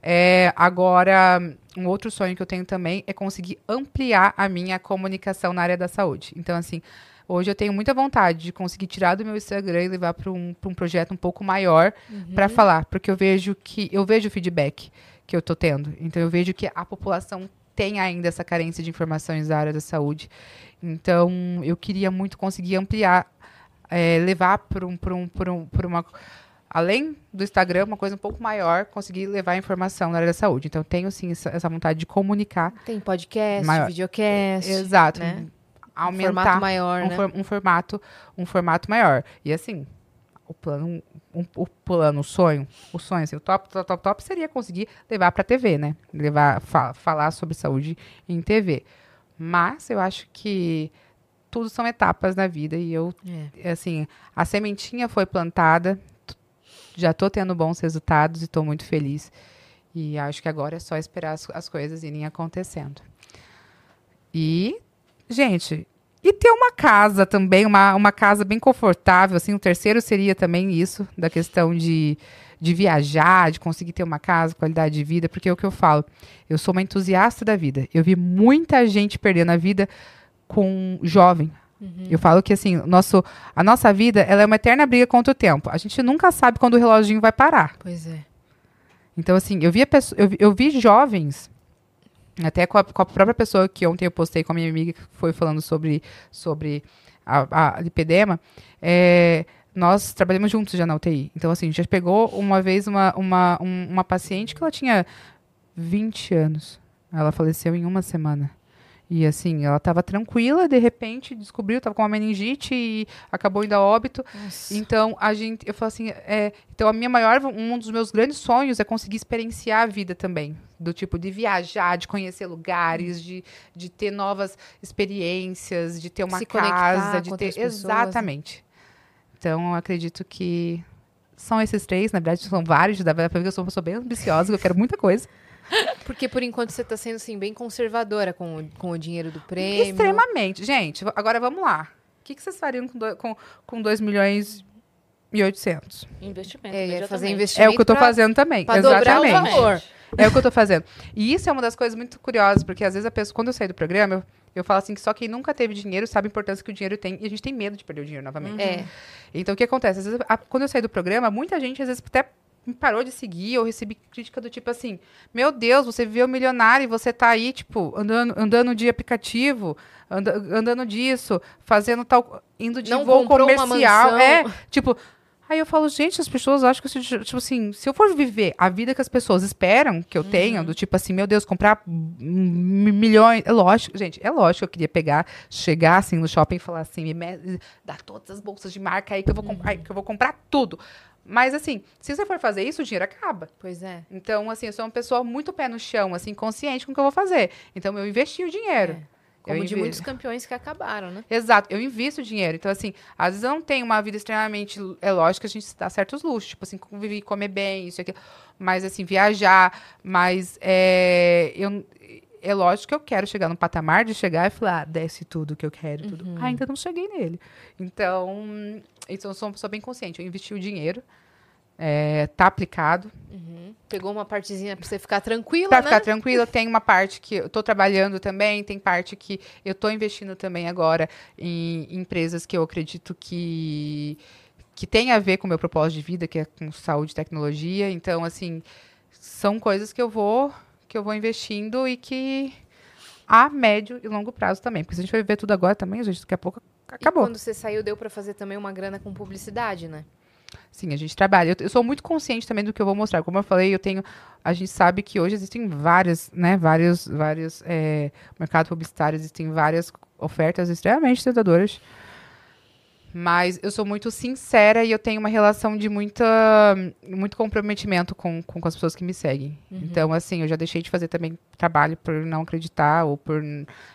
É, agora, um outro sonho que eu tenho também é conseguir ampliar a minha comunicação na área da saúde. Então, assim, hoje eu tenho muita vontade de conseguir tirar do meu Instagram e levar para um, pra um projeto um pouco maior para falar, porque eu vejo que eu vejo o feedback que eu tô tendo. Então, eu vejo que a população tem ainda essa carência de informações da área da saúde. Então, eu queria muito conseguir ampliar, é, levar para um, pra um, pra um, pra uma além do Instagram, uma coisa um pouco maior, conseguir levar informação na área da saúde. Então, eu tenho, sim, essa, essa vontade de comunicar. Tem podcast, Maior. videocast. Exato. né? Um Aumentar formato maior, um, né? for- um formato, um formato maior. E assim, o plano, um- o plano, o sonho, o sonho, assim, o top, top, top, top seria conseguir levar para TV, né? Levar, fa- falar sobre saúde em TV. Mas eu acho que tudo são etapas na vida e eu É. assim, a sementinha foi plantada, já tô tendo bons resultados e tô muito feliz. E acho que agora é só esperar as, as coisas irem acontecendo. E, gente, e ter uma casa também, uma, uma casa bem confortável, assim, o terceiro seria também isso, da questão de, de viajar, de conseguir ter uma casa, qualidade de vida, porque é o que eu falo, eu sou uma entusiasta da vida. Eu vi muita gente perdendo a vida com jovem. Eu falo que assim, nosso, a nossa vida ela é uma eterna briga contra o tempo. A gente nunca sabe quando o reloginho vai parar. Pois é. Então, assim, eu vi, eu, vi- eu vi jovens, até com a, com a própria pessoa que ontem eu postei com a minha amiga, que foi falando sobre, sobre a, a lipedema, é, nós trabalhamos juntos já na UTI. Então, assim, já pegou uma vez uma, uma, um- uma paciente que ela tinha 20 anos. Ela faleceu em uma semana. E assim, ela estava tranquila, de repente descobriu, estava com uma meningite e acabou indo a óbito. Nossa. Então, a gente, eu falo assim, é, então a minha maior, um dos meus grandes sonhos é conseguir experienciar a vida também, do tipo de viajar, de conhecer lugares, de, de ter novas experiências, de ter uma Se casa, de ter né? exatamente. Então, eu acredito que são esses três, na verdade, são vários, dá pra ver que eu sou uma pessoa bem ambiciosa, eu quero muita coisa. Porque por enquanto você tá sendo assim bem conservadora com, o- com o dinheiro do prêmio. Extremamente. Gente, agora vamos lá. O que, que vocês fariam com, do, com, com 2 milhões e 800? Investimento. É, ia fazer investimento. É o que eu tô pra- fazendo também. pra dobrar o Exatamente. valor. É o que eu tô fazendo. E isso é uma das coisas muito curiosas, porque às vezes a pessoa, quando eu saí do programa, eu, eu falo assim que só quem nunca teve dinheiro sabe a importância que o dinheiro tem e a gente tem medo de perder o dinheiro novamente. É. Então o que acontece? Às vezes, a- quando eu saí do programa, muita gente às vezes até me parou de seguir ou recebi crítica do tipo assim: Meu Deus, você viveu milionário e você tá aí, tipo, andando, andando de aplicativo, anda- andando disso, fazendo tal. indo de Não voo comercial. É, tipo. Aí eu falo, gente, as pessoas acham que, tipo assim, se eu for viver a vida que as pessoas esperam que eu tenha, do tipo assim, meu Deus, comprar milhões, é lógico, gente, é lógico que eu queria pegar, chegar assim no shopping e falar assim, me me- dá todas as bolsas de marca aí que eu vou, comprar, que eu vou comprar tudo. Mas assim, se você for fazer isso, o dinheiro acaba. Pois é. Então, assim, eu sou uma pessoa muito pé no chão, assim, consciente com o que eu vou fazer. Então, eu investi o dinheiro. Como Eu de invi- muitos campeões que acabaram, né? Exato, eu invisto dinheiro. Então, assim, às vezes eu não tenho uma vida extremamente. É lógico que a gente dá certos luxos, tipo assim, conviver, comer bem, isso e aquilo. Mas, assim, viajar. Mas é, eu, é lógico que eu quero chegar no patamar de chegar e falar, ah, desce tudo que eu quero. Tudo. Ah, ainda não cheguei nele. Então, então eu sou uma pessoa bem consciente. Eu investi o dinheiro, é, tá aplicado. Pegou uma partezinha pra você ficar tranquila, Pra né? ficar tranquila, tem uma parte que eu tô trabalhando também, tem parte que eu tô investindo também agora em empresas que eu acredito que que tem a ver com o meu propósito de vida, que é com saúde e tecnologia. Então, assim, são coisas que eu vou que eu vou investindo e que a médio e longo prazo também. Porque se a gente vai ver tudo agora também, gente, daqui a pouco E acabou. quando você saiu, deu pra fazer também uma grana com publicidade, né? Sim, a gente trabalha. Eu, eu sou muito consciente também do que eu vou mostrar. Como eu falei, eu tenho. A gente sabe que hoje existem várias, né? Vários, vários é, mercado publicitário, existem várias ofertas extremamente tentadoras. Mas eu sou muito sincera e eu tenho uma relação de muita, muito comprometimento com, com, com as pessoas que me seguem. Então, assim, eu já deixei de fazer também trabalho por não acreditar ou por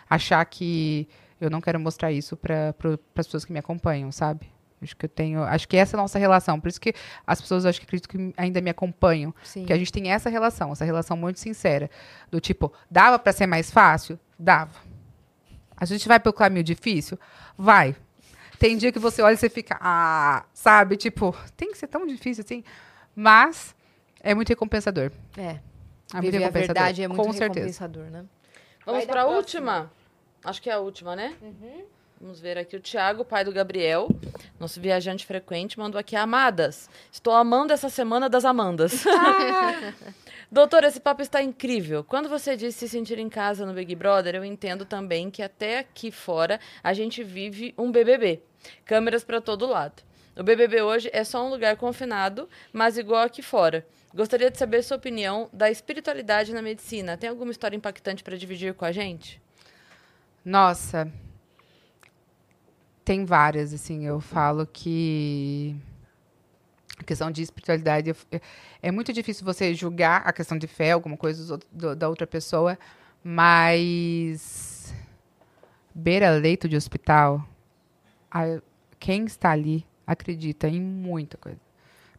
achar que eu não quero mostrar isso para as pessoas que me acompanham, sabe? Acho que eu tenho. Acho que essa é a nossa relação. Por isso que as pessoas acho que acredito que ainda me acompanham. Sim. Que a gente tem essa relação, essa relação muito sincera. Do tipo, dava para ser mais fácil? Dava. A gente vai pelo caminho difícil? Vai. Tem dia que você olha e você fica, ah, sabe? Tipo, tem que ser tão difícil assim. Mas é muito recompensador. É. É muito Viver a recompensador. verdade é muito Com certeza. recompensador, né? Vamos para a última? Acho que é a última, né? Vamos ver aqui o Thiago, pai do Gabriel, nosso viajante frequente, mandou aqui amadas. Estou amando essa semana das Amandas. Doutor, esse papo está incrível. Quando você diz se sentir em casa no Big Brother, eu entendo também que até aqui fora a gente vive um BBB. Câmeras para todo lado. O BBB hoje é só um lugar confinado, mas igual aqui fora. Gostaria de saber sua opinião da espiritualidade na medicina. Tem alguma história impactante para dividir com a gente? Nossa. Tem várias, assim. Eu falo que. A questão de espiritualidade. é- muito difícil você julgar a questão de fé, alguma coisa do- da outra pessoa, mas. Beira-leito de hospital. a- quem está ali acredita em muita coisa.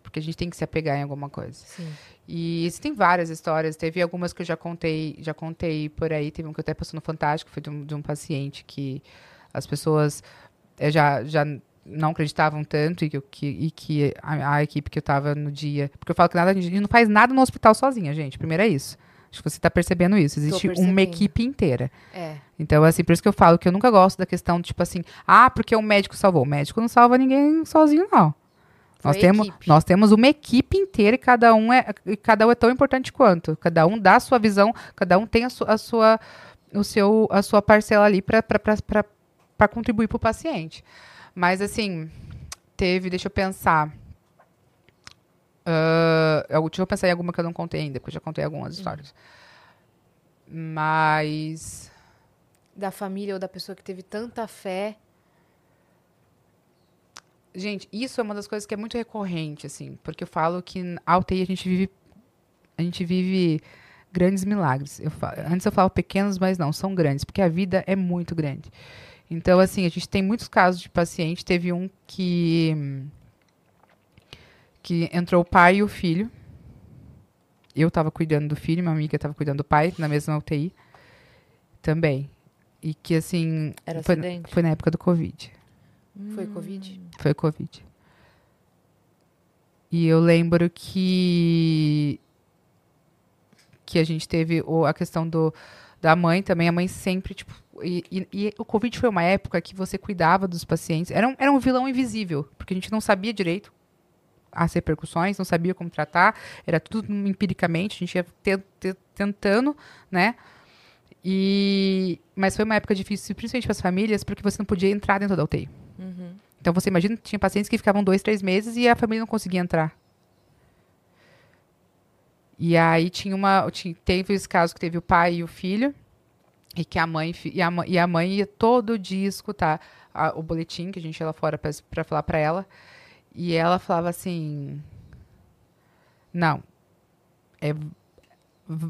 Porque a gente tem que se apegar em alguma coisa. Sim. E existem várias histórias. Teve algumas que eu já contei, já contei por aí. Teve um que eu até passou no Fantástico, foi de um, de um paciente que as pessoas eh, já, já não acreditavam tanto e que, que, e que a, a equipe que eu estava no dia. Porque eu falo que nada, a gente não faz nada no hospital sozinha, gente. Primeiro é isso. Acho que você está percebendo isso. Existe uma equipe inteira. É. Então, assim, por isso que eu falo que eu nunca gosto da questão, tipo assim, ah, porque o médico salvou. O médico não salva ninguém sozinho, não. Foi Nós temos, equipe. nós temos uma equipe inteira e cada um é, cada um é tão importante quanto. Cada um dá a sua visão, cada um tem a, su- a sua, o seu, a sua parcela ali para contribuir para o paciente. Mas, assim, teve, deixa eu pensar. Ah, eu- deixa eu pensar em alguma que eu não contei ainda, porque eu já contei algumas histórias. Mas. Da família ou da pessoa que teve tanta fé. Gente, isso é uma das coisas que é muito recorrente, assim, porque eu falo que a UTI a gente vive, a gente vive grandes milagres. Eu fa- antes eu falava pequenos, mas não, são grandes, porque a vida é muito grande. Então, assim, a gente tem muitos casos de paciente. Teve um que que entrou o pai e o filho. Eu estava cuidando do filho, minha amiga estava cuidando do pai na mesma UTI também. E que assim, Era foi, acidente? foi na época do Covid. Foi Covid? Foi Covid. E eu lembro que que a gente teve o- a questão do, da mãe também. A mãe sempre, tipo. E, e- e o Covid foi uma época que você cuidava dos pacientes. Era um, era um vilão invisível, porque a gente não sabia direito as repercussões, não sabia como tratar, era tudo empiricamente, a gente ia te- te- tentando, né? E, mas foi uma época difícil, principalmente para as famílias, porque você não podia entrar dentro da UTI. Então você imagina que tinha pacientes que ficavam dois, três meses e a família não conseguia entrar. E aí tinha uma. tinha- teve esse caso que teve o pai e o filho, e que a mãe, e a, e a mãe ia todo dia escutar a- o boletim que a gente ia lá fora para falar para ela. E ela falava assim: Não, é,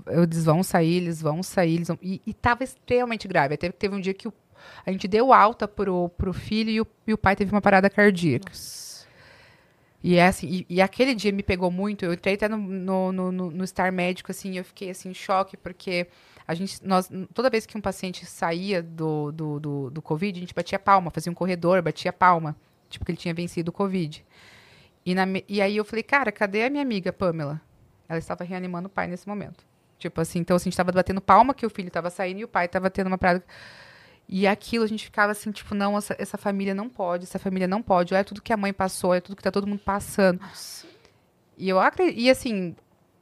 eles vão sair, eles vão sair. Eles vão... E, e tava extremamente grave. Teve, teve um dia que o- a gente deu alta pro, pro filho e o, e o pai teve uma parada cardíaca. E é assim, e, e aquele dia me pegou muito. Eu entrei até no, no, no, no- no Star Médico, assim, eu fiquei assim, em choque, porque a gente, nós, toda vez que um paciente saía do, do, do, do Covid, a gente batia palma, fazia um corredor, batia palma, tipo, que ele tinha vencido o Covid. E, na e aí eu falei, cara, cadê a minha amiga Pamela? Ela estava reanimando o pai nesse momento. Tipo assim, então assim, a gente estava batendo palma que o filho estava saindo e o pai estava tendo uma parada. E aquilo a gente ficava assim, tipo, não, essa, essa família não pode, essa família não pode. Olha tudo que a mãe passou, olha tudo que tá todo mundo passando. E eu acredito. E assim,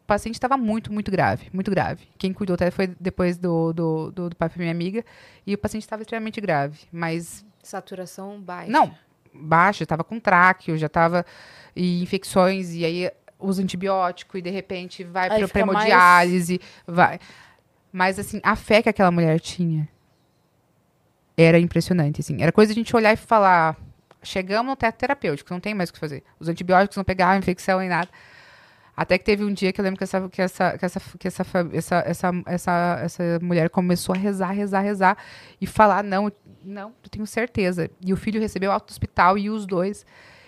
o paciente estava muito, muito grave, muito grave. Quem cuidou até foi depois do, do, do, do pai foi minha amiga. E o paciente estava extremamente grave. Mas Saturação baixa. não, baixa, estava com tráqueo, já estava e infecções, e aí usa antibiótico, e de repente vai para fica mais- hemodiálise, vai. Mas, assim, a fé que aquela mulher tinha era impressionante, assim. Era coisa de a gente olhar e falar, chegamos no teto terapêutico, não tem mais o que fazer. Os antibióticos não pegavam infecção nem nada. Até que teve um dia que eu lembro que essa, que essa, que essa, que essa, essa, essa, essa, essa mulher começou a rezar, rezar, rezar e falar: não, não, eu tenho certeza. E o filho recebeu alta do hospital e os dois.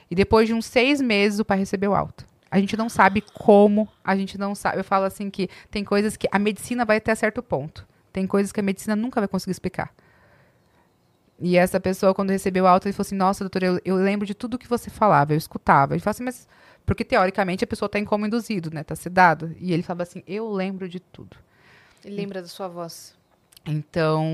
E depois de uns seis meses, o pai recebeu alta. A gente não sabe como, a gente não sabe. Eu falo assim que tem coisas que a medicina vai até certo ponto. Tem coisas que a medicina nunca vai conseguir explicar. E essa pessoa, quando recebeu alta, ele falou assim: Nossa, doutora, eu, eu lembro de tudo que você falava, eu escutava. Ele falou assim, mas. Porque teoricamente a pessoa está em coma induzido, né? Tá sedado. E ele falava assim: Eu lembro de tudo. Ele lembra da sua voz. Então.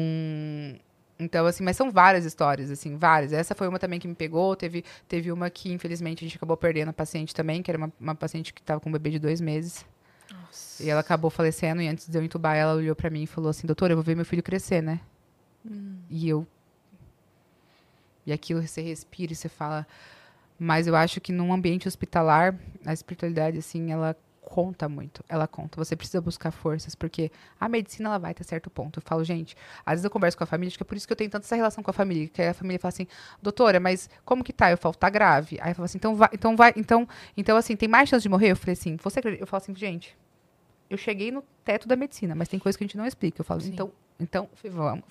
Então, assim, mas são várias histórias, assim, várias. Essa foi uma também que me pegou. Teve, teve uma que, infelizmente, a gente acabou perdendo a paciente também, que era uma, uma paciente que estava com um bebê de dois meses. E ela acabou falecendo, e antes de eu entubar, ela olhou pra mim e falou assim, doutora, eu vou ver meu filho crescer, né? E eu... E aquilo você respira e você fala... Mas eu acho que num ambiente hospitalar, a espiritualidade, assim, ela conta muito. Ela conta. Você precisa buscar forças, porque a medicina, ela vai até certo ponto. Eu falo, gente, às vezes eu converso com a família, acho que é por isso que eu tenho tanta essa relação com a família, que a família fala assim, doutora, mas como que tá? Eu falo, tá grave. Aí eu falo assim, então vai, então vai, então, então assim, tem mais chance de morrer? Eu falei assim, você acredita? Eu falo assim, gente, eu cheguei no teto da medicina, mas tem coisa que a gente não explica. Eu falo, então, então, vamos.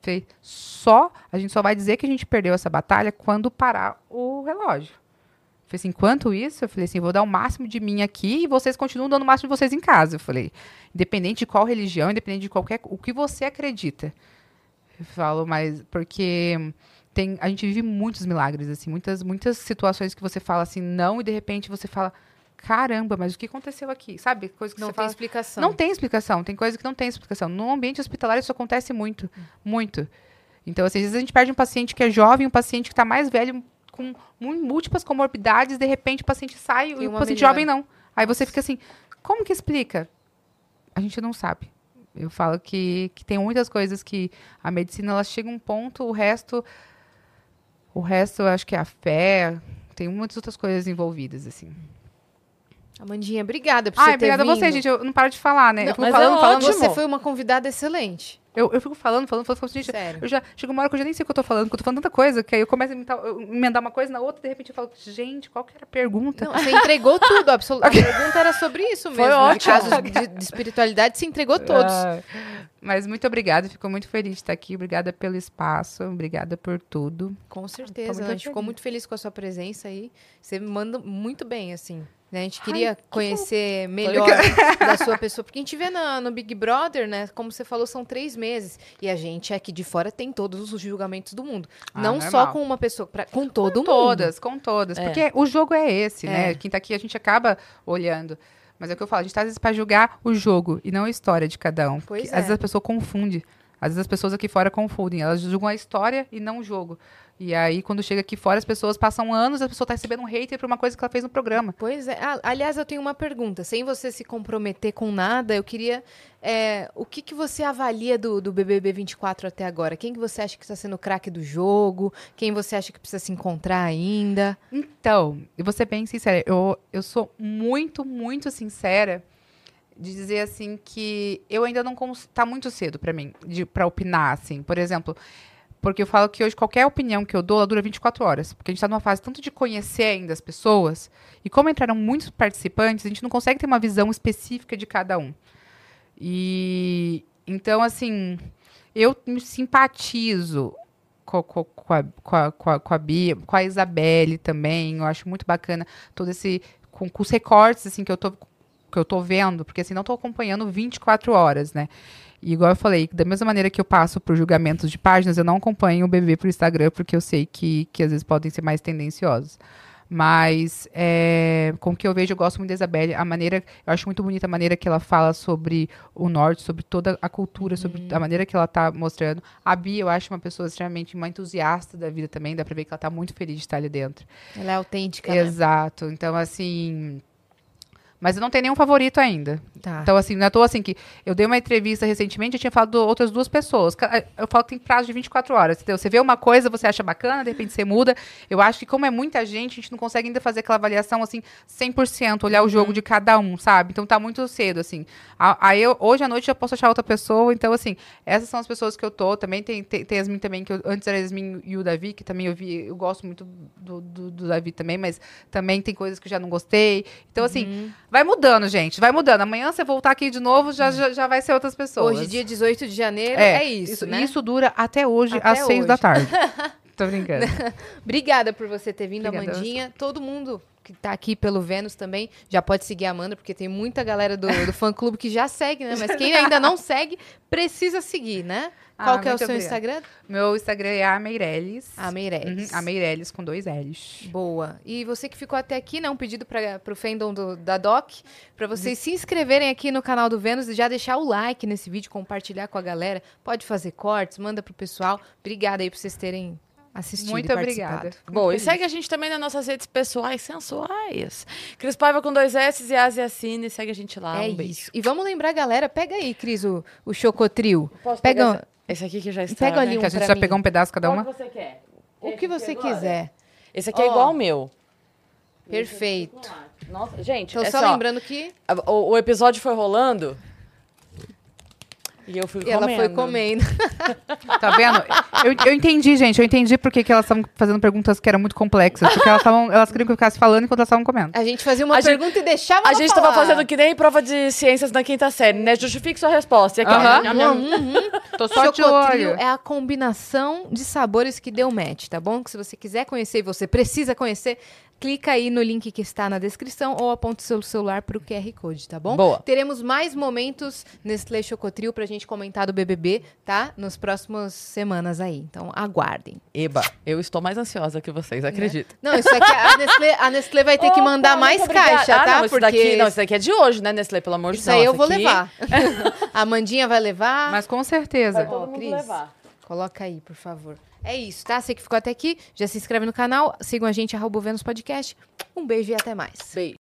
Fê, só, a gente só vai dizer que a gente perdeu essa batalha quando parar o relógio. Falei assim, enquanto isso, eu falei assim, vou dar o máximo de mim aqui e vocês continuam dando o máximo de vocês em casa. Eu falei, independente de qual religião, independente de qualquer, o que você acredita. Eu falo, mas, porque tem, a gente vive muitos milagres, assim, muitas, muitas situações que você fala assim, não, e de repente você fala, caramba, mas o que aconteceu aqui? Sabe? Coisa que Não você tem fala, explicação. não tem explicação. Tem coisa que não tem explicação. No ambiente hospitalar isso acontece muito. Muito. Então, assim, às vezes a gente perde um paciente que é jovem, um paciente que está mais velho, com múltiplas comorbidades, de repente o paciente sai e o paciente melhora. jovem não. Aí você fica assim, como que explica? A gente não sabe. Eu falo que, que tem muitas coisas que a medicina, ela chega a um ponto, o resto... O resto, eu acho que é a fé, tem muitas outras coisas envolvidas, assim. Amandinha, obrigada por você Ai, ter obrigada a você, vindo. gente. Eu não paro de falar, né? Não, eu fico mas falando, é falando, ótimo. Você foi uma convidada excelente. Eu, eu fico falando, falando, falando, falando gente, Sério. eu já chega uma hora que eu já nem sei o que eu tô falando, porque eu tô falando tanta coisa, que aí eu começo a emendar, eu emendar uma coisa na outra, de repente eu falo, gente, qual que era a pergunta? Não, você entregou tudo, absolutamente. A pergunta era sobre isso mesmo. Foi De ótimo. casos de, de espiritualidade, você entregou todos. Ah, mas muito obrigada, fico muito feliz de estar aqui, obrigada pelo espaço, obrigada por tudo. Com certeza. a gente ficou muito feliz com a sua presença aí. Você manda muito bem, assim. Né? A gente queria conhecer melhor da sua pessoa. Porque a gente vê na- no Big Brother, né? Como você falou, são três meses. E a gente aqui de fora tem todos os julgamentos do mundo. Ah, Não normal. só com uma pessoa, pra- com todo com mundo. todas, com todas. É. Porque o jogo é esse, É. né? Quem tá aqui a gente acaba olhando. Mas é o que eu falo, a gente tá às vezes pra julgar o jogo e não a história de cada um. Pois é. Às vezes a pessoa confunde. Às vezes as pessoas aqui fora confundem. Elas julgam a história e não o jogo. E aí, quando chega aqui fora, as pessoas passam anos, a pessoa tá recebendo um hater por uma coisa que ela fez no programa. Pois é. Ah, aliás, eu tenho uma pergunta. Sem você se comprometer com nada, eu queria. é, o que, que você avalia do, do BBB 24 até agora? Quem que você acha que está sendo o craque do jogo? Quem você acha que precisa se encontrar ainda? Então, e vou ser bem sincera, eu, eu sou muito, muito sincera de dizer assim que eu ainda não cons- tá muito cedo pra mim de para opinar assim. Por exemplo, porque eu falo que hoje qualquer opinião que eu dou, ela dura 24 horas, porque a gente tá numa fase tanto de conhecer ainda as pessoas, e como entraram muitos participantes, a gente não consegue ter uma visão específica de cada um. E então assim, eu me simpatizo co- co- com a, com, a, com, a, com a Bia, com a Isabelle também. Eu acho muito bacana todo esse. Com, com os recortes assim, que eu tô que eu tô vendo, porque assim, não tô acompanhando 24 horas, né? E igual eu falei, da mesma maneira que eu passo por julgamentos de páginas, eu não acompanho o BBB pro Instagram, porque eu sei que, que às vezes podem ser mais tendenciosos. Mas é, com o que eu vejo, eu gosto muito da Isabelle. A maneira, eu acho muito bonita a maneira que ela fala sobre o norte, sobre toda a cultura, sobre a maneira que ela tá mostrando. A Bia, eu acho uma pessoa extremamente uma entusiasta da vida também. Dá pra ver que ela tá muito feliz de estar ali dentro. Ela é autêntica, né? Exato. Então, assim. Mas não tem nenhum favorito ainda. Tá. Então, assim, não é toa assim que eu dei uma entrevista recentemente, eu tinha falado de outras duas pessoas. Ca- Eu falo que tem prazo de 24 horas, entendeu? Você vê uma coisa, você acha bacana, de repente você muda. Eu acho que como é muita gente, a gente não consegue ainda fazer aquela avaliação, assim, 100%, olhar o jogo de cada um, sabe? Então tá muito cedo, assim. Aí eu, hoje à noite eu posso achar outra pessoa, então, assim, essas são as pessoas que eu tô. Também tem, tem, tem Yasmin também, que eu, antes era Yasmin e o Davi, que também eu vi, eu gosto muito do, do, do Davi também, mas também tem coisas que eu já não gostei. Então, assim, vai mudando, gente, vai mudando. Amanhã você voltar aqui de novo, já, já, já vai ser outras pessoas. Hoje, dia 18 de janeiro, é, isso, né? Isso dura até hoje, Até às seis hoje. da tarde. Tô brincando. Obrigada por você ter vindo, Obrigada, Amandinha. Todo mundo que tá aqui pelo Vênus também já pode seguir a Amanda, porque tem muita galera do, do fã-clube que já segue, né? Mas quem ainda não segue, precisa seguir, né? Qual Ah, que é o seu obrigada. Instagram? Meu Instagram é a Meirelles. A Meirelles. Uhum, a Meirelles com dois L's. Boa. E você que ficou até aqui, né? Um pedido para o fandom do- da Doc, para vocês se inscreverem aqui no canal do Vênus e já deixar o like nesse vídeo, compartilhar com a galera. Pode fazer cortes, manda pro pessoal. Obrigada aí por vocês terem assistido Muito e obrigada. Bom, muito e feliz. segue a gente também nas nossas redes pessoais sensuais. Cris Paiva com dois S e Asia Cine. Segue a gente lá. é um beijo. isso. E vamos lembrar, galera, pega aí, Cris, o, o Chocotril. Posso Pega pegar um- essa- esse aqui que já está. Pega ali né? um Que a gente já mim. pegou um pedaço cada Qual uma. que você quer? O que você agora? quiser. Esse aqui é Ó. igual ao meu. Perfeito. Nossa, gente, Então, é só só lembrando que O, o episódio foi rolando. E eu fui ela comendo. foi comendo. Tá vendo? Eu, eu entendi, gente. Eu entendi porque que elas estavam fazendo perguntas que eram muito complexas. Porque elas, tavam, elas queriam que eu ficasse falando enquanto elas estavam comendo. A gente fazia uma A gente- pergunta e deixava A ela gente falar. tava fazendo que nem prova de ciências na quinta série, né? Justifique sua resposta. E aqui, Aham. nham, nham, nham. Tô só de Chocotril olho. é a combinação de sabores que deu match, tá bom? Que se você quiser conhecer e você precisa conhecer, clica aí no link que está na descrição ou aponte seu celular pro QR Code, tá bom? Boa. Teremos mais momentos Nestlé Chocotril pra gente comentar do BBB, tá? Nos próximas semanas aí. Então, aguardem. Eba, eu estou mais ansiosa que vocês, acredito. Não, isso aqui, a Nestlé, a Nestlé vai ter que Opa, mandar muito mais caixa, ah, tá? Não, isso daqui, não, isso daqui é de hoje, né, Nestlé? Pelo amor de isso Deus. aí eu vou aqui levar. a Amandinha vai levar. Mas com certeza. Vai todo mundo Cris. levar. Coloca aí, por favor. É isso, tá? Você que ficou até aqui, já se inscreve no canal, sigam a gente, arroba Vênus Podcast. Um beijo e até mais. Beijo.